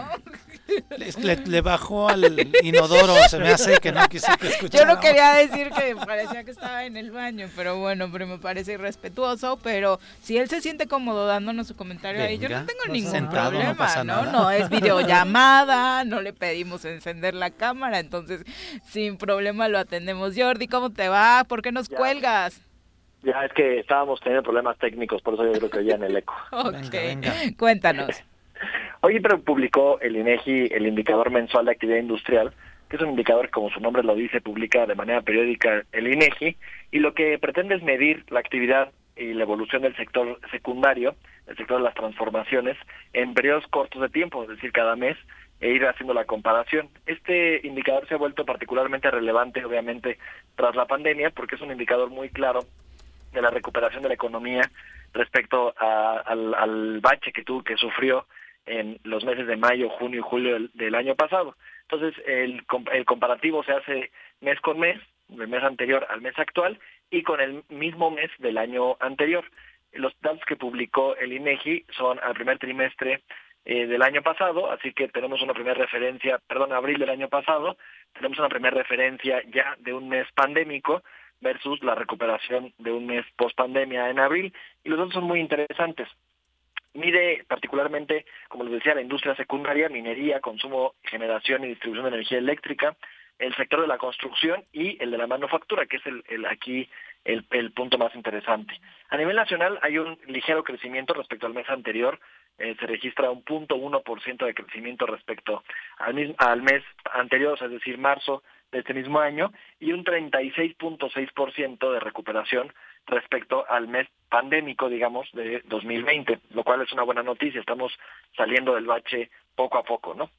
Le, le- le bajó al inodoro, se me hace que no quise que Yo escuchara. no quería decir que parecía que estaba en el baño, pero bueno, pero me parece irrespetuoso, pero si él se siente cómodo dándonos su comentario ahí, yo no tengo no ningún sentado, no problema, pasa ¿no? nada. No, es videollamada, no le pedimos encender la cámara, entonces sin problema lo atendemos. Jordi, ¿cómo te va? ¿Por qué nos cuelgas? Ya es que estábamos teniendo problemas técnicos, por eso yo creo que oía en el eco. Ok, cuéntanos. Hoy publicó el INEGI el indicador mensual de actividad industrial, que es un indicador que, como su nombre lo dice, publica de manera periódica el INEGI, y lo que pretende es medir la actividad y la evolución del sector secundario, el sector de las transformaciones, en periodos cortos de tiempo, es decir, cada mes, e ir haciendo la comparación. Este indicador se ha vuelto particularmente relevante, obviamente, tras la pandemia, porque es un indicador muy claro de la recuperación de la economía respecto al, al bache que tuvo que sufrió en los meses de mayo, junio y julio del, del año pasado. Entonces, el, el comparativo se hace mes con mes, del mes anterior al mes actual, y con el mismo mes del año anterior. Los datos que publicó el INEGI son al primer trimestre eh, del año pasado, así que tenemos una primera referencia, perdón, abril del año pasado, tenemos una primera referencia ya de un mes pandémico versus la recuperación de un mes post pandemia en abril, y los datos son muy interesantes mide particularmente, como les decía, la industria secundaria, minería, consumo, generación y distribución de energía eléctrica, el sector de la construcción y el de la manufactura, que es el, aquí el, punto más interesante. A nivel nacional hay un ligero crecimiento respecto al mes anterior, eh, se registra un punto uno por ciento de crecimiento respecto al, al mes anterior, es decir, marzo de este mismo año, y un 36.6% de recuperación respecto al mes pandémico, digamos, de 2020, lo cual es una buena noticia. Estamos saliendo del bache poco a poco, ¿no?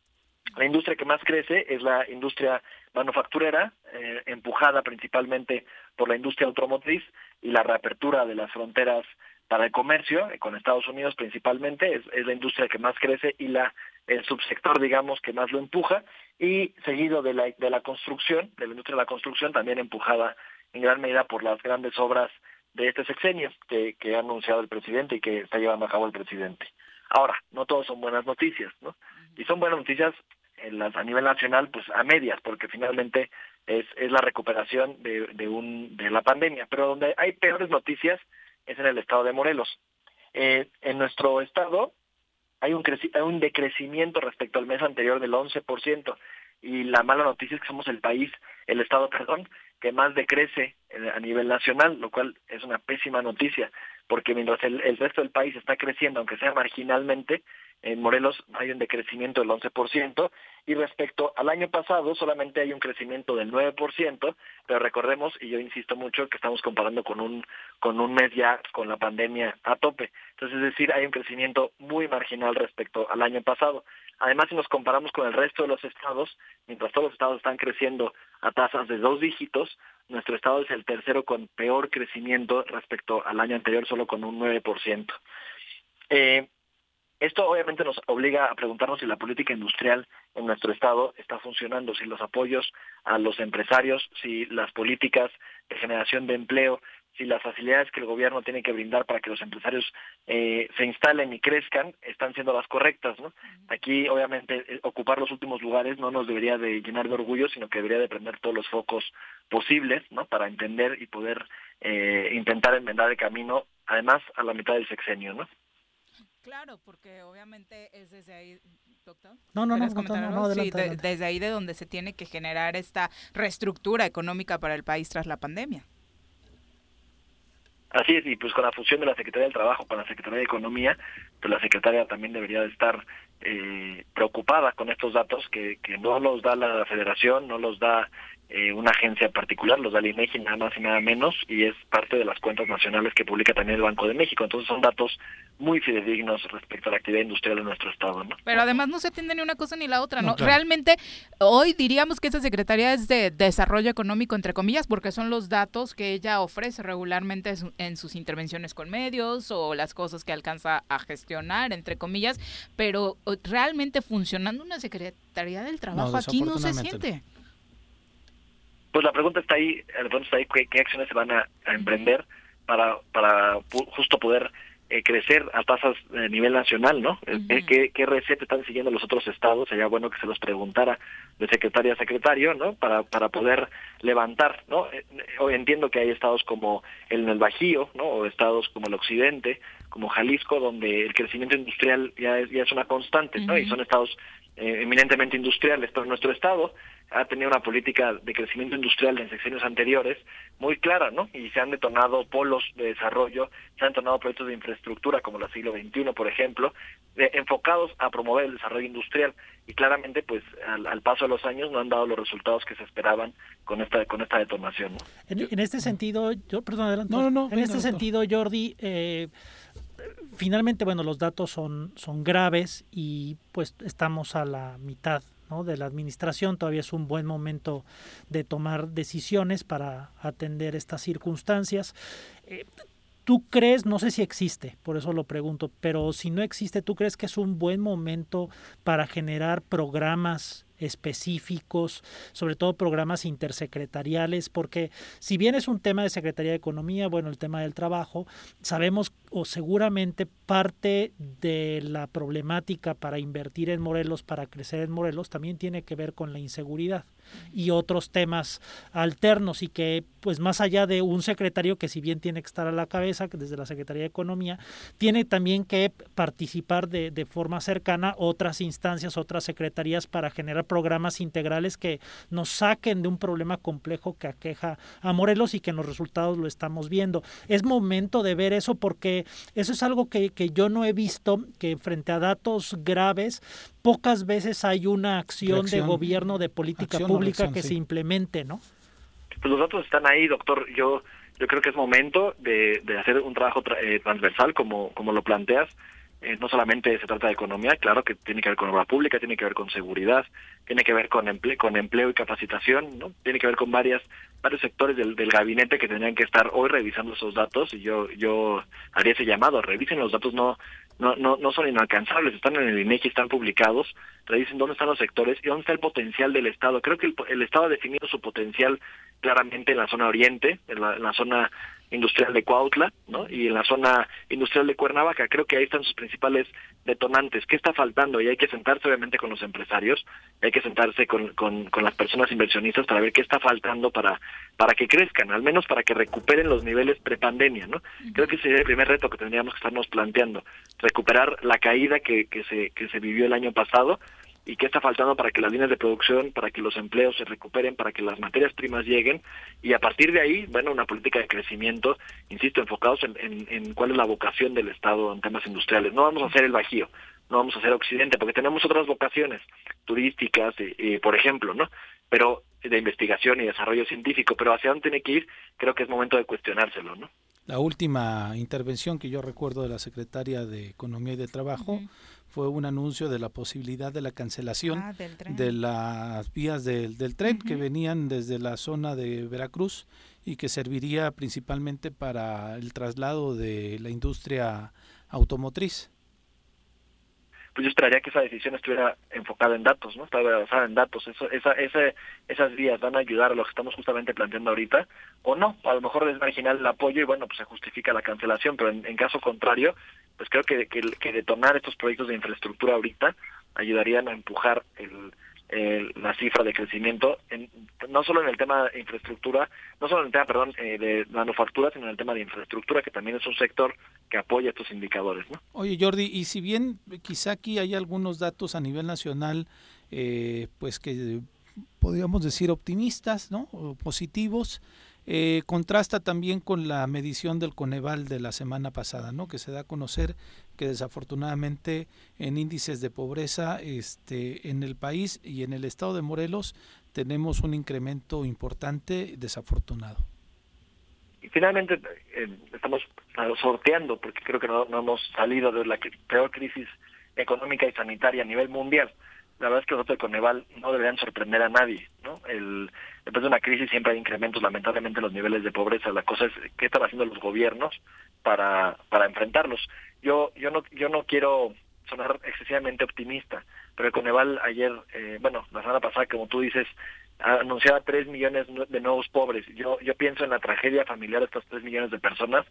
La industria que más crece es la industria manufacturera, eh, empujada principalmente por la industria automotriz y la reapertura de las fronteras para el comercio, eh, con Estados Unidos principalmente, es, la industria que más crece y la el subsector, digamos, que más lo empuja, y seguido de la, de la construcción, de la industria de la construcción, también empujada en gran medida por las grandes obras de este sexenio que, que ha anunciado el presidente y que está llevando a cabo el presidente. Ahora, no todos son buenas noticias, ¿no? Y son buenas noticias en las, a nivel nacional, pues a medias, porque finalmente es, es la recuperación de, de, un, de la pandemia. Pero donde hay peores noticias es en el estado de Morelos. Eh, en nuestro estado hay un, hay un decrecimiento respecto al mes anterior del 11% y la mala noticia es que somos el país, el estado, perdón, que más decrece eh, a nivel nacional, lo cual es una pésima noticia, porque mientras el, el resto del país está creciendo, aunque sea marginalmente, en Morelos hay un decrecimiento del 11% y respecto al año pasado solamente hay un crecimiento del 9%, pero recordemos, y yo insisto mucho, que estamos comparando con un, con un mes ya con la pandemia a tope. Entonces, es decir, hay un crecimiento muy marginal respecto al año pasado. Además, si nos comparamos con el resto de los estados, mientras todos los estados están creciendo a tasas de dos dígitos, nuestro estado es el tercero con peor crecimiento respecto al año anterior, solo con un 9%. Eh, esto obviamente nos obliga a preguntarnos si la política industrial en nuestro estado está funcionando, si los apoyos a los empresarios, si las políticas de generación de empleo, si las facilidades que el gobierno tiene que brindar para que los empresarios eh, se instalen y crezcan están siendo las correctas. ¿no? Aquí, obviamente, eh, ocupar los últimos lugares no nos debería de llenar de orgullo, sino que debería de prender todos los focos posibles ¿no? para entender y poder eh, intentar enmendar el camino, además, a la mitad del sexenio. ¿no? Claro, porque obviamente es desde ahí, doctor. No, no, no, no, sí, desde ahí de donde se tiene que generar esta reestructura económica para el país tras la pandemia. Así es, y pues con la fusión de la Secretaría del Trabajo con la Secretaría de Economía, pues la Secretaria también debería de estar eh, preocupada con estos datos que, que no los da la Federación, no los da eh, una agencia particular, los da el INEGI nada más y nada menos, y es parte de las cuentas nacionales que publica también el Banco de México. Entonces son datos muy fidedignos respecto a la actividad industrial de nuestro estado. ¿no? Pero además no se atiende ni una cosa ni la otra, ¿no? Realmente hoy diríamos que esa Secretaría es de Desarrollo Económico, entre comillas, porque son los datos que ella ofrece regularmente en sus intervenciones con medios o las cosas que alcanza a gestionar, entre comillas, pero realmente funcionando una Secretaría del Trabajo aquí no se siente. Pues la pregunta está ahí, el fondo está ahí, ¿qué, acciones se van a, emprender para, para justo poder eh, crecer a tasas de nivel nacional, ¿no? Eh, ¿Qué, ¿Qué, receta están siguiendo los otros estados? Sería bueno que se los preguntara de secretaria a secretario, ¿no? Para, para poder levantar, ¿no? Eh, hoy entiendo que hay estados como el, el Bajío, ¿no? O estados como el Occidente, como Jalisco, donde el crecimiento industrial ya es, ya es una constante, ¿no? Y son estados eminentemente industriales, pero nuestro estado ha tenido una política de crecimiento industrial en sexenios anteriores muy clara, ¿no? Y se han detonado polos de desarrollo, se han detonado proyectos de infraestructura como la siglo XXI, por ejemplo, enfocados a promover el desarrollo industrial y claramente, pues, al, paso de los años no han dado los resultados que se esperaban con esta con esta detonación. ¿no? En, este sentido, yo, perdón, adelante. No, no, En este sentido, Jordi, eh, finalmente, bueno, los datos son, son graves y pues estamos a la mitad de la administración. Todavía es un buen momento de tomar decisiones para atender estas circunstancias. Eh, ¿Tú crees, no sé si existe, por eso lo pregunto, pero si no existe, ¿tú crees que es un buen momento para generar programas específicos, sobre todo programas intersecretariales, porque si bien es un tema de Secretaría de Economía, bueno, el tema del trabajo, sabemos o seguramente parte de la problemática para invertir en Morelos, para crecer en Morelos, también tiene que ver con la inseguridad y otros temas alternos y que pues más allá de un secretario que si bien tiene que estar a la cabeza desde la Secretaría de Economía, tiene también que participar de, de forma cercana otras instancias, otras secretarías para generar programas integrales que nos saquen de un problema complejo que aqueja a Morelos y que en los resultados lo estamos viendo. Es momento de ver eso porque eso es algo que, que yo no he visto, que frente a datos graves, pocas veces hay una acción de gobierno de política pública que se implemente, ¿no? Pues los datos están ahí, doctor. Yo yo creo que es momento de, de hacer un trabajo eh, transversal como como lo planteas eh, no solamente se trata de economía, claro que tiene que ver con obra pública, tiene que ver con seguridad, tiene que ver con empleo, con empleo y capacitación, ¿no? Tiene que ver con varias varios sectores del, del gabinete que tendrían que estar hoy revisando esos datos y yo yo haría ese llamado, revisen los datos, no no no, no son inalcanzables, están en el INEGI, están publicados, revisen dónde están los sectores y dónde está el potencial del Estado. Creo que el, el Estado ha definido su potencial claramente en la zona oriente, en la, en la zona industrial de Cuautla, ¿no? Y en la zona industrial de Cuernavaca, creo que ahí están sus principales detonantes. ¿Qué está faltando? Y hay que sentarse obviamente con los empresarios, hay que sentarse con, con, con las personas inversionistas para ver qué está faltando para, para que crezcan, al menos para que recuperen los niveles prepandemia, ¿no? Creo que ese sería el primer reto que tendríamos que estarnos planteando, recuperar la caída que, que, se, que se vivió el año pasado, y qué está faltando para que las líneas de producción, para que los empleos se recuperen, para que las materias primas lleguen y a partir de ahí, bueno, una política de crecimiento, insisto, enfocados en, en, cuál es la vocación del Estado en temas industriales. No vamos a hacer el Bajío, no vamos a hacer Occidente, porque tenemos otras vocaciones turísticas, y, por ejemplo, ¿no? Pero de investigación y desarrollo científico, pero hacia dónde tiene que ir, creo que es momento de cuestionárselo, ¿no? La última intervención que yo recuerdo de la secretaria de Economía y de Trabajo fue un anuncio de la posibilidad de la cancelación Ah, de las vías del, del tren que venían desde la zona de Veracruz y que serviría principalmente para el traslado de la industria automotriz. Pues yo esperaría que esa decisión estuviera enfocada en datos, ¿no? Estaba basada en datos. Eso, esa, esa, esas vías van a ayudar a lo que estamos justamente planteando ahorita, o no. A lo mejor es marginal el apoyo y bueno, pues se justifica la cancelación, pero en, en caso contrario, pues creo que, que, que detonar estos proyectos de infraestructura ahorita ayudarían a empujar el, el, la cifra de crecimiento, en, no solo en el tema de infraestructura, no solo en el tema, perdón, eh, de manufactura, sino en el tema de infraestructura, que también es un sector que apoya estos indicadores, ¿no? Oye, Jordi, y si bien quizá aquí hay algunos datos a nivel nacional, eh, pues que podríamos decir optimistas, ¿no? O positivos, eh, contrasta también con la medición del Coneval de la semana pasada, ¿no? Que se da a conocer que desafortunadamente en índices de pobreza este, en el país y en el estado de Morelos tenemos un incremento importante desafortunado. Y finalmente eh, estamos sorteando, porque creo que no, no hemos salido de la peor crisis económica y sanitaria a nivel mundial. La verdad es que los datos de Coneval no deberían sorprender a nadie, ¿no? El, después de una crisis siempre hay incrementos, lamentablemente, en los niveles de pobreza. La cosa es qué están haciendo los gobiernos para, para enfrentarlos. Yo, yo no, yo no quiero sonar excesivamente optimista, pero el Coneval ayer, eh, bueno, la semana pasada, como tú dices, anunciaba tres millones de nuevos pobres. Yo yo pienso en la tragedia familiar de estos tres millones de personas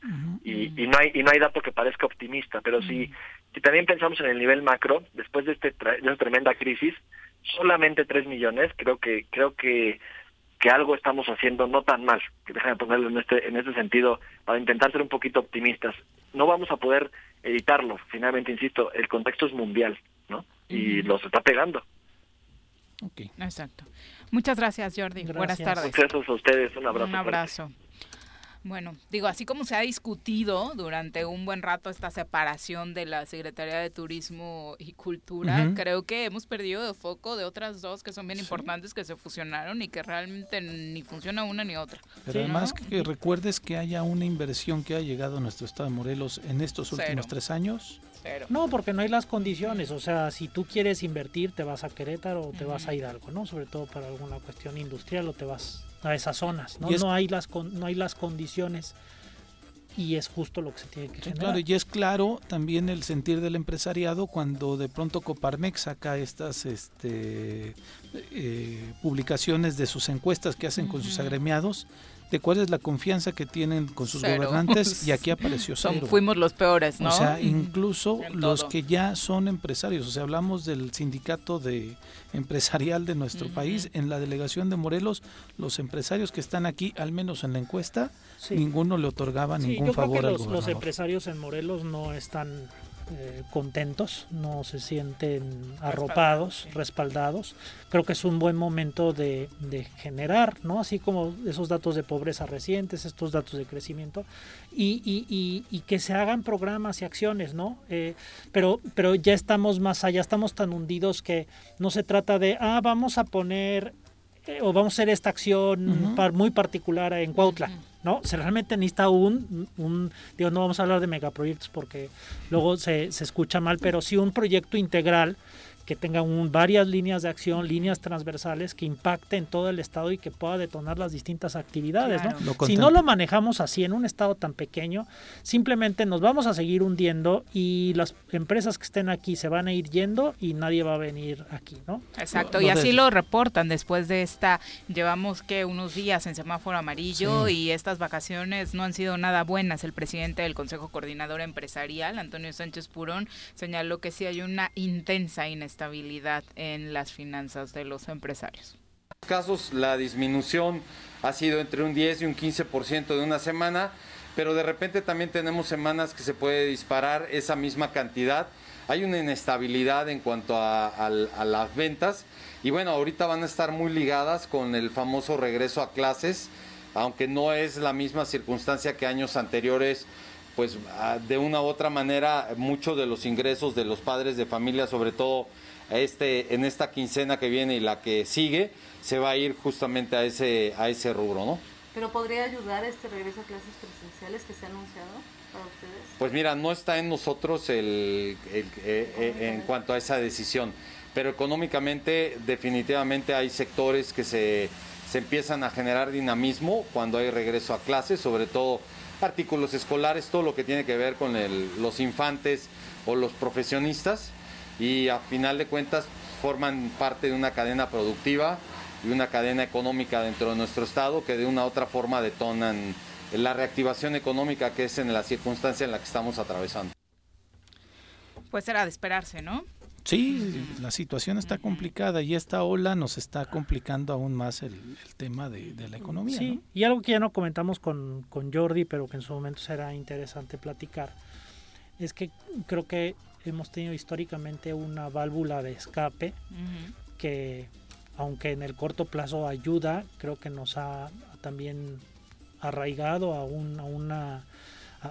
y, y no hay y no hay dato que parezca optimista, pero si, si también pensamos en el nivel macro, después de, este de esta tremenda crisis, solamente tres millones, creo que creo que que algo estamos haciendo no tan mal, que déjame ponerlo en este en este sentido para intentar ser un poquito optimistas. No vamos a poder editarlo, finalmente insisto, el contexto es mundial, ¿no? Y los está pegando. Okay. Exacto. Muchas gracias, Jordi. Gracias. Buenas tardes. Muchas gracias a ustedes. Un abrazo. Un abrazo. Bueno, digo, así como se ha discutido durante un buen rato esta separación de la Secretaría de Turismo y Cultura, creo que hemos perdido de foco de otras dos que son bien importantes que se fusionaron y que realmente ni funciona una ni otra. Pero además que recuerdes que haya una inversión que ha llegado a nuestro estado de Morelos en estos Cero. últimos tres años. No, porque no hay las condiciones. O sea, si tú quieres invertir, te vas a Querétaro o te vas a Hidalgo, ¿no? Sobre todo para alguna cuestión industrial o te vas a esas zonas, ¿no? Es- No hay las con- no hay las condiciones y es justo lo que se tiene que Sí, generar. claro, y es claro también el sentir del empresariado cuando de pronto Coparmex saca estas este, eh, publicaciones de sus encuestas que hacen con sus agremiados, de cuál es la confianza que tienen con sus Cero. gobernantes y aquí apareció Son- cero. fuimos los peores, ¿no? O sea, incluso En los todo. que ya son empresarios, o sea, hablamos del sindicato de empresarial de nuestro país, en la delegación de Morelos, los empresarios que están aquí, al menos en la encuesta, Sí. ninguno le otorgaba Sí, ningún yo creo favor que al los, los empresarios en Morelos no están eh, contentos, no se sienten arropados, respaldados. Creo que es un buen momento de, de generar, ¿no? Así como esos datos de pobreza recientes, estos datos de crecimiento, y, y- y- y que se hagan programas y acciones, ¿no? Eh, pero, pero ya estamos más allá, estamos tan hundidos que no se trata de, ah, vamos a poner eh, o vamos a hacer esta acción par- muy particular en Cuautla. ¿No? Se realmente necesita un, un, digo, no vamos a hablar de megaproyectos porque luego se, se escucha mal, pero sí un proyecto integral que tenga un, varias líneas de acción, líneas transversales que impacten todo el estado y que pueda detonar las distintas actividades. ¿no? Si no lo manejamos así en un estado tan pequeño, simplemente nos vamos a seguir hundiendo y las empresas que estén aquí se van a ir yendo y nadie va a venir aquí, ¿no? Exacto, y así lo reportan después de esta, llevamos que unos días en semáforo amarillo y estas vacaciones no han sido nada buenas. El presidente del Consejo Coordinador Empresarial, Antonio Sánchez Purón, señaló que sí hay una intensa inestabilidad en las finanzas de los empresarios. En casos la disminución ha sido entre un 10 y un 15% de una semana, pero de repente también tenemos semanas que se puede disparar esa misma cantidad. Hay una inestabilidad en cuanto a, a las ventas y bueno, ahorita van a estar muy ligadas con el famoso regreso a clases, aunque no es la misma circunstancia que años anteriores pues ah, de una u otra manera muchos de los ingresos de los padres de familia, sobre todo este, en esta quincena que viene y la que sigue, se va a ir justamente a ese, a ese rubro, ¿no? ¿Pero podría ayudar este regreso a clases presenciales que se ha anunciado para ustedes? Pues mira, no está en nosotros el, eh, eh, en cuanto a esa decisión, pero económicamente definitivamente hay sectores que se, se empiezan a generar dinamismo cuando hay regreso a clases, sobre todo artículos escolares, todo lo que tiene que ver con los infantes o los profesionistas y a final de cuentas forman parte de una cadena productiva y una cadena económica dentro de nuestro estado que de una u otra forma detonan la reactivación económica que es en la circunstancia en la que estamos atravesando. Pues era de esperarse, ¿no? Sí, la situación está complicada y esta ola nos está complicando aún más el, tema de, la economía. Sí, y algo que ya no comentamos con, con Jordi, pero que en su momento será interesante platicar, es que creo que hemos tenido históricamente una válvula de escape que, aunque en el corto plazo ayuda, creo que nos ha también arraigado a, una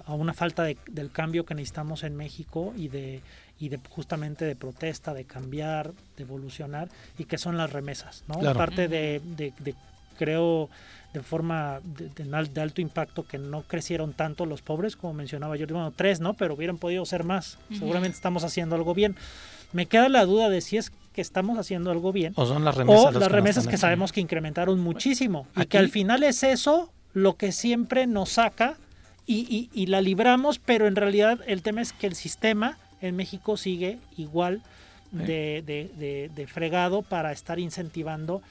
a una falta del cambio que necesitamos en México y de y de justamente de protesta, de cambiar, de evolucionar y que son las remesas, ¿no? Parte de, de, creo de forma de, alto impacto que no crecieron tanto los pobres, como mencionaba yo, bueno, tres, ¿no? Pero hubieran podido ser más. Seguramente estamos haciendo algo bien. Me queda la duda de si es que estamos haciendo algo bien. O son las remesas. O las remesas que sabemos que incrementaron muchísimo. Y que al final es eso lo que siempre nos saca y, y, la libramos, pero en realidad el tema es que el sistema en México sigue igual de, de, de fregado para estar incentivando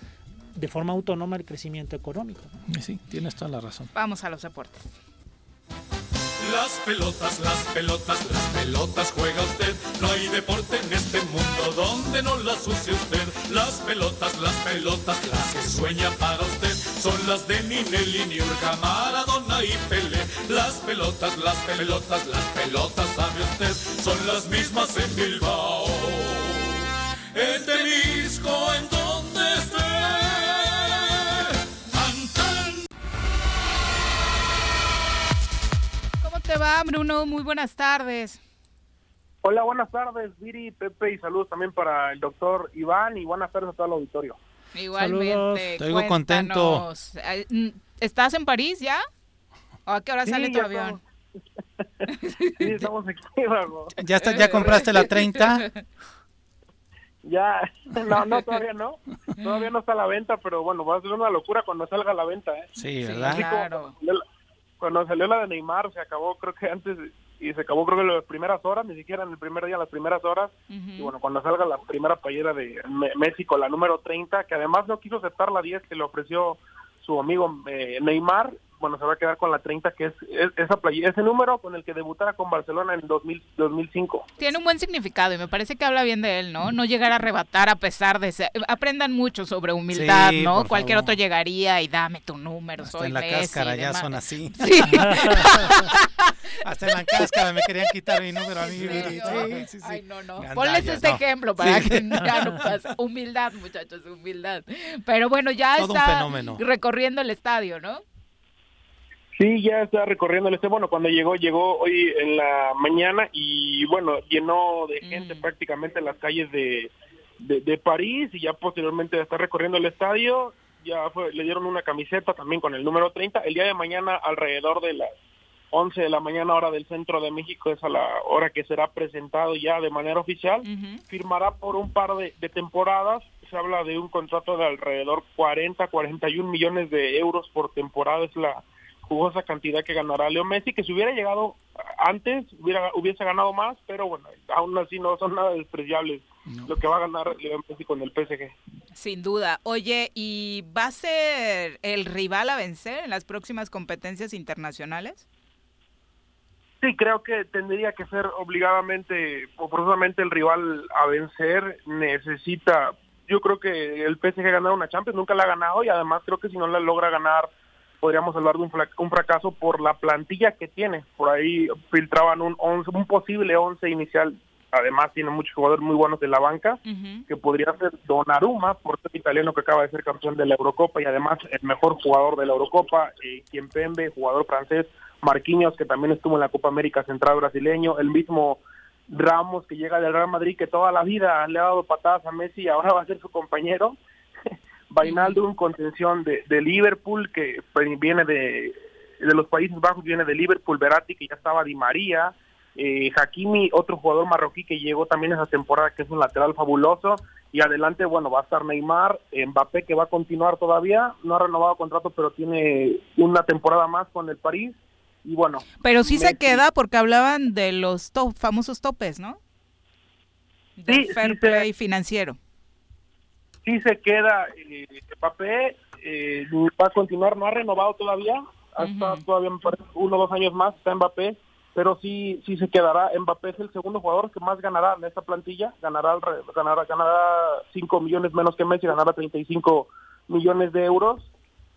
de forma autónoma el crecimiento económico. Sí, tienes toda la razón. Vamos a los deportes. Las pelotas, las pelotas, las pelotas juega usted. No hay deporte en este mundo donde no las use usted. Las pelotas, las pelotas, las que sueña para usted. Son las de Ninelli, Niurka, Maradona y Pele. Las pelotas, las pelotas, las pelotas, sabe usted. Son las mismas en Bilbao. Va, Bruno? Muy buenas tardes. Hola, buenas tardes, Viri, Pepe, y saludos también para el doctor Iván y buenas tardes a todo el auditorio. Igualmente. Estoy contento. Mm, ¿Estás en París ya? ¿O a qué hora sale tu avión? sí, estamos aquí, ¿Ya, está, ¿Ya compraste la 30? Ya, no, no, todavía no. Todavía no está a la venta, pero bueno, va a ser una locura cuando salga a la venta. ¿eh? Sí, ¿verdad? claro cuando salió la de Neymar se acabó creo que antes y se acabó creo que en las primeras horas, ni siquiera en el primer día, las primeras horas. Y bueno, cuando salga la primera playera de México, la número 30, que además no quiso aceptar la 10 que le ofreció su amigo eh, Neymar, bueno, se va a quedar con la 30, que es, esa playa, ese número con el que debutara con Barcelona en 2000, 2005. Tiene un buen significado y me parece que habla bien de él, ¿no? No llegar a arrebatar a pesar de ser... Aprendan mucho sobre humildad, ¿no? Cualquier otro llegaría y dame tu número, Hasta soy en la Messi cáscara ya son así. Sí. Hasta en la cáscara me querían quitar mi número a mí. Sí. Sí, sí, sí. Ay, no, no. Gandallas, Ponles este no. ejemplo para Sí. que ya no pase. Humildad, muchachos, humildad. Pero bueno, ya Todo un está fenómeno. recorriendo el estadio, ¿no? Sí, ya está recorriendo el este. Bueno, cuando llegó, llegó hoy en la mañana y bueno, llenó de gente prácticamente las calles de, de, de París y ya posteriormente está recorriendo el estadio. ya fue, le dieron una camiseta también con el número 30. El día de mañana, alrededor de las 11 de la mañana, hora del centro de México, es a la hora que será presentado ya de manera oficial. Firmará por un par de, de temporadas. Se habla de un contrato de alrededor 40, 41 millones de euros por temporada. Es la jugosa cantidad que ganará Leo Messi, que si hubiera llegado antes hubiera, hubiese ganado más, pero bueno, aún así no son nada despreciables lo que va a ganar Leo Messi con el PSG. Sin duda. Oye, ¿y va a ser el rival a vencer en las próximas competencias internacionales? Sí, creo que tendría que ser obligadamente o forzosamente el rival a vencer. Necesita, yo creo que el PSG ganar una Champions, nunca la ha ganado y además creo que si no la logra ganar podríamos hablar de un, fracaso por la plantilla que tiene. Por ahí filtraban un, once, un posible 11 inicial. Además tiene muchos jugadores muy buenos de la banca, que podría ser Donnarumma, portero italiano que acaba de ser campeón de la Eurocopa y además el mejor jugador de la Eurocopa, eh, Kiempembe, jugador francés, Marquinhos, que también estuvo en la Copa América Central brasileño, el mismo Ramos, que llega del Real Madrid, que toda la vida le ha dado patadas a Messi y ahora va a ser su compañero. Vainaldum, contención de, de Liverpool, que pues, viene de, de los Países Bajos, viene de Liverpool, Verratti, que ya estaba Di María, eh, Hakimi, otro jugador marroquí que llegó también esa temporada, que es un lateral fabuloso, y adelante, bueno, va a estar Neymar, Mbappé, que va a continuar todavía, no ha renovado contrato, pero tiene una temporada más con el París, y bueno. Pero sí se queda porque hablaban de los to- famosos topes, ¿no? Del Sí, fair sí se- play financiero. Sí se queda eh, Mbappé, eh, va a continuar, no ha renovado todavía, hasta todavía me parece uno o dos años más está Mbappé, pero sí sí se quedará. Mbappé es el segundo jugador que más ganará en esta plantilla, ganará ganará ganará 5 millones menos que Messi, ganará 35 millones de euros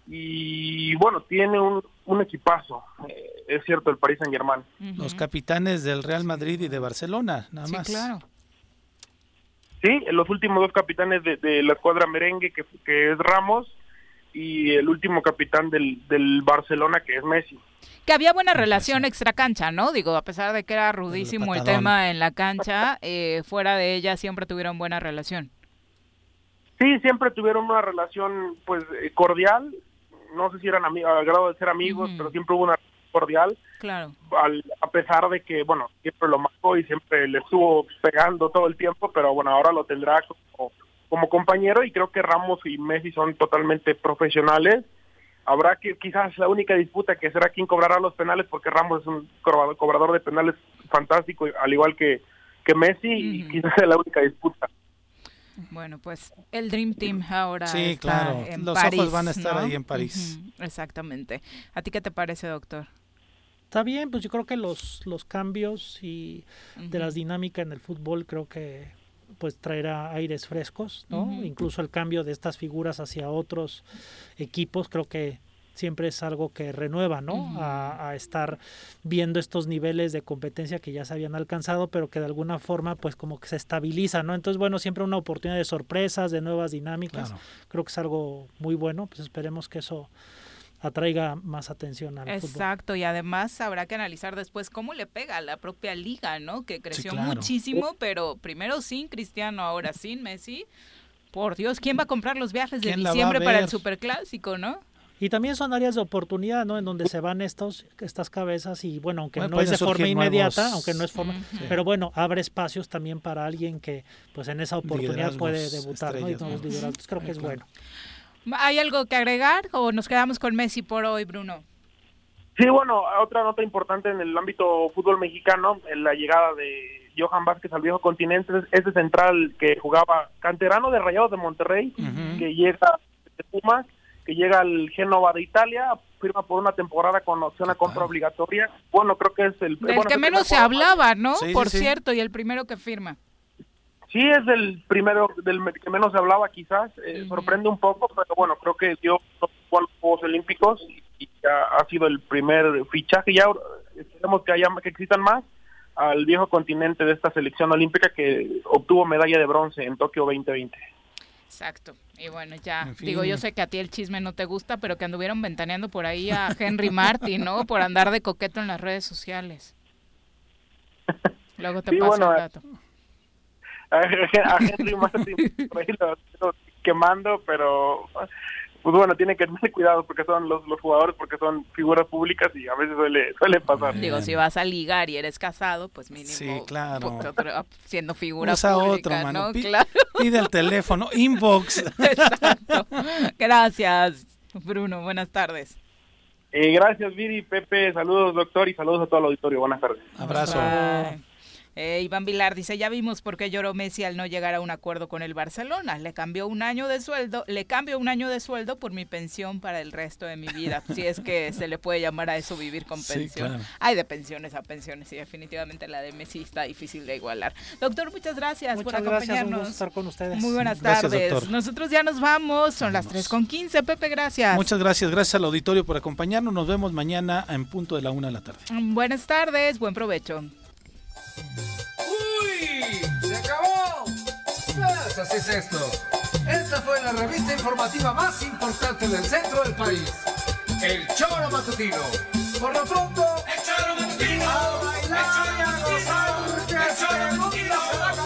y bueno, tiene un, un equipazo, eh, es cierto, el Paris Saint-Germain. Los capitanes del Real Madrid y de Barcelona, nada más. Sí, los últimos dos capitanes de, de la escuadra merengue, que, que es Ramos, y el último capitán del, del Barcelona, que es Messi. Que había buena relación extra cancha, ¿no? Digo, a pesar de que era rudísimo el, tema en la cancha, eh, fuera de ella siempre tuvieron buena relación. Sí, siempre tuvieron una relación pues eh, cordial, no sé si eran amigos, al grado de ser amigos, pero siempre hubo una relación cordial, Claro. al- a pesar de que, bueno, siempre lo marcó y siempre le estuvo pegando todo el tiempo, pero bueno, ahora lo tendrá como, como compañero y creo que Ramos y Messi son totalmente profesionales. Habrá que quizás la única disputa que será quién cobrará los penales, porque Ramos es un cobrador, de penales fantástico, al igual que, que Messi, y quizás sea la única disputa. Bueno, pues el Dream Team ahora Sí, está claro. en Los París, ojos van a estar ¿no? ahí en París. Exactamente. ¿A ti qué te parece, doctor? Está bien, pues yo creo que los, los cambios y de las dinámicas en el fútbol creo que pues traerá aires frescos, ¿no? Incluso el cambio de estas figuras hacia otros equipos creo que siempre es algo que renueva, ¿no? A, a estar viendo estos niveles de competencia que ya se habían alcanzado, pero que de alguna forma pues como que se estabiliza, ¿no? Entonces, bueno, siempre una oportunidad de sorpresas, de nuevas dinámicas. Claro. Creo que es algo muy bueno, pues esperemos que eso atraiga más atención al fútbol. Exacto, y además habrá que analizar después cómo le pega a la propia liga, ¿no? Que creció claro. muchísimo, pero primero sin Cristiano, ahora sin Messi. Por Dios, ¿quién va a comprar los viajes de ¿Quién la va a diciembre para el superclásico, no? Y también son áreas de oportunidad, ¿no? En donde se van estos, estas cabezas y bueno, aunque Bueno, no es de forma inmediata, nuevos- aunque no es forma, pero bueno, abre espacios también para alguien que pues en esa oportunidad Liderazgos, puede debutar, ¿no? Y ¿no? liderazgos, creo que es bueno. ¿Hay algo que agregar o nos quedamos con Messi por hoy, Bruno? Sí, bueno, otra nota importante en el ámbito fútbol mexicano, en la llegada de Johan Vázquez al viejo continente, es ese central que jugaba canterano de Rayados de Monterrey, que llega de Pumas, que llega al Génova de Italia, firma por una temporada con opción a compra obligatoria. Bueno, creo que es el... Del bueno, que menos se hablaba, ¿no? Sí, por sí. cierto, y el primero que firma. Sí, es el primero del que menos se hablaba quizás, eh, sorprende un poco, pero bueno, creo que dio dos buenos Juegos Olímpicos y, y ya ha sido el primer fichaje, ya esperemos que haya que existan más al viejo continente de esta selección olímpica que obtuvo medalla de bronce en Tokio 2020. Exacto. Y bueno, ya, En fin. digo, yo sé que a ti el chisme no te gusta, pero que anduvieron ventaneando por ahí a Henry Martin, ¿no? Por andar de coqueto en las redes sociales. Luego te Sí, paso bueno, el dato. A, Henry Martin por ahí lo- lo quemando, pero pues bueno, tiene que tener cuidado porque son los, los jugadores, porque son figuras públicas y a veces suele, suele pasar. Digo, si vas a ligar y eres casado, pues mínimo. Sí, claro. pues, otro- siendo figura Usa pública, otro, mano. ¿no? Pi- Claro. Pide el teléfono, inbox. Exacto. Gracias, Bruno. Buenas tardes. Eh, gracias, Viri, Pepe, saludos, doctor, y saludos a todo el auditorio. Buenas tardes. Abrazo. Bye. Eh, Iván Vilar dice, ya vimos por qué lloró Messi al no llegar a un acuerdo con el Barcelona. Le cambió un año de sueldo, le cambio un año de sueldo por mi pensión para el resto de mi vida. si es que se le puede llamar a eso vivir con Sí, pensión. claro. Hay de pensiones a pensiones y definitivamente la de Messi está difícil de igualar. Doctor, muchas gracias por gracias, un acompañarnos. gusto estar con ustedes. Muy buenas Gracias, tardes. doctor. Nosotros ya nos vamos, son las 3 con 15. Pepe, gracias. Muchas gracias, gracias al auditorio por acompañarnos. Nos vemos mañana en punto de la una de la tarde. Buenas tardes, buen provecho. ¡Uy! ¡Se acabó! Pues así es esto. Esta fue la revista informativa más importante del centro del país. El Choro Matutino. Por lo pronto, el Choro Matutino. A bailar y a gozar, porque mundo se va a acabar.